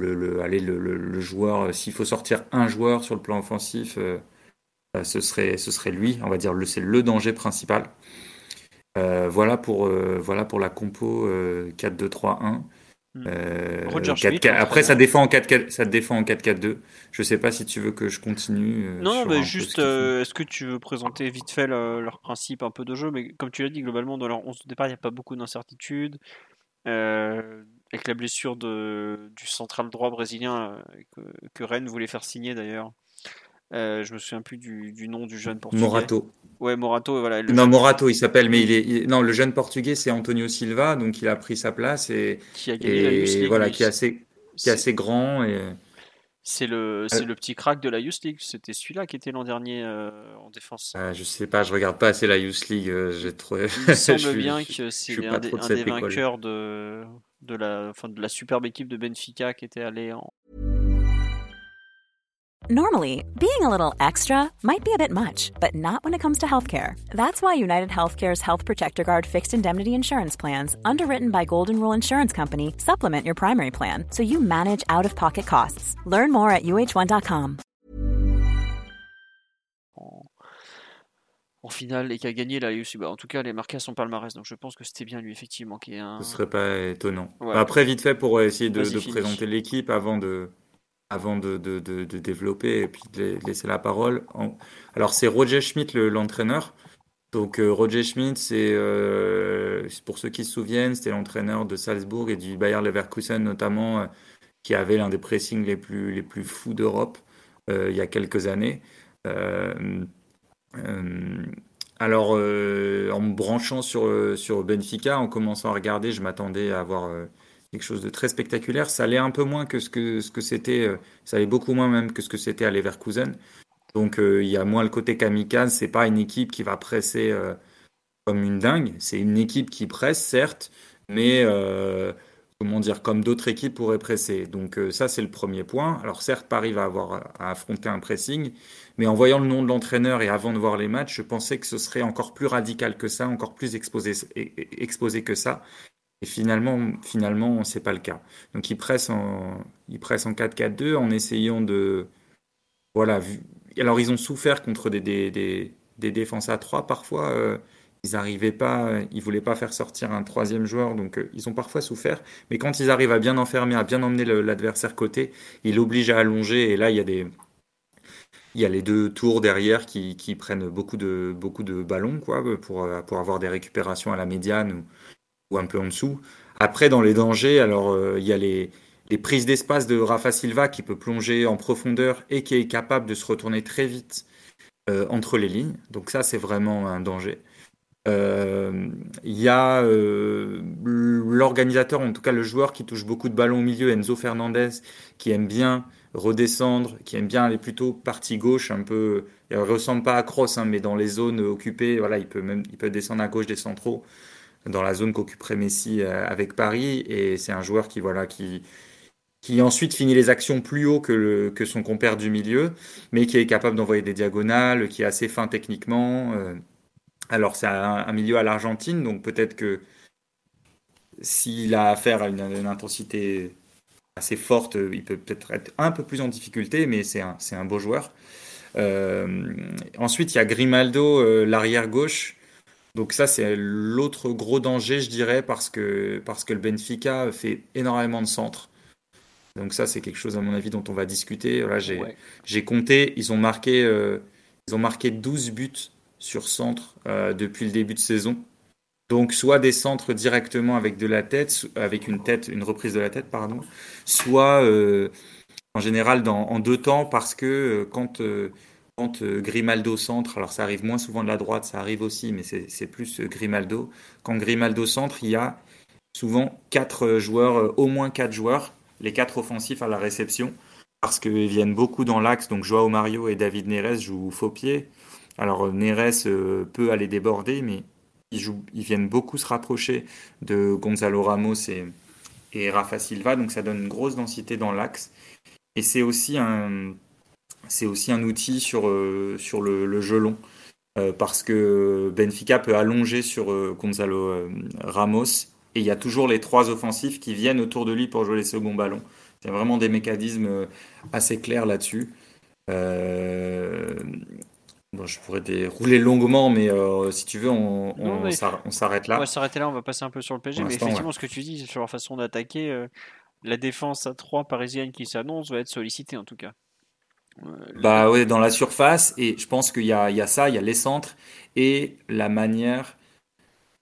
Speaker 4: le, joueur, euh, s'il faut sortir un joueur sur le plan offensif, euh, euh, ce, serait, ce serait lui, on va dire, c'est le danger principal. voilà, pour, voilà pour la compo 4-2-3-1. Hmm. après, ça défend en 4 ça défend en 4-4-2. Je sais pas si tu veux que je continue.
Speaker 1: non, mais juste, est-ce que tu veux présenter vite fait leur, principe un peu de jeu? Mais comme tu l'as dit, globalement, dans leur 11 de départ, il n'y a pas beaucoup d'incertitudes. Euh, avec la blessure de, du central droit brésilien euh, que, Rennes voulait faire signer d'ailleurs. Euh, je me souviens plus du, du, nom du jeune portugais.
Speaker 4: Morato.
Speaker 1: Ouais, Morato, voilà.
Speaker 4: Non, Morato, il s'appelle, mais il est, non, le jeune portugais, c'est Antonio Silva, donc il a pris sa place et
Speaker 1: qui a gagné la
Speaker 4: voilà, qui est assez, qui est assez grand et
Speaker 1: c'est le, c'est le petit crack de la Youth League. C'était celui-là qui était l'an dernier euh, en défense.
Speaker 4: Ah, je sais pas, je regarde pas assez la Youth League. Euh, j'ai trouvé.
Speaker 1: Il me semble bien que c'est un, des, un des vainqueurs de, de, la, enfin, de la superbe équipe de Benfica qui était allé en.
Speaker 5: Normally, being a little extra might be a bit much, but not when it comes to healthcare. That's why United Healthcare's Health Protector Guard fixed indemnity insurance plans, underwritten by Golden Rule Insurance Company, supplement your primary plan so you manage out of pocket costs. Learn more at uh1.com.
Speaker 1: En, finale et qui a gagné la UC. Bah, en tout cas, les marqués à son palmarès, donc je pense que c'était bien lui, effectivement. Qui est un...
Speaker 4: Ce serait pas étonnant. Ouais. Après, vite fait, pour essayer de, de présenter l'équipe avant de avant de, de, de, développer et puis de laisser la parole. Alors c'est Roger Schmidt l'entraîneur. Donc euh, Roger Schmidt, euh, c'est pour ceux qui se souviennent, c'était l'entraîneur de Salzbourg et du Bayer Leverkusen notamment, euh, qui avait l'un des pressings les plus, les plus fous d'Europe il y a quelques années. alors en me branchant sur, sur Benfica, en commençant à regarder, je m'attendais à avoir quelque chose de très spectaculaire. Ça allait un peu moins que ce que ce que c'était, euh, ça allait beaucoup moins même que ce que c'était à Leverkusen. Donc euh, il y a moins le côté kamikaze. C'est pas une équipe qui va presser euh, comme une dingue. C'est une équipe qui presse certes, mais comment dire, comme d'autres équipes pourraient presser. Donc ça c'est le premier point. Alors certes Paris va avoir à affronter un pressing, mais en voyant le nom de l'entraîneur et avant de voir les matchs, je pensais que ce serait encore plus radical que ça, encore plus exposé, exposé que ça. Et finalement, finalement, c'est pas le cas. Donc ils pressent en, pressent en 4-4-2 en essayant de, voilà. Alors ils ont souffert contre des, des, des, défenses à 3 parfois. Euh, ils n'arrivaient pas, ils voulaient pas faire sortir un troisième joueur, donc euh, ils ont parfois souffert. Mais quand ils arrivent à bien enfermer, à bien emmener l'adversaire côté, ils l'obligent à allonger. Et là, il y a des, il y a les deux tours derrière qui, prennent beaucoup de, beaucoup de ballons quoi, pour, pour avoir des récupérations à la médiane un peu en dessous. Après, dans les dangers, alors euh, il y a les, prises d'espace de Rafa Silva qui peut plonger en profondeur et qui est capable de se retourner très vite euh, entre les lignes. Donc ça, c'est vraiment un danger. Euh, il y a l'organisateur, en tout cas le joueur qui touche beaucoup de ballons au milieu, Enzo Fernandez, qui aime bien redescendre, qui aime bien aller plutôt partie gauche, un peu. Il ressemble pas à Cross, hein, mais dans les zones occupées, voilà, il peut même il peut descendre à gauche des centraux dans la zone qu'occuperait Messi euh, avec Paris. Et c'est un joueur qui, voilà, qui, qui ensuite finit les actions plus haut que, le, que son compère du milieu, mais qui est capable d'envoyer des diagonales, qui est assez fin techniquement. Euh. Alors c'est un, milieu à l'Argentine, donc peut-être que s'il a affaire à une, intensité assez forte, il peut peut-être être un peu plus en difficulté, mais c'est un, un, beau joueur. ensuite, il y a Grimaldo, l'arrière gauche. Donc ça, c'est l'autre gros danger, je dirais, parce que, parce que le Benfica fait énormément de centres. Donc ça, c'est quelque chose, à mon avis, dont on va discuter. Voilà, j'ai compté, ils ont, marqué, euh, ils ont marqué 12 buts sur centre euh, depuis le début de saison. Donc soit des centres directement avec de la tête, avec une tête, une reprise de la tête, pardon, soit euh, en général dans, en deux temps parce que quand quand Grimaldo centre, alors ça arrive moins souvent de la droite, ça arrive aussi, mais c'est plus Grimaldo. Quand Grimaldo centre, il y a souvent quatre joueurs, au moins quatre joueurs les quatre offensifs à la réception parce qu'ils viennent beaucoup dans l'axe. Donc Joao Mario et David Neres jouent faux pied. Alors Neres euh, peut aller déborder, mais ils, viennent beaucoup se rapprocher de Gonzalo Ramos et, et Rafa Silva. Donc ça donne une grosse densité dans l'axe. Et c'est aussi un, c'est aussi un outil sur, euh, sur le, jeu long. Euh, parce que Benfica peut allonger sur Gonzalo Ramos et il y a toujours les trois offensifs qui viennent autour de lui pour jouer les seconds ballons. Il y a vraiment des mécanismes euh, assez clairs là-dessus. Euh, bon, je pourrais dérouler longuement, mais euh, si tu veux, on, on, s'arrête là.
Speaker 1: On va s'arrêter là, on va passer un peu sur le PSG. Mais effectivement, ce que tu dis sur leur façon d'attaquer, la défense à trois parisienne qui s'annonce va être sollicitée en tout cas.
Speaker 4: Bah oui, dans la surface, et je pense qu'il y, y a, ça, il y a les centres et la manière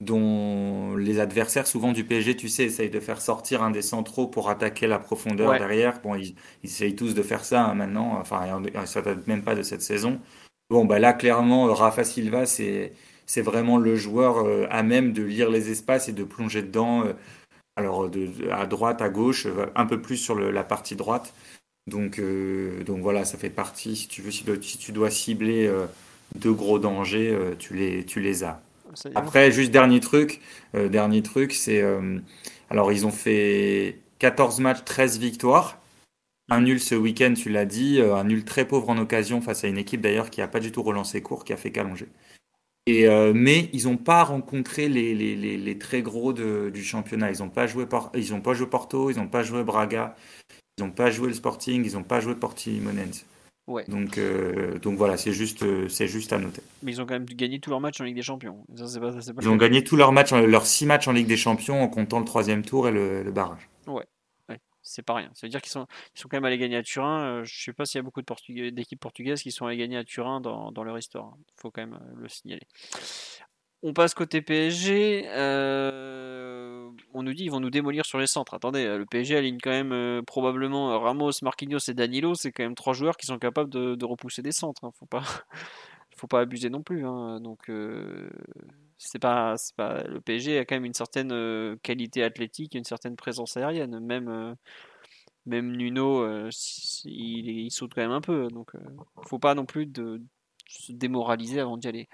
Speaker 4: dont les adversaires, souvent du PSG, tu sais, essayent de faire sortir un des centraux pour attaquer la profondeur derrière. Bon, ils, essayent tous de faire ça hein, maintenant, enfin, ça date même pas de cette saison. Bon, bah là, clairement, Rafa Silva, c'est c'est vraiment le joueur euh, à même de lire les espaces et de plonger dedans. Euh, alors, de, à droite, à gauche, euh, un peu plus sur la partie droite. Donc, donc voilà, ça fait partie. Si tu veux, si, tu dois cibler deux gros dangers, tu les, tu les as. Après, juste dernier truc, euh, dernier truc, c'est euh, alors ils ont fait 14 matchs, 13 victoires. Un nul ce week-end, tu l'as dit, euh, un nul très pauvre en occasion face à une équipe d'ailleurs qui n'a pas du tout relancé court, qui a fait qu'allonger. Et, mais ils n'ont pas rencontré les, les, les, très gros de, du championnat. Ils n'ont pas, joué ils ont pas joué Porto, ils n'ont pas joué Braga, ils n'ont pas joué le Sporting, ils n'ont pas joué Portimonense. Donc, euh, donc voilà, c'est juste, euh, c'est juste à noter.
Speaker 1: Mais ils ont quand même gagné tous leurs matchs en Ligue des Champions.
Speaker 4: ils ont gagné tous leurs matchs, leurs six matchs en Ligue des Champions en comptant le troisième tour et le, barrage.
Speaker 1: Ouais, c'est pas rien. Ça veut dire qu'ils sont, ils sont quand même allés gagner à Turin. Euh, je sais pas s'il y a beaucoup de d'équipes portugaises qui sont allées gagner à Turin dans, dans leur histoire. Il faut quand même le signaler. On passe côté PSG. Euh, on nous dit qu'ils vont nous démolir sur les centres. Attendez, le PSG aligne quand même euh, probablement Ramos, Marquinhos et Danilo. C'est quand même trois joueurs qui sont capables de, repousser des centres. Hein. Faut faut pas abuser non plus. Hein. Donc euh, c'est pas, pas, le PSG a quand même une certaine qualité athlétique, une certaine présence aérienne. Même même Nuno, il, saute quand même un peu. Donc faut pas non plus de, se démoraliser avant d'y aller.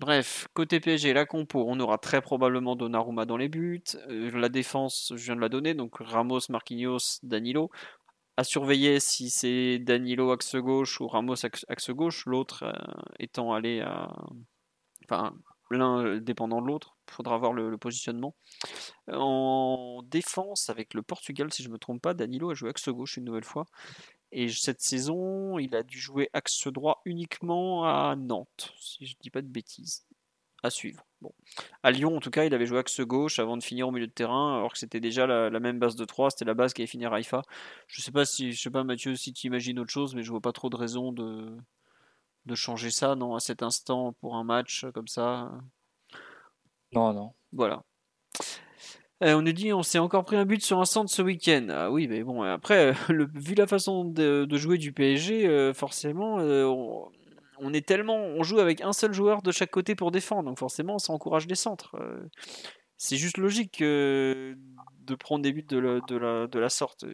Speaker 1: Bref, côté PSG, la compo, on aura très probablement Donnarumma dans les buts. Euh, la défense, je viens de la donner, donc Ramos, Marquinhos, Danilo. À surveiller si c'est Danilo axe gauche ou Ramos axe gauche, l'autre euh, étant allé à. Enfin, l'un euh, dépendant de l'autre. Il faudra voir le, positionnement. En défense, avec le Portugal, si je ne me trompe pas, Danilo a joué axe gauche une nouvelle fois. Et cette saison, il a dû jouer axe droit uniquement à Nantes, si je ne dis pas de bêtises. À suivre. Bon. À Lyon, en tout cas, il avait joué axe gauche avant de finir au milieu de terrain, alors que c'était déjà la, même base de 3, c'était la base qui avait fini à Haïfa. Je sais pas si, je sais pas Mathieu, si tu imagines autre chose, mais je vois pas trop de raison de, de changer ça, non, à cet instant pour un match comme ça.
Speaker 2: Non, non.
Speaker 1: Voilà. Euh, on nous dit on s'est encore pris un but sur un centre ce week-end. Ah oui, mais bon, après, le, vu la façon de, jouer du PSG, euh, forcément, euh, on, est tellement. On joue avec un seul joueur de chaque côté pour défendre, donc forcément, ça encourage les centres. c'est juste logique de prendre des buts de la, de la sorte.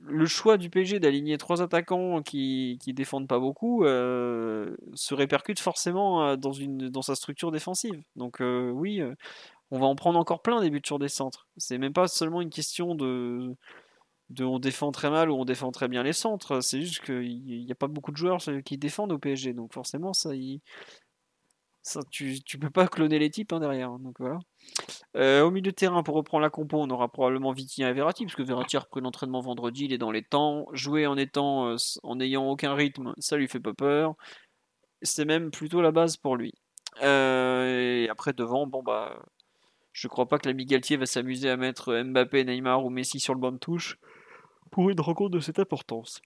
Speaker 1: Le choix du PSG d'aligner trois attaquants qui, qui défendent pas beaucoup se répercute forcément dans, une, dans sa structure défensive. Donc oui, on va en prendre encore plein des buts sur des centres. C'est même pas seulement une question de, on défend très mal ou on défend très bien les centres. C'est juste qu'il n'y a pas beaucoup de joueurs qui défendent au PSG. Donc forcément, ça, Ça, tu, tu peux pas cloner les types hein, derrière. Donc voilà. Euh, au milieu de terrain, pour reprendre la compo, on aura probablement Vitinha et Verratti, parce que Verratti a repris l'entraînement vendredi, il est dans les temps. Jouer en étant, euh, en n'ayant aucun rythme, ça lui fait pas peur. C'est même plutôt la base pour lui. Euh, et après devant, bon bah, je crois pas que l'ami Galtier va s'amuser à mettre Mbappé, Neymar ou Messi sur le banc de touche pour une rencontre de cette importance.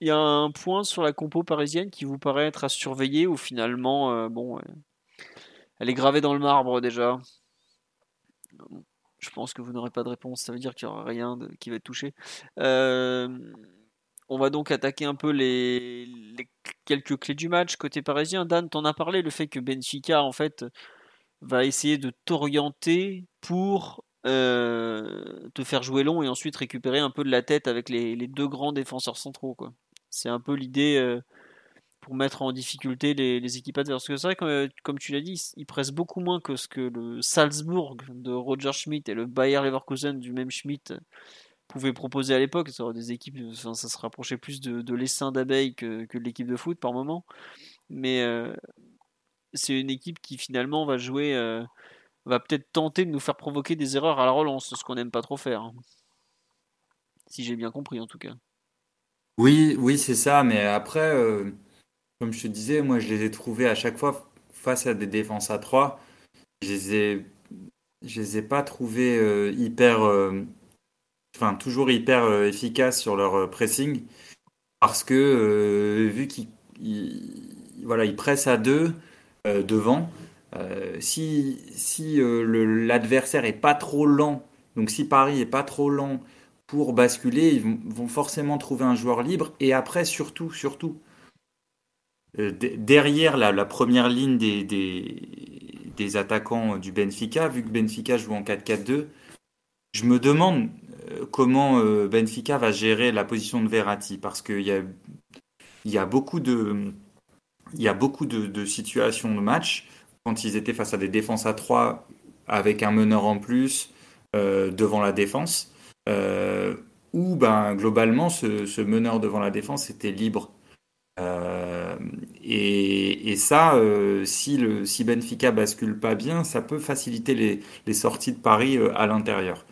Speaker 1: Il y a un point sur la compo parisienne qui vous paraît être à surveiller ou finalement, bon, elle est gravée dans le marbre déjà? Je pense que vous n'aurez pas de réponse, ça veut dire qu'il n'y aura rien qui va être touché. Euh, on va donc attaquer un peu les, quelques clés du match côté parisien. Dan, t'en as parlé, le fait que Benfica en fait va essayer de t'orienter pour euh, te faire jouer long et ensuite récupérer un peu de la tête avec les, deux grands défenseurs centraux. C'est un peu l'idée euh, pour mettre en difficulté les, équipes adverses. Parce que c'est vrai que, euh, comme tu l'as dit, ils pressent beaucoup moins que ce que le Salzbourg de Roger Schmidt et le Bayer Leverkusen du même Schmidt pouvaient proposer à l'époque. Des équipes, ça se rapprochait plus de, de l'essaim d'abeilles que, de l'équipe de foot par moment. Mais c'est une équipe qui finalement va jouer, euh, va peut-être tenter de nous faire provoquer des erreurs à la relance, ce qu'on n'aime pas trop faire. Hein. Si j'ai bien compris en tout cas.
Speaker 4: Oui, oui, c'est ça. Mais après, comme je te disais, moi je les ai trouvés à chaque fois face à des défenses à 3. Je les ai, je les ai pas trouvés euh, hyper, euh, enfin toujours hyper euh, efficaces sur leur pressing parce que vu qu'ils voilà, ils pressent à deux devant, si, si l'adversaire est pas trop lent, donc si Paris est pas trop lent pour basculer, ils vont forcément trouver un joueur libre et après surtout, surtout, euh, derrière la, première ligne des, des, attaquants du Benfica, vu que Benfica joue en 4-4-2, je me demande euh, comment euh, Benfica va gérer la position de Verratti, parce qu'il y a, y a beaucoup de... Il y a beaucoup de, situations de match quand ils étaient face à des défenses à 3 avec un meneur en plus devant la défense, où ben, globalement ce, meneur devant la défense était libre. Euh, et, ça, euh, si, le, si Benfica bascule pas bien, ça peut faciliter les, sorties de Paris euh, à l'intérieur.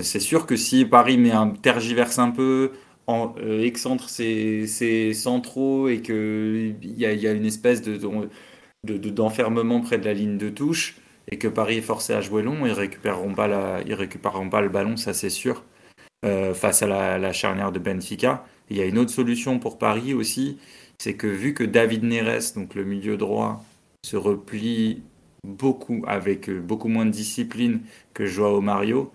Speaker 4: C'est sûr que si Paris met un tergiverse un peu, en, excentre ses, centraux et qu'il y y a une espèce de, d'enfermement près de la ligne de touche et que Paris est forcé à jouer long, ils récupéreront pas récupéreront pas le ballon, ça c'est sûr, face à la, la, charnière de Benfica. Il y a une autre solution pour Paris aussi, c'est que vu que David Neres, donc le milieu droit, se replie beaucoup avec euh, beaucoup moins de discipline que Joao Mario,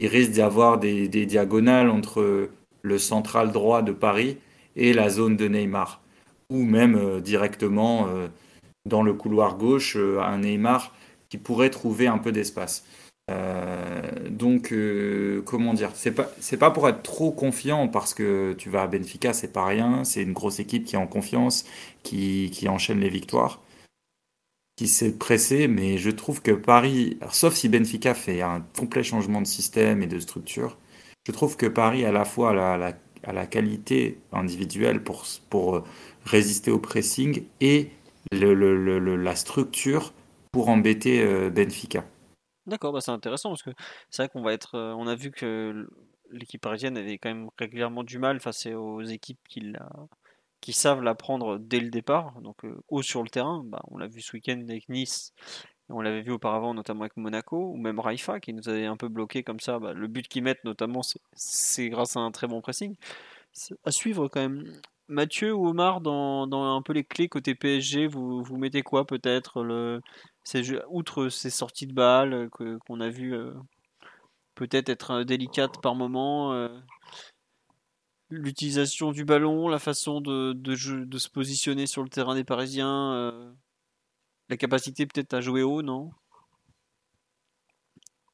Speaker 4: il risque d'y avoir des, diagonales entre le central droit de Paris et la zone de Neymar, ou même euh, directement euh, dans le couloir gauche un Neymar qui pourrait trouver un peu d'espace. Euh, donc, euh, comment dire, c'est pas, pas pour être trop confiant parce que tu vas à Benfica, c'est pas rien, c'est une grosse équipe qui est en confiance, qui, qui enchaîne les victoires, qui s'est pressé, mais je trouve que Paris, sauf si Benfica fait un complet changement de système et de structure, je trouve que Paris a la fois la, la, la qualité individuelle pour, pour résister au pressing et la structure pour embêter euh, Benfica.
Speaker 1: D'accord, bah c'est intéressant parce que c'est vrai qu'on va être. Euh, on a vu que l'équipe parisienne avait quand même régulièrement du mal face aux équipes qui, qui savent la prendre dès le départ, donc euh, haut sur le terrain. Bah, on l'a vu ce week-end avec Nice, on l'avait vu auparavant notamment avec Monaco, ou même Raifa qui nous avait un peu bloqué comme ça. Bah, le but qu'ils mettent notamment, c'est grâce à un très bon pressing. À suivre quand même. Mathieu ou Omar, dans, un peu les clés côté PSG, vous, vous mettez quoi peut-être outre ces sorties de balles euh, qu'on a vu euh, peut-être être euh, délicates par moment, l'utilisation du ballon, la façon de, se positionner sur le terrain des Parisiens, la capacité peut-être à jouer haut, non?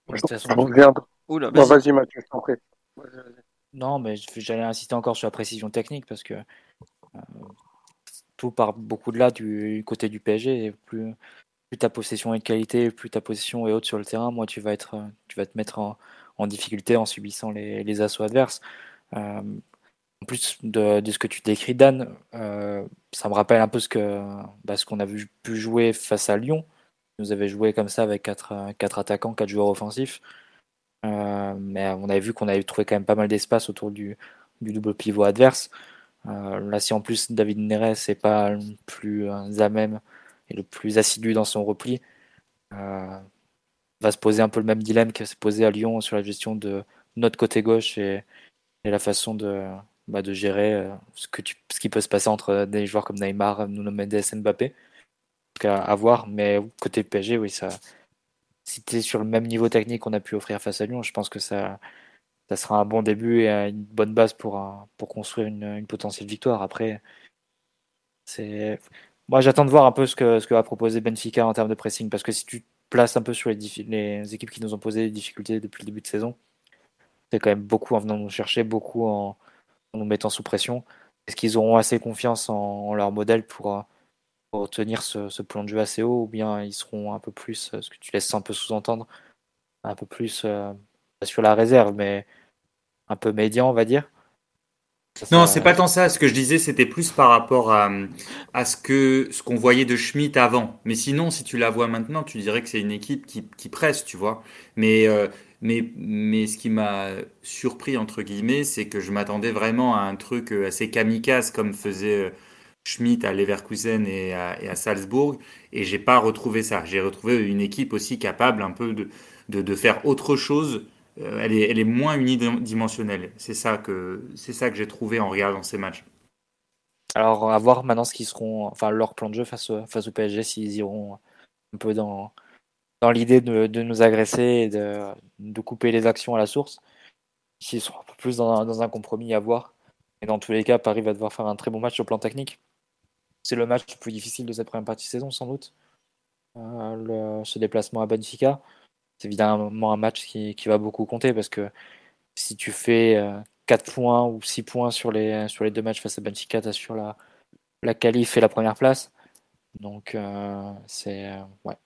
Speaker 3: Vas-y Mathieu,
Speaker 2: Non, mais j'allais insister encore sur la précision technique parce que tout part beaucoup de là du côté du PSG. Et plus, plus ta possession est de qualité, plus ta possession est haute sur le terrain, moi tu vas être, tu vas te mettre en, difficulté en subissant les, les assauts adverses. Euh, en plus de, ce que tu décris, Dan, euh, ça me rappelle un peu ce que bah, ce qu'on a vu, pu jouer face à Lyon. Nous avait joué comme ça avec quatre, quatre attaquants, quatre joueurs offensifs. Euh, mais on avait vu qu'on avait trouvé quand même pas mal d'espace autour du, du, double pivot adverse. Euh, là, si en plus David Neres n'est pas le plus à même et le plus assidu dans son repli, va se poser un peu le même dilemme que s'est posé à Lyon sur la gestion de notre côté gauche et, et la façon de, bah, de gérer euh, ce, que ce qui peut se passer entre des joueurs comme Neymar, Nuno Mendes Mbappé. À, à voir, mais côté PSG, oui, ça, si tu es sur le même niveau technique qu'on a pu offrir face à Lyon, je pense que ça, ça sera un bon début et une bonne base pour, pour construire une, potentielle victoire. Après, c'est. Moi, j'attends de voir un peu ce que, ce que va proposer Benfica en termes de pressing, parce que si tu places un peu sur les, les équipes qui nous ont posé des difficultés depuis le début de saison, c'est quand même beaucoup en venant nous chercher, beaucoup en nous mettant sous pression. Est-ce qu'ils auront assez confiance en, leur modèle pour, euh, pour tenir ce, plan de jeu assez haut ou bien ils seront un peu plus, euh, ce que tu laisses un peu sous-entendre, un peu plus euh, sur la réserve, mais un peu médian, on va dire?
Speaker 4: Non, c'est pas tant ça. Ce que je disais, c'était plus par rapport à, ce que ce qu'on voyait de Schmidt avant. Mais sinon, si tu la vois maintenant, tu dirais que c'est une équipe qui, qui, presse, tu vois. Mais mais, mais ce qui m'a surpris, entre guillemets, c'est que je m'attendais vraiment à un truc euh, assez kamikaze comme faisait euh, Schmidt à Leverkusen et à, et à Salzbourg. Et j'ai pas retrouvé ça. J'ai retrouvé une équipe aussi capable un peu de, de, faire autre chose. Euh, elle, est, elle est moins unidimensionnelle. C'est ça que, que j'ai trouvé en regardant ces matchs.
Speaker 2: Alors, à voir maintenant ce qu'ils seront, enfin, leur plan de jeu face, face au PSG, s'ils iront un peu dans, dans l'idée de, nous agresser et de, couper les actions à la source. Ici, sont un peu plus dans un, compromis à voir. Et dans tous les cas, Paris va devoir faire un très bon match au plan technique. C'est le match le plus difficile de cette première partie de saison, sans doute. Euh, ce déplacement à Benfica, c'est évidemment un match qui, va beaucoup compter parce que si tu fais euh, 4 points ou 6 points sur les, sur les deux matchs face à Benfica, tu as sur la, la qualif et la première place. Donc, euh, c'est. Euh, ouais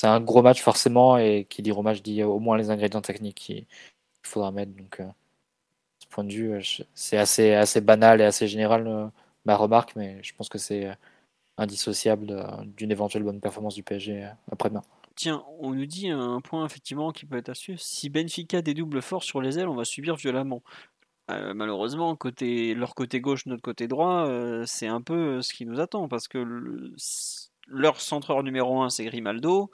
Speaker 2: c'est un gros match forcément, et qui dit gros match dit au moins les ingrédients techniques qu'il faudra mettre. Donc, euh, ce point de vue, euh, c'est assez, assez banal et assez général euh, ma remarque, mais je pense que c'est indissociable d'une éventuelle bonne performance du PSG après-demain.
Speaker 1: Tiens, on nous dit un point effectivement qui peut être astucieux. Si Benfica dédouble fort sur les ailes, on va subir violemment. malheureusement, côté, leur côté gauche, notre côté droit, c'est un peu ce qui nous attend parce que leur centreur numéro 1, c'est Grimaldo.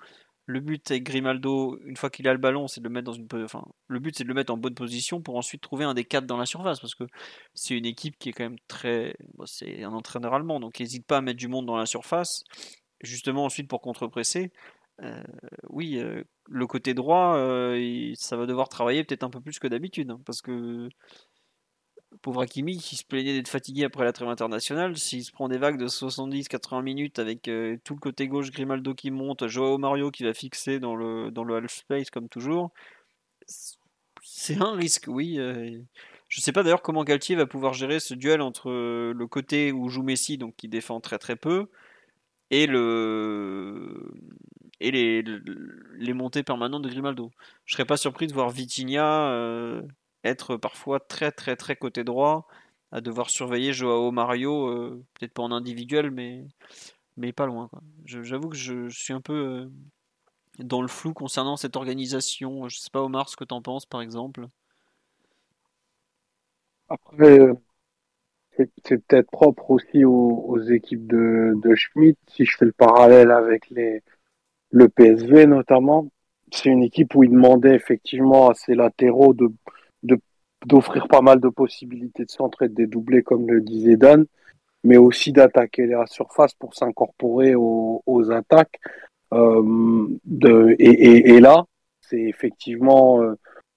Speaker 1: Le but avec Grimaldo, une fois qu'il a le ballon, c'est de le mettre dans une, enfin, le but c'est de le mettre en bonne position pour ensuite trouver un des quatre dans la surface, parce que c'est une équipe qui est quand même très, c'est un entraîneur allemand, donc n'hésite pas à mettre du monde dans la surface, justement ensuite pour contre-presser. Euh, oui, euh, le côté droit, euh, ça va devoir travailler peut-être un peu plus que d'habitude, hein, parce que pauvre Hakimi qui se plaignait d'être fatigué après la trêve internationale, s'il se prend des vagues de 70-80 minutes avec euh, tout le côté gauche Grimaldo qui monte, Joao Mario qui va fixer dans le, dans le half space comme toujours, c'est un risque, oui. Euh, je ne sais pas d'ailleurs comment Galtier va pouvoir gérer ce duel entre euh, le côté où joue Messi, donc qui défend très très peu, et le et les, les montées permanentes de Grimaldo. Je serais pas surpris de voir Vitinha être parfois très très très côté droit, à devoir surveiller Joao Mario, euh, peut-être pas en individuel, mais, mais pas loin. J'avoue que je, suis un peu euh, dans le flou concernant cette organisation. Je sais pas Omar ce que tu en penses par exemple.
Speaker 3: Après, euh, c'est peut-être propre aussi aux, équipes de, de Schmidt, si je fais le parallèle avec les, le PSV notamment. C'est une équipe où il demandait effectivement à ses latéraux de, d'offrir pas mal de possibilités de centre et de dédoubler, comme le disait Dan, mais aussi d'attaquer la surface pour s'incorporer aux, attaques. Euh, de, et, et, là, c'est effectivement euh,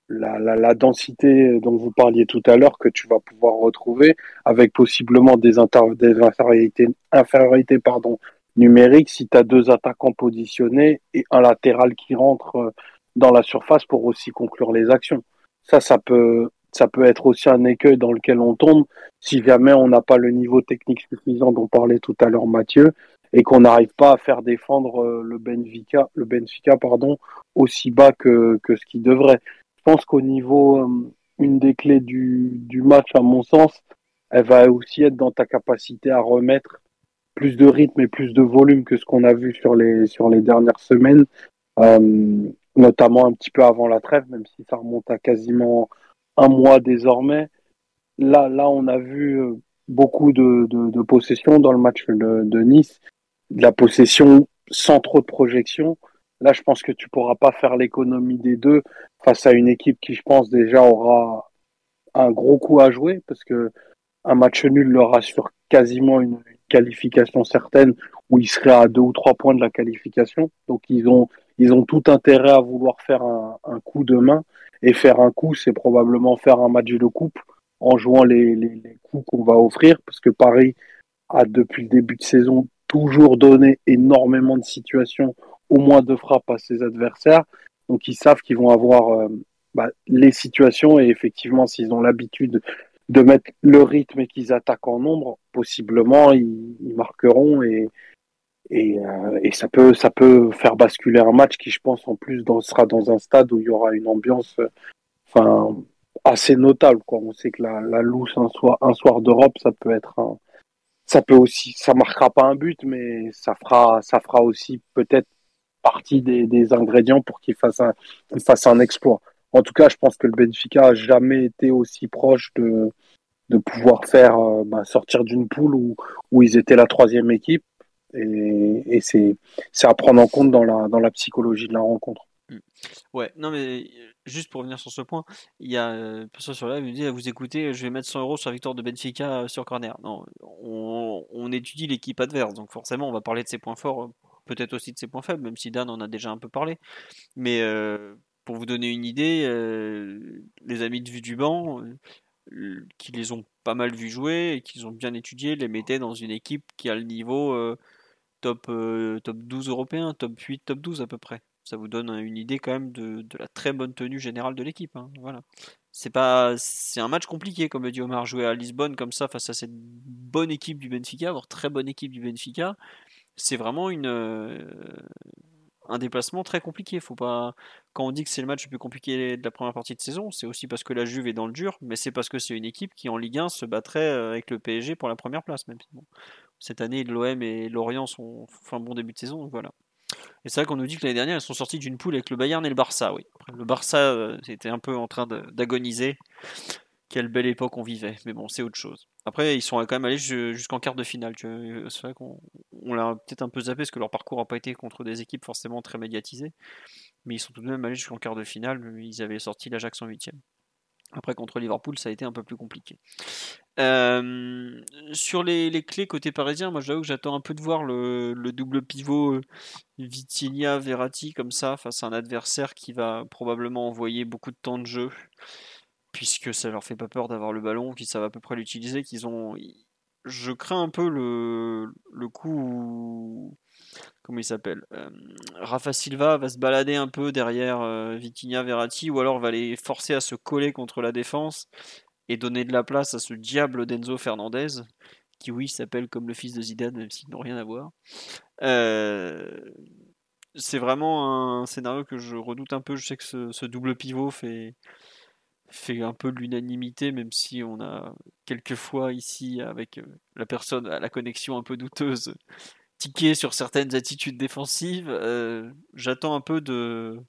Speaker 3: la, la, la, densité dont vous parliez tout à l'heure que tu vas pouvoir retrouver, avec possiblement des, des infériorités, infériorités pardon, numériques si tu as deux attaquants positionnés et un latéral qui rentre euh, dans la surface pour aussi conclure les actions. Ça, ça peut, ça peut être aussi un écueil dans lequel on tombe si jamais on n'a pas le niveau technique suffisant dont parlait tout à l'heure Mathieu et qu'on n'arrive pas à faire défendre euh, le Benfica, le Benfica pardon, aussi bas que, que ce qu'il devrait. Je pense qu'au niveau, euh, une des clés du, du match, à mon sens, elle va aussi être dans ta capacité à remettre plus de rythme et plus de volume que ce qu'on a vu sur les, sur les dernières semaines, euh, notamment un petit peu avant la trêve, même si ça remonte à quasiment un mois désormais. Là, là on a vu euh, beaucoup de, de, de possession dans le match de, Nice, la possession sans trop de projection. Là, je pense que tu pourras pas faire l'économie des deux face à une équipe qui, je pense, déjà aura un gros coup à jouer parce que un match nul leur assure quasiment une qualification certaine où ils seraient à deux ou trois points de la qualification. Donc ils ont ils ont tout intérêt à vouloir faire un, un coup de main et faire un coup, c'est probablement faire un match de coupe en jouant les, les, coups qu'on va offrir parce que Paris a depuis le début de saison toujours donné énormément de situations, au moins de frappes à ses adversaires. Donc ils savent qu'ils vont avoir euh, bah, les situations et effectivement s'ils ont l'habitude de mettre le rythme et qu'ils attaquent en nombre, possiblement ils, ils marqueront et, et, euh, et, ça peut ça peut faire basculer un match qui je pense en plus dans, sera dans un stade où il y aura une ambiance enfin assez notable quoi. On sait que la, la loose un soir un soir d'Europe ça peut être un, ça peut aussi ça marquera pas un but mais ça fera ça fera aussi peut-être partie des, des ingrédients pour qu'il fasse un qu'il fasse un exploit. En tout cas, je pense que le Benfica a jamais été aussi proche de, de pouvoir faire euh, bah, sortir d'une poule où, où ils étaient la troisième équipe. Et, c'est, à prendre en compte dans la, dans la psychologie de la rencontre.
Speaker 1: Ouais, non mais juste pour revenir sur ce point, il y a euh, personne sur là, il me dit vous écoutez, je vais mettre 100 euros sur la victoire de Benfica sur corner. Non, on, étudie l'équipe adverse, donc forcément on va parler de ses points forts, peut-être aussi de ses points faibles, même si Dan en a déjà un peu parlé. Mais euh, pour vous donner une idée, euh, les amis de vue du banc, euh, qui les ont pas mal vus jouer et qu'ils ont bien étudié, les mettaient dans une équipe qui a le niveau euh, top, euh, top 12 européen, top 8, top 12 à peu près. Ça vous donne une idée quand même de, la très bonne tenue générale de l'équipe. Hein, voilà. C'est pas, c'est un match compliqué, comme le dit Omar, jouer à Lisbonne comme ça face à cette bonne équipe du Benfica, voire très bonne équipe du Benfica. C'est vraiment une, un déplacement très compliqué. Faut pas quand on dit que c'est le match le plus compliqué de la première partie de saison, c'est aussi parce que la Juve est dans le dur, mais c'est parce que c'est une équipe qui en Ligue 1 se battrait avec le PSG pour la première place même. Cette année, l'OM et Lorient sont fait un bon début de saison, donc voilà. Et c'est vrai qu'on nous dit que l'année dernière, elles sont sorties d'une poule avec le Bayern et le Barça. Oui, le Barça était un peu en train d'agoniser. Quelle belle époque on vivait, mais bon, c'est autre chose. Après, ils sont quand même allés jusqu'en quart de finale. C'est vrai qu'on on l'a peut-être un peu zappé parce que leur parcours n'a pas été contre des équipes forcément très médiatisées. Mais ils sont tout de même allés jusqu'en quart de finale. Ils avaient sorti l'Ajax en huitième. Après, contre Liverpool, ça a été un peu plus compliqué. Euh, sur les, les, clés côté parisien, moi j'avoue que j'attends un peu de voir le, le double pivot Vitinha-Verratti comme ça face à un adversaire qui va probablement envoyer beaucoup de temps de jeu puisque ça leur fait pas peur d'avoir le ballon, qu'ils savent à peu près l'utiliser, qu'ils ont. Je crains un peu le, le coup. Comment il s'appelle euh, Rafa Silva va se balader un peu derrière euh, Vitinha Verratti ou alors va les forcer à se coller contre la défense et donner de la place à ce diable d'Enzo Fernandez qui oui s'appelle comme le fils de Zidane même s'ils n'ont rien à voir. Euh, c'est vraiment un scénario que je redoute un peu. Je sais que ce, double pivot fait, fait un peu l'unanimité, même si on a quelquefois ici, avec la personne à la connexion un peu douteuse, tiqué sur certaines attitudes défensives. Euh, J'attends un peu de,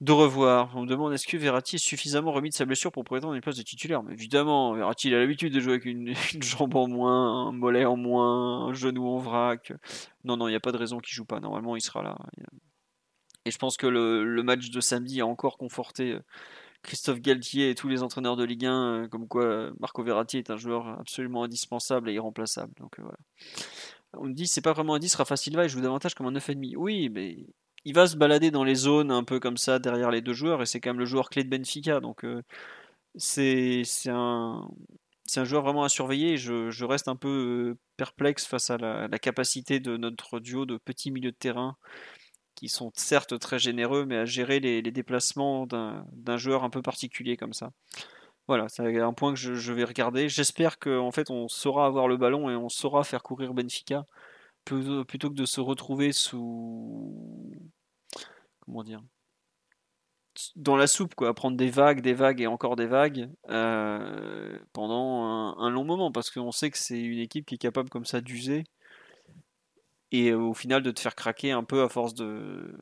Speaker 1: de revoir. On me demande est-ce que Verratti est suffisamment remis de sa blessure pour prétendre une place de titulaire? Évidemment, Verratti a l'habitude de jouer avec une, jambe en moins, un mollet en moins, un genou en vrac. Non, non, il n'y a pas de raison qu'il joue pas. Normalement, il sera là. Et je pense que le, le match de samedi a encore conforté Christophe Galtier et tous les entraîneurs de Ligue 1, comme quoi Marco Verratti est un joueur absolument indispensable et irremplaçable. Donc voilà. On me dit c'est pas vraiment un 10, Rafa Silva il joue davantage comme un 9,5. Oui, mais il va se balader dans les zones un peu comme ça derrière les deux joueurs et c'est quand même le joueur clé de Benfica. Donc euh, c'est un c'est un joueur vraiment à surveiller. Je, je, reste un peu perplexe face à la, la, capacité de notre duo de petits milieux de terrain qui sont certes très généreux, mais à gérer les, les déplacements d'un joueur un peu particulier comme ça. Voilà, c'est un point que je, vais regarder. J'espère qu'en en fait on saura avoir le ballon et on saura faire courir Benfica plutôt, que de se retrouver sous comment dire dans la soupe, quoi, à prendre des vagues, des vagues et encore des vagues euh, pendant un, long moment, parce qu'on sait que c'est une équipe qui est capable comme ça d'user et au final de te faire craquer un peu à force de,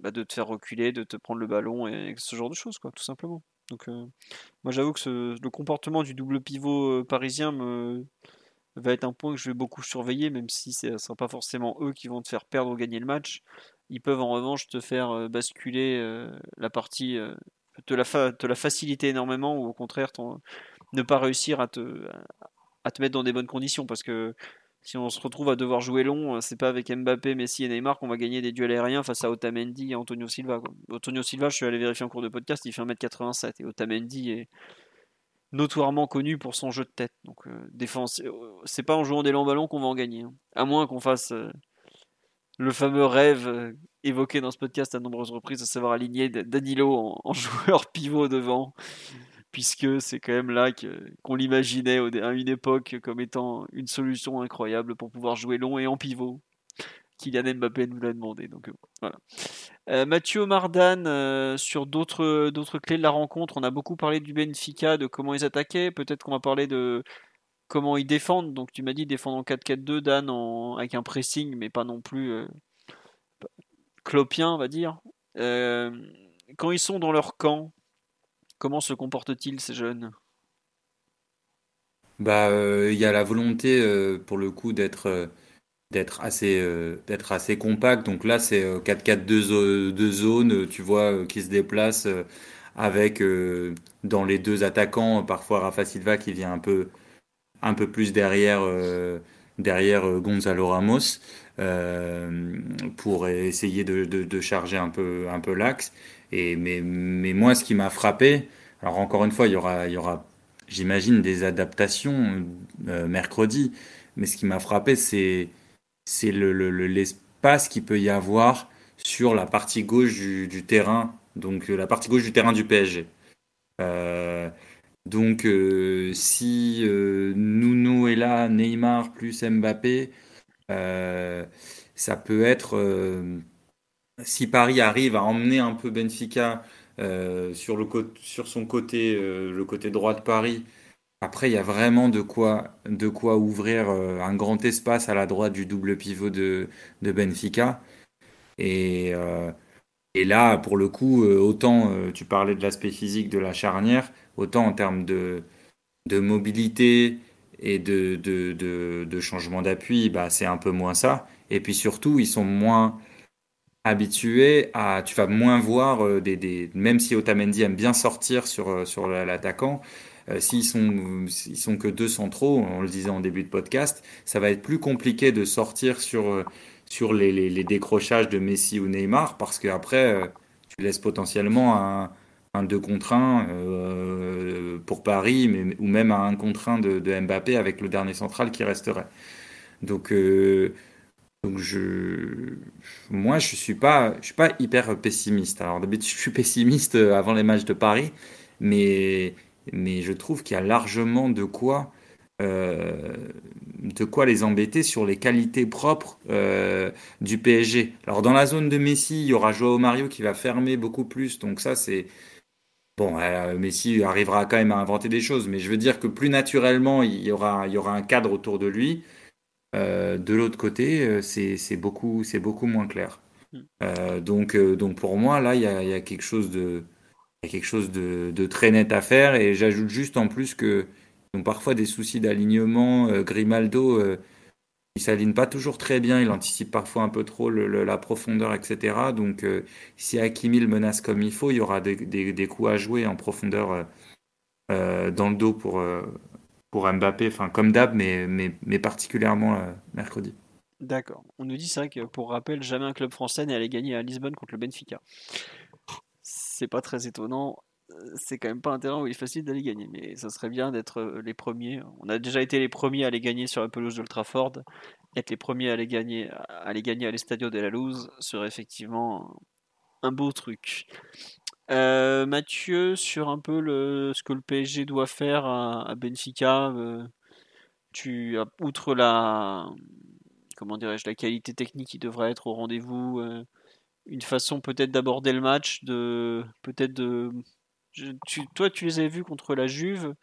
Speaker 1: bah, de te faire reculer, de te prendre le ballon et ce genre de choses, quoi, tout simplement. Donc, euh, moi j'avoue que le comportement du double pivot parisien me, va être un point que je vais beaucoup surveiller, même si ce ne sera pas forcément eux qui vont te faire perdre ou gagner le match. Ils peuvent en revanche te faire euh, basculer euh, la partie, euh, te, la te la faciliter énormément ou au contraire ne pas réussir à te, à te mettre dans des bonnes conditions parce que si on se retrouve à devoir jouer long, c'est pas avec Mbappé, Messi et Neymar qu'on va gagner des duels aériens face à Otamendi et Antonio Silva. Antonio Silva, je suis allé vérifier en cours de podcast, il fait 1m87 et Otamendi est, notoirement connu pour son jeu de tête. Donc euh, défense, euh, c'est pas en jouant des longs ballons qu'on va en gagner. Hein. À moins qu'on fasse euh, le fameux rêve évoqué dans ce podcast à nombreuses reprises, à savoir aligner Danilo en, joueur pivot devant, puisque c'est quand même là qu'on l'imaginait à une époque comme étant une solution incroyable pour pouvoir jouer long et en pivot. Kylian Mbappé nous l'a demandé. Donc voilà. Euh, Mathieu Mardan, euh, sur d'autres, d'autres clés de la rencontre, on a beaucoup parlé du Benfica, de comment ils attaquaient. Peut-être qu'on va parler de comment ils défendent. Donc tu m'as dit défendre en 4-4-2, Dan, avec un pressing, mais pas non plus euh, clopien, on va dire. quand ils sont dans leur camp, comment se comportent-ils ces jeunes?
Speaker 4: Bah, il y a la volonté, pour le coup, d'être d'être assez euh, d'être assez compact. Donc là, c'est 4-4-2 euh, de zone, euh, tu vois, qui se déplace avec dans les deux attaquants, parfois Rafa Silva qui vient un peu plus derrière derrière Gonzalo Ramos pour essayer de, de, charger un peu un peu l'axe. Mais moi, ce qui m'a frappé, alors encore une fois, il y aura j'imagine des adaptations mercredi, mais ce qui m'a frappé, c'est l'espace le, qu'il peut y avoir sur la partie gauche du, terrain, donc euh, la partie gauche du terrain du PSG. Euh, donc euh, si Nuno est là, Neymar plus Mbappé, ça peut être si Paris arrive à emmener un peu Benfica sur, le, sur son côté, le côté droit de Paris, après, il y a vraiment de quoi, de quoi ouvrir euh, un grand espace à la droite du double pivot de, de Benfica. Et, euh, et là, pour le coup, euh, autant tu parlais de l'aspect physique de la charnière, autant en termes de, de mobilité et de, de, de, changement d'appui, bah, c'est un peu moins ça. Et puis surtout, ils sont moins habitués à. Tu vas moins voir des. des même si Otamendi aime bien sortir sur, sur l'attaquant euh, s'ils sont, ils sont que deux centraux, on le disait en début de podcast, ça va être plus compliqué de sortir sur, euh, sur les, les, décrochages de Messi ou Neymar parce qu'après, euh, tu laisses potentiellement un, un 2 contre 1 pour Paris mais, ou même un 1 contre 1 de, de, Mbappé avec le dernier central qui resterait. Donc, donc je, moi, je suis pas, je suis pas hyper pessimiste. Alors d'habitude, je suis pessimiste avant les matchs de Paris, mais mais je trouve qu'il y a largement de quoi, euh, de quoi les embêter sur les qualités propres euh, du PSG. Alors dans la zone de Messi, il y aura Joao Mario qui va fermer beaucoup plus, donc ça c'est bon. Euh, Messi arrivera quand même à inventer des choses, mais je veux dire que plus naturellement il y aura, il y aura un cadre autour de lui. De l'autre côté, c'est beaucoup, c'est beaucoup moins clair. Mm. donc, donc pour moi là, il y a, il y a quelque chose de quelque chose de, très net à faire. Et j'ajoute juste en plus que ont parfois des soucis d'alignement. Euh, Grimaldo, euh, il s'aligne pas toujours très bien. Il anticipe parfois un peu trop la profondeur, etc. Donc, euh, si Hakimi le menace comme il faut, il y aura des, coups à jouer en profondeur dans le dos pour, pour Mbappé, enfin comme d'hab, mais, mais, particulièrement mercredi.
Speaker 1: D'accord. On nous dit, c'est vrai que pour rappel, jamais un club français n'est allé gagner à Lisbonne contre le Benfica c'est pas très étonnant. Euh, c'est quand même pas un terrain où il est facile d'aller gagner, mais ça serait bien d'être euh, les premiers. On a déjà été les premiers à aller gagner sur la pelouse de Ford. Être les premiers à aller gagner à, les gagner à l'Estadio de la Luz serait effectivement un beau truc. Euh, Mathieu, sur un peu le, ce que le PSG doit faire à, Benfica, tu, outre la, comment dirais-je, la qualité technique qui devrait être au rendez-vous, une façon peut-être d'aborder le match, de peut-être de. toi, tu les avais vus contre la Juve,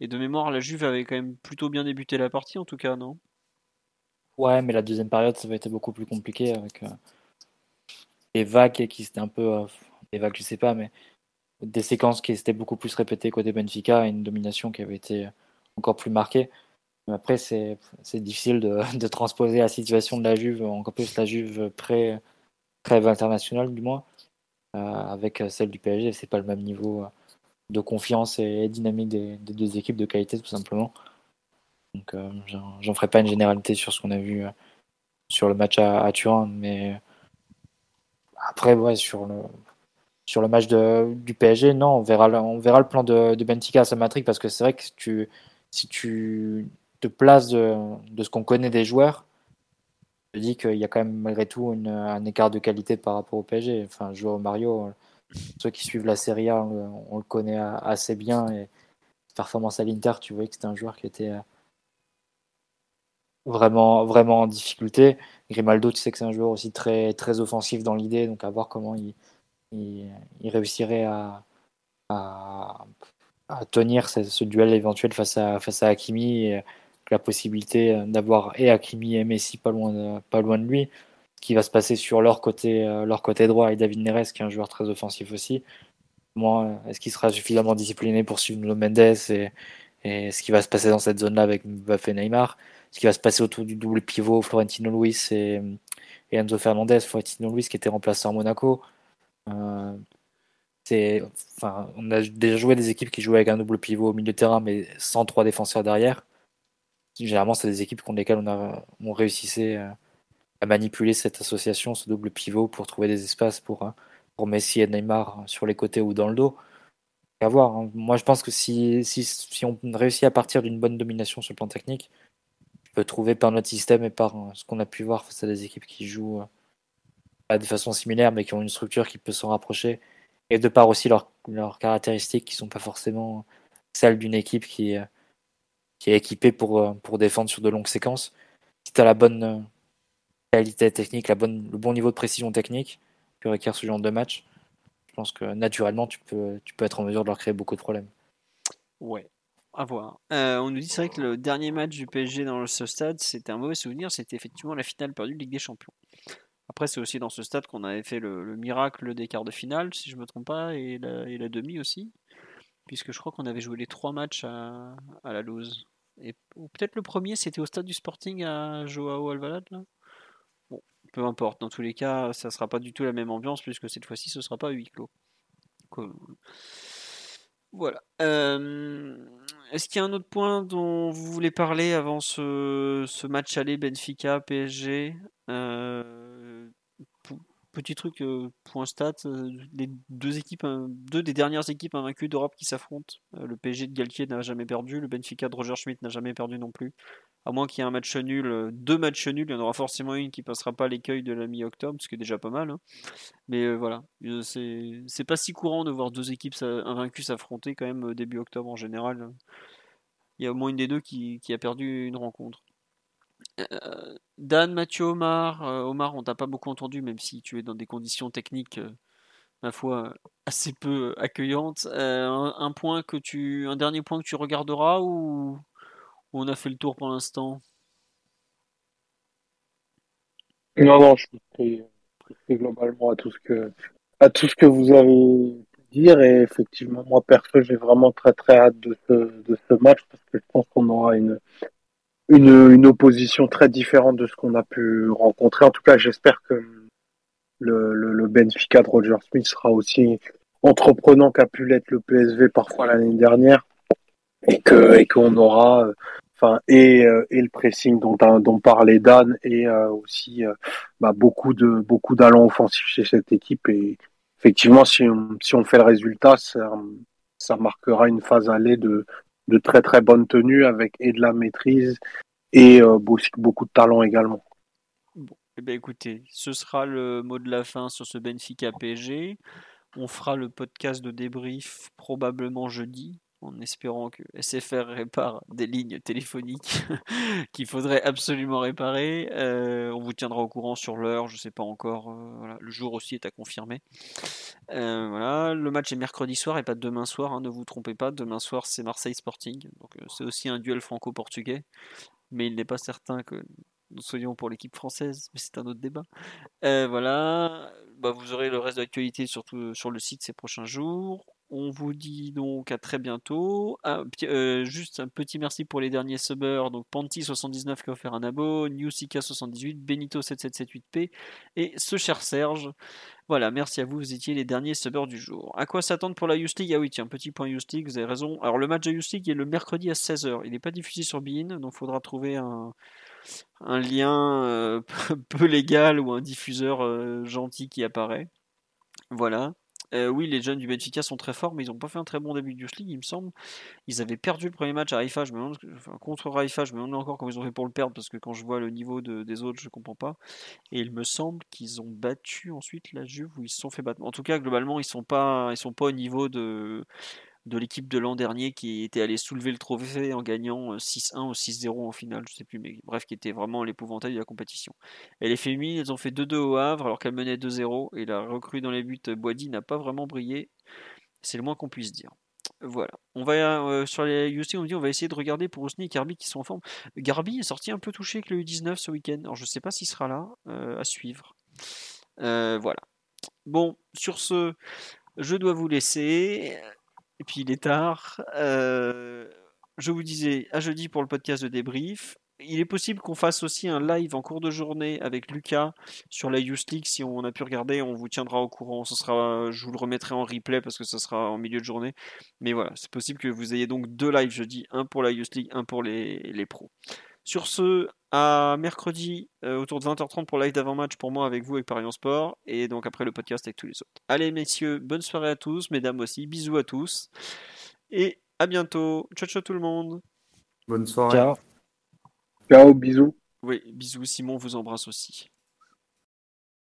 Speaker 1: et de mémoire, la Juve avait quand même plutôt bien débuté la partie, en tout cas, non?
Speaker 2: Ouais, mais la deuxième période, ça avait été beaucoup plus compliqué avec euh, des vagues qui c'était un peu. Euh, vagues, je sais pas, mais des séquences qui étaient beaucoup plus répétées côté Benfica et une domination qui avait été encore plus marquée. Mais après, c'est difficile de, de, transposer la situation de la Juve, encore plus la Juve pré trêve internationale du moins, euh, avec celle du PSG. C'est pas le même niveau euh, de confiance et dynamique des, deux équipes de qualité tout simplement. Donc euh, j'en ferai pas une généralité sur ce qu'on a vu sur le match à, Turin, mais après ouais sur le sur le match de, du PSG, non, on verra, on verra le plan de, de à sa matrice parce que c'est vrai que tu, si tu te places de, ce qu'on connaît des joueurs, je dis qu'il y a quand même malgré tout un écart de qualité par rapport au PSG. Enfin, joueur Mario, ceux qui suivent la Serie A, on, le connaît assez bien. Et performance à l'Inter, tu voyais que c'était un joueur qui était euh, vraiment, vraiment en difficulté. Grimaldo, tu sais que c'est un joueur aussi très, très offensif dans l'idée, donc à voir comment il, il, réussirait à, à, tenir ce, duel éventuel face à, face à Hakimi la possibilité d'avoir et Hakimi et Messi pas loin de, lui, qui va se passer sur leur côté, euh, leur côté droit et David Neres qui est un joueur très offensif aussi. Moi, est-ce qu'il sera suffisamment discipliné pour suivre Mendes et, et ce qui va se passer dans cette zone-là avec Mbappé et Neymar? Ce qui va se passer autour du double pivot Florentino Luis et, et Enzo Fernandez, Florentino Luis qui était remplacé en Monaco. C'est, enfin, on a déjà joué des équipes qui jouaient avec un double pivot au milieu de terrain, mais sans trois défenseurs derrière généralement, c'est des équipes contre lesquelles on, a, on réussissait euh, à manipuler cette association, ce double pivot pour trouver des espaces pour, euh, pour Messi et Neymar sur les côtés ou dans le dos. À voir. Hein. Moi, je pense que si, si, si on réussit à partir d'une bonne domination sur le plan technique, on peut trouver par notre système et par euh, ce qu'on a pu voir face à des équipes qui jouent de façon similaire, mais qui ont une structure qui peut s'en rapprocher, et de par aussi leurs, leurs caractéristiques qui sont pas forcément celles d'une équipe qui, qui est équipé pour, euh, pour défendre sur de longues séquences. Si tu as la bonne euh, qualité technique, la bonne, le bon niveau de précision technique que requiert ce genre de match, je pense que naturellement, tu peux, tu peux être en mesure de leur créer beaucoup de problèmes.
Speaker 1: Ouais, à voir. Euh, on nous dit c'est vrai que le dernier match du PSG dans ce stade, c'était un mauvais souvenir, c'était effectivement la finale perdue de Ligue des Champions. Après, c'est aussi dans ce stade qu'on avait fait le, miracle des quarts de finale, si je ne me trompe pas, et la, demi aussi puisque je crois qu'on avait joué les trois matchs à, la Lose. Et peut-être le premier, c'était au stade du Sporting à Joao Alvalade. Là bon, peu importe. Dans tous les cas, ça sera pas du tout la même ambiance, puisque cette fois-ci, ce sera pas huis clos. Voilà. Euh, est-ce qu'il y a un autre point dont vous voulez parler avant ce, match aller Benfica PSG Petit truc, euh, point stat, euh, les deux équipes, deux des dernières équipes invaincues d'Europe qui s'affrontent. Euh, le PSG de Galtier n'a jamais perdu, le Benfica de Roger Schmidt n'a jamais perdu non plus. À moins qu'il y ait un match nul, deux matchs nuls, il y en aura forcément une qui passera pas l'écueil de la mi-octobre, ce qui est déjà pas mal. Hein. Mais voilà, c'est pas si courant de voir deux équipes invaincues s'affronter quand même début octobre en général. Il y a au moins une des deux qui a perdu une rencontre. Euh, Dan, Mathieu, Omar. Euh, Omar, on t'a pas beaucoup entendu, même si tu es dans des conditions techniques, euh, ma foi, assez peu accueillantes. Un, point que tu, un dernier point que tu regarderas ou, on a fait le tour pour l'instant?
Speaker 3: Non, non, je suis globalement à tout ce que à tout ce que vous avez dire et effectivement moi perso j'ai vraiment très très hâte de ce match parce que je pense qu'on aura une une, une opposition très différente de ce qu'on a pu rencontrer. En tout cas, j'espère que le, le, le, Benfica de Roger Smith sera aussi entreprenant qu'a pu l'être le PSV parfois l'année dernière et que et qu'on aura enfin et, euh, et le pressing dont dont parlait Dan et euh, aussi euh, bah, beaucoup de beaucoup d'allants offensifs chez cette équipe et effectivement si on, si on fait le résultat ça, ça marquera une phase allée de de très très bonne tenue avec et de la maîtrise et euh, beaucoup de talent également.
Speaker 1: Bon, eh bien, écoutez, ce sera le mot de la fin sur ce Benfica PSG. On fera le podcast de débrief probablement jeudi. En espérant que SFR répare des lignes téléphoniques qu'il faudrait absolument réparer. Euh, on vous tiendra au courant sur l'heure, je ne sais pas encore. Euh, le jour aussi est à confirmer. Euh, le match est mercredi soir et pas demain soir, hein, ne vous trompez pas. Demain soir, c'est Marseille Sporting, donc c'est aussi un duel franco-portugais, mais il n'est pas certain que nous soyons pour l'équipe française, mais c'est un autre débat. voilà, bah, vous aurez le reste de l'actualité surtout sur le site ces prochains jours. On vous dit donc à très bientôt. Euh, juste un petit merci pour les derniers subbers. Donc Panty79 qui a offert un abo, Newsika78, Benito7778P et ce cher Serge. Voilà, merci à vous, vous étiez les derniers subbers du jour. À quoi s'attendre pour la Youth Ah oui, tiens, petit point Youth vous avez raison. Alors le match de Youth est le mercredi à 16h. Il n'est pas diffusé sur Bein, donc il faudra trouver un, lien euh, peu légal ou un diffuseur euh, gentil qui apparaît. Voilà. Euh, oui, les jeunes du Benfica sont très forts, mais ils n'ont pas fait un très bon début de Youth il me semble. Ils avaient perdu le premier match à je contre Haïfa, je me demande encore comment ils ont fait pour le perdre, parce que quand je vois le niveau des autres, je ne comprends pas. Et il me semble qu'ils ont battu ensuite la Juve, ou ils se sont fait battre. En tout cas, globalement, ils sont pas, ils sont pas au niveau de, de l'équipe de l'an dernier qui était allé soulever le trophée en gagnant 6-1 euh, ou 6-0 en finale, je sais plus, mais bref, qui était vraiment l'épouvantail de la compétition. Et les féminines, elles ont fait 2-2 au Havre alors qu'elles menaient 2-0 et la recrue dans les buts euh, Boadi n'a pas vraiment brillé. C'est le moins qu'on puisse dire. Voilà. On va euh, sur les UC, on dit on va essayer de regarder pour Osni et Garbi qui sont en forme. Garbi est sorti un peu touché avec le U19 ce week-end. Alors je sais pas s'il sera là à suivre. voilà. Bon, sur ce, je dois vous laisser. Et puis il est tard. Euh, je vous disais à jeudi pour le podcast de débrief. Il est possible qu'on fasse aussi un live en cours de journée avec Lucas sur la Youth League. Si on a pu regarder, on vous tiendra au courant. Ce sera, je vous le remettrai en replay parce que ce sera en milieu de journée. Mais voilà, c'est possible que vous ayez donc deux lives jeudi, un pour la Youth League, un pour les, les pros. Sur ce, à mercredi euh, autour de 20h30 pour live d'avant-match pour moi avec vous avec Paris Sport et donc après le podcast avec tous les autres. Allez messieurs, bonne soirée à tous, mesdames aussi, bisous à tous et à bientôt. Ciao ciao tout le monde.
Speaker 4: Bonne soirée. Ciao.
Speaker 3: Ciao, bisous.
Speaker 1: Oui, bisous, Simon vous embrasse aussi.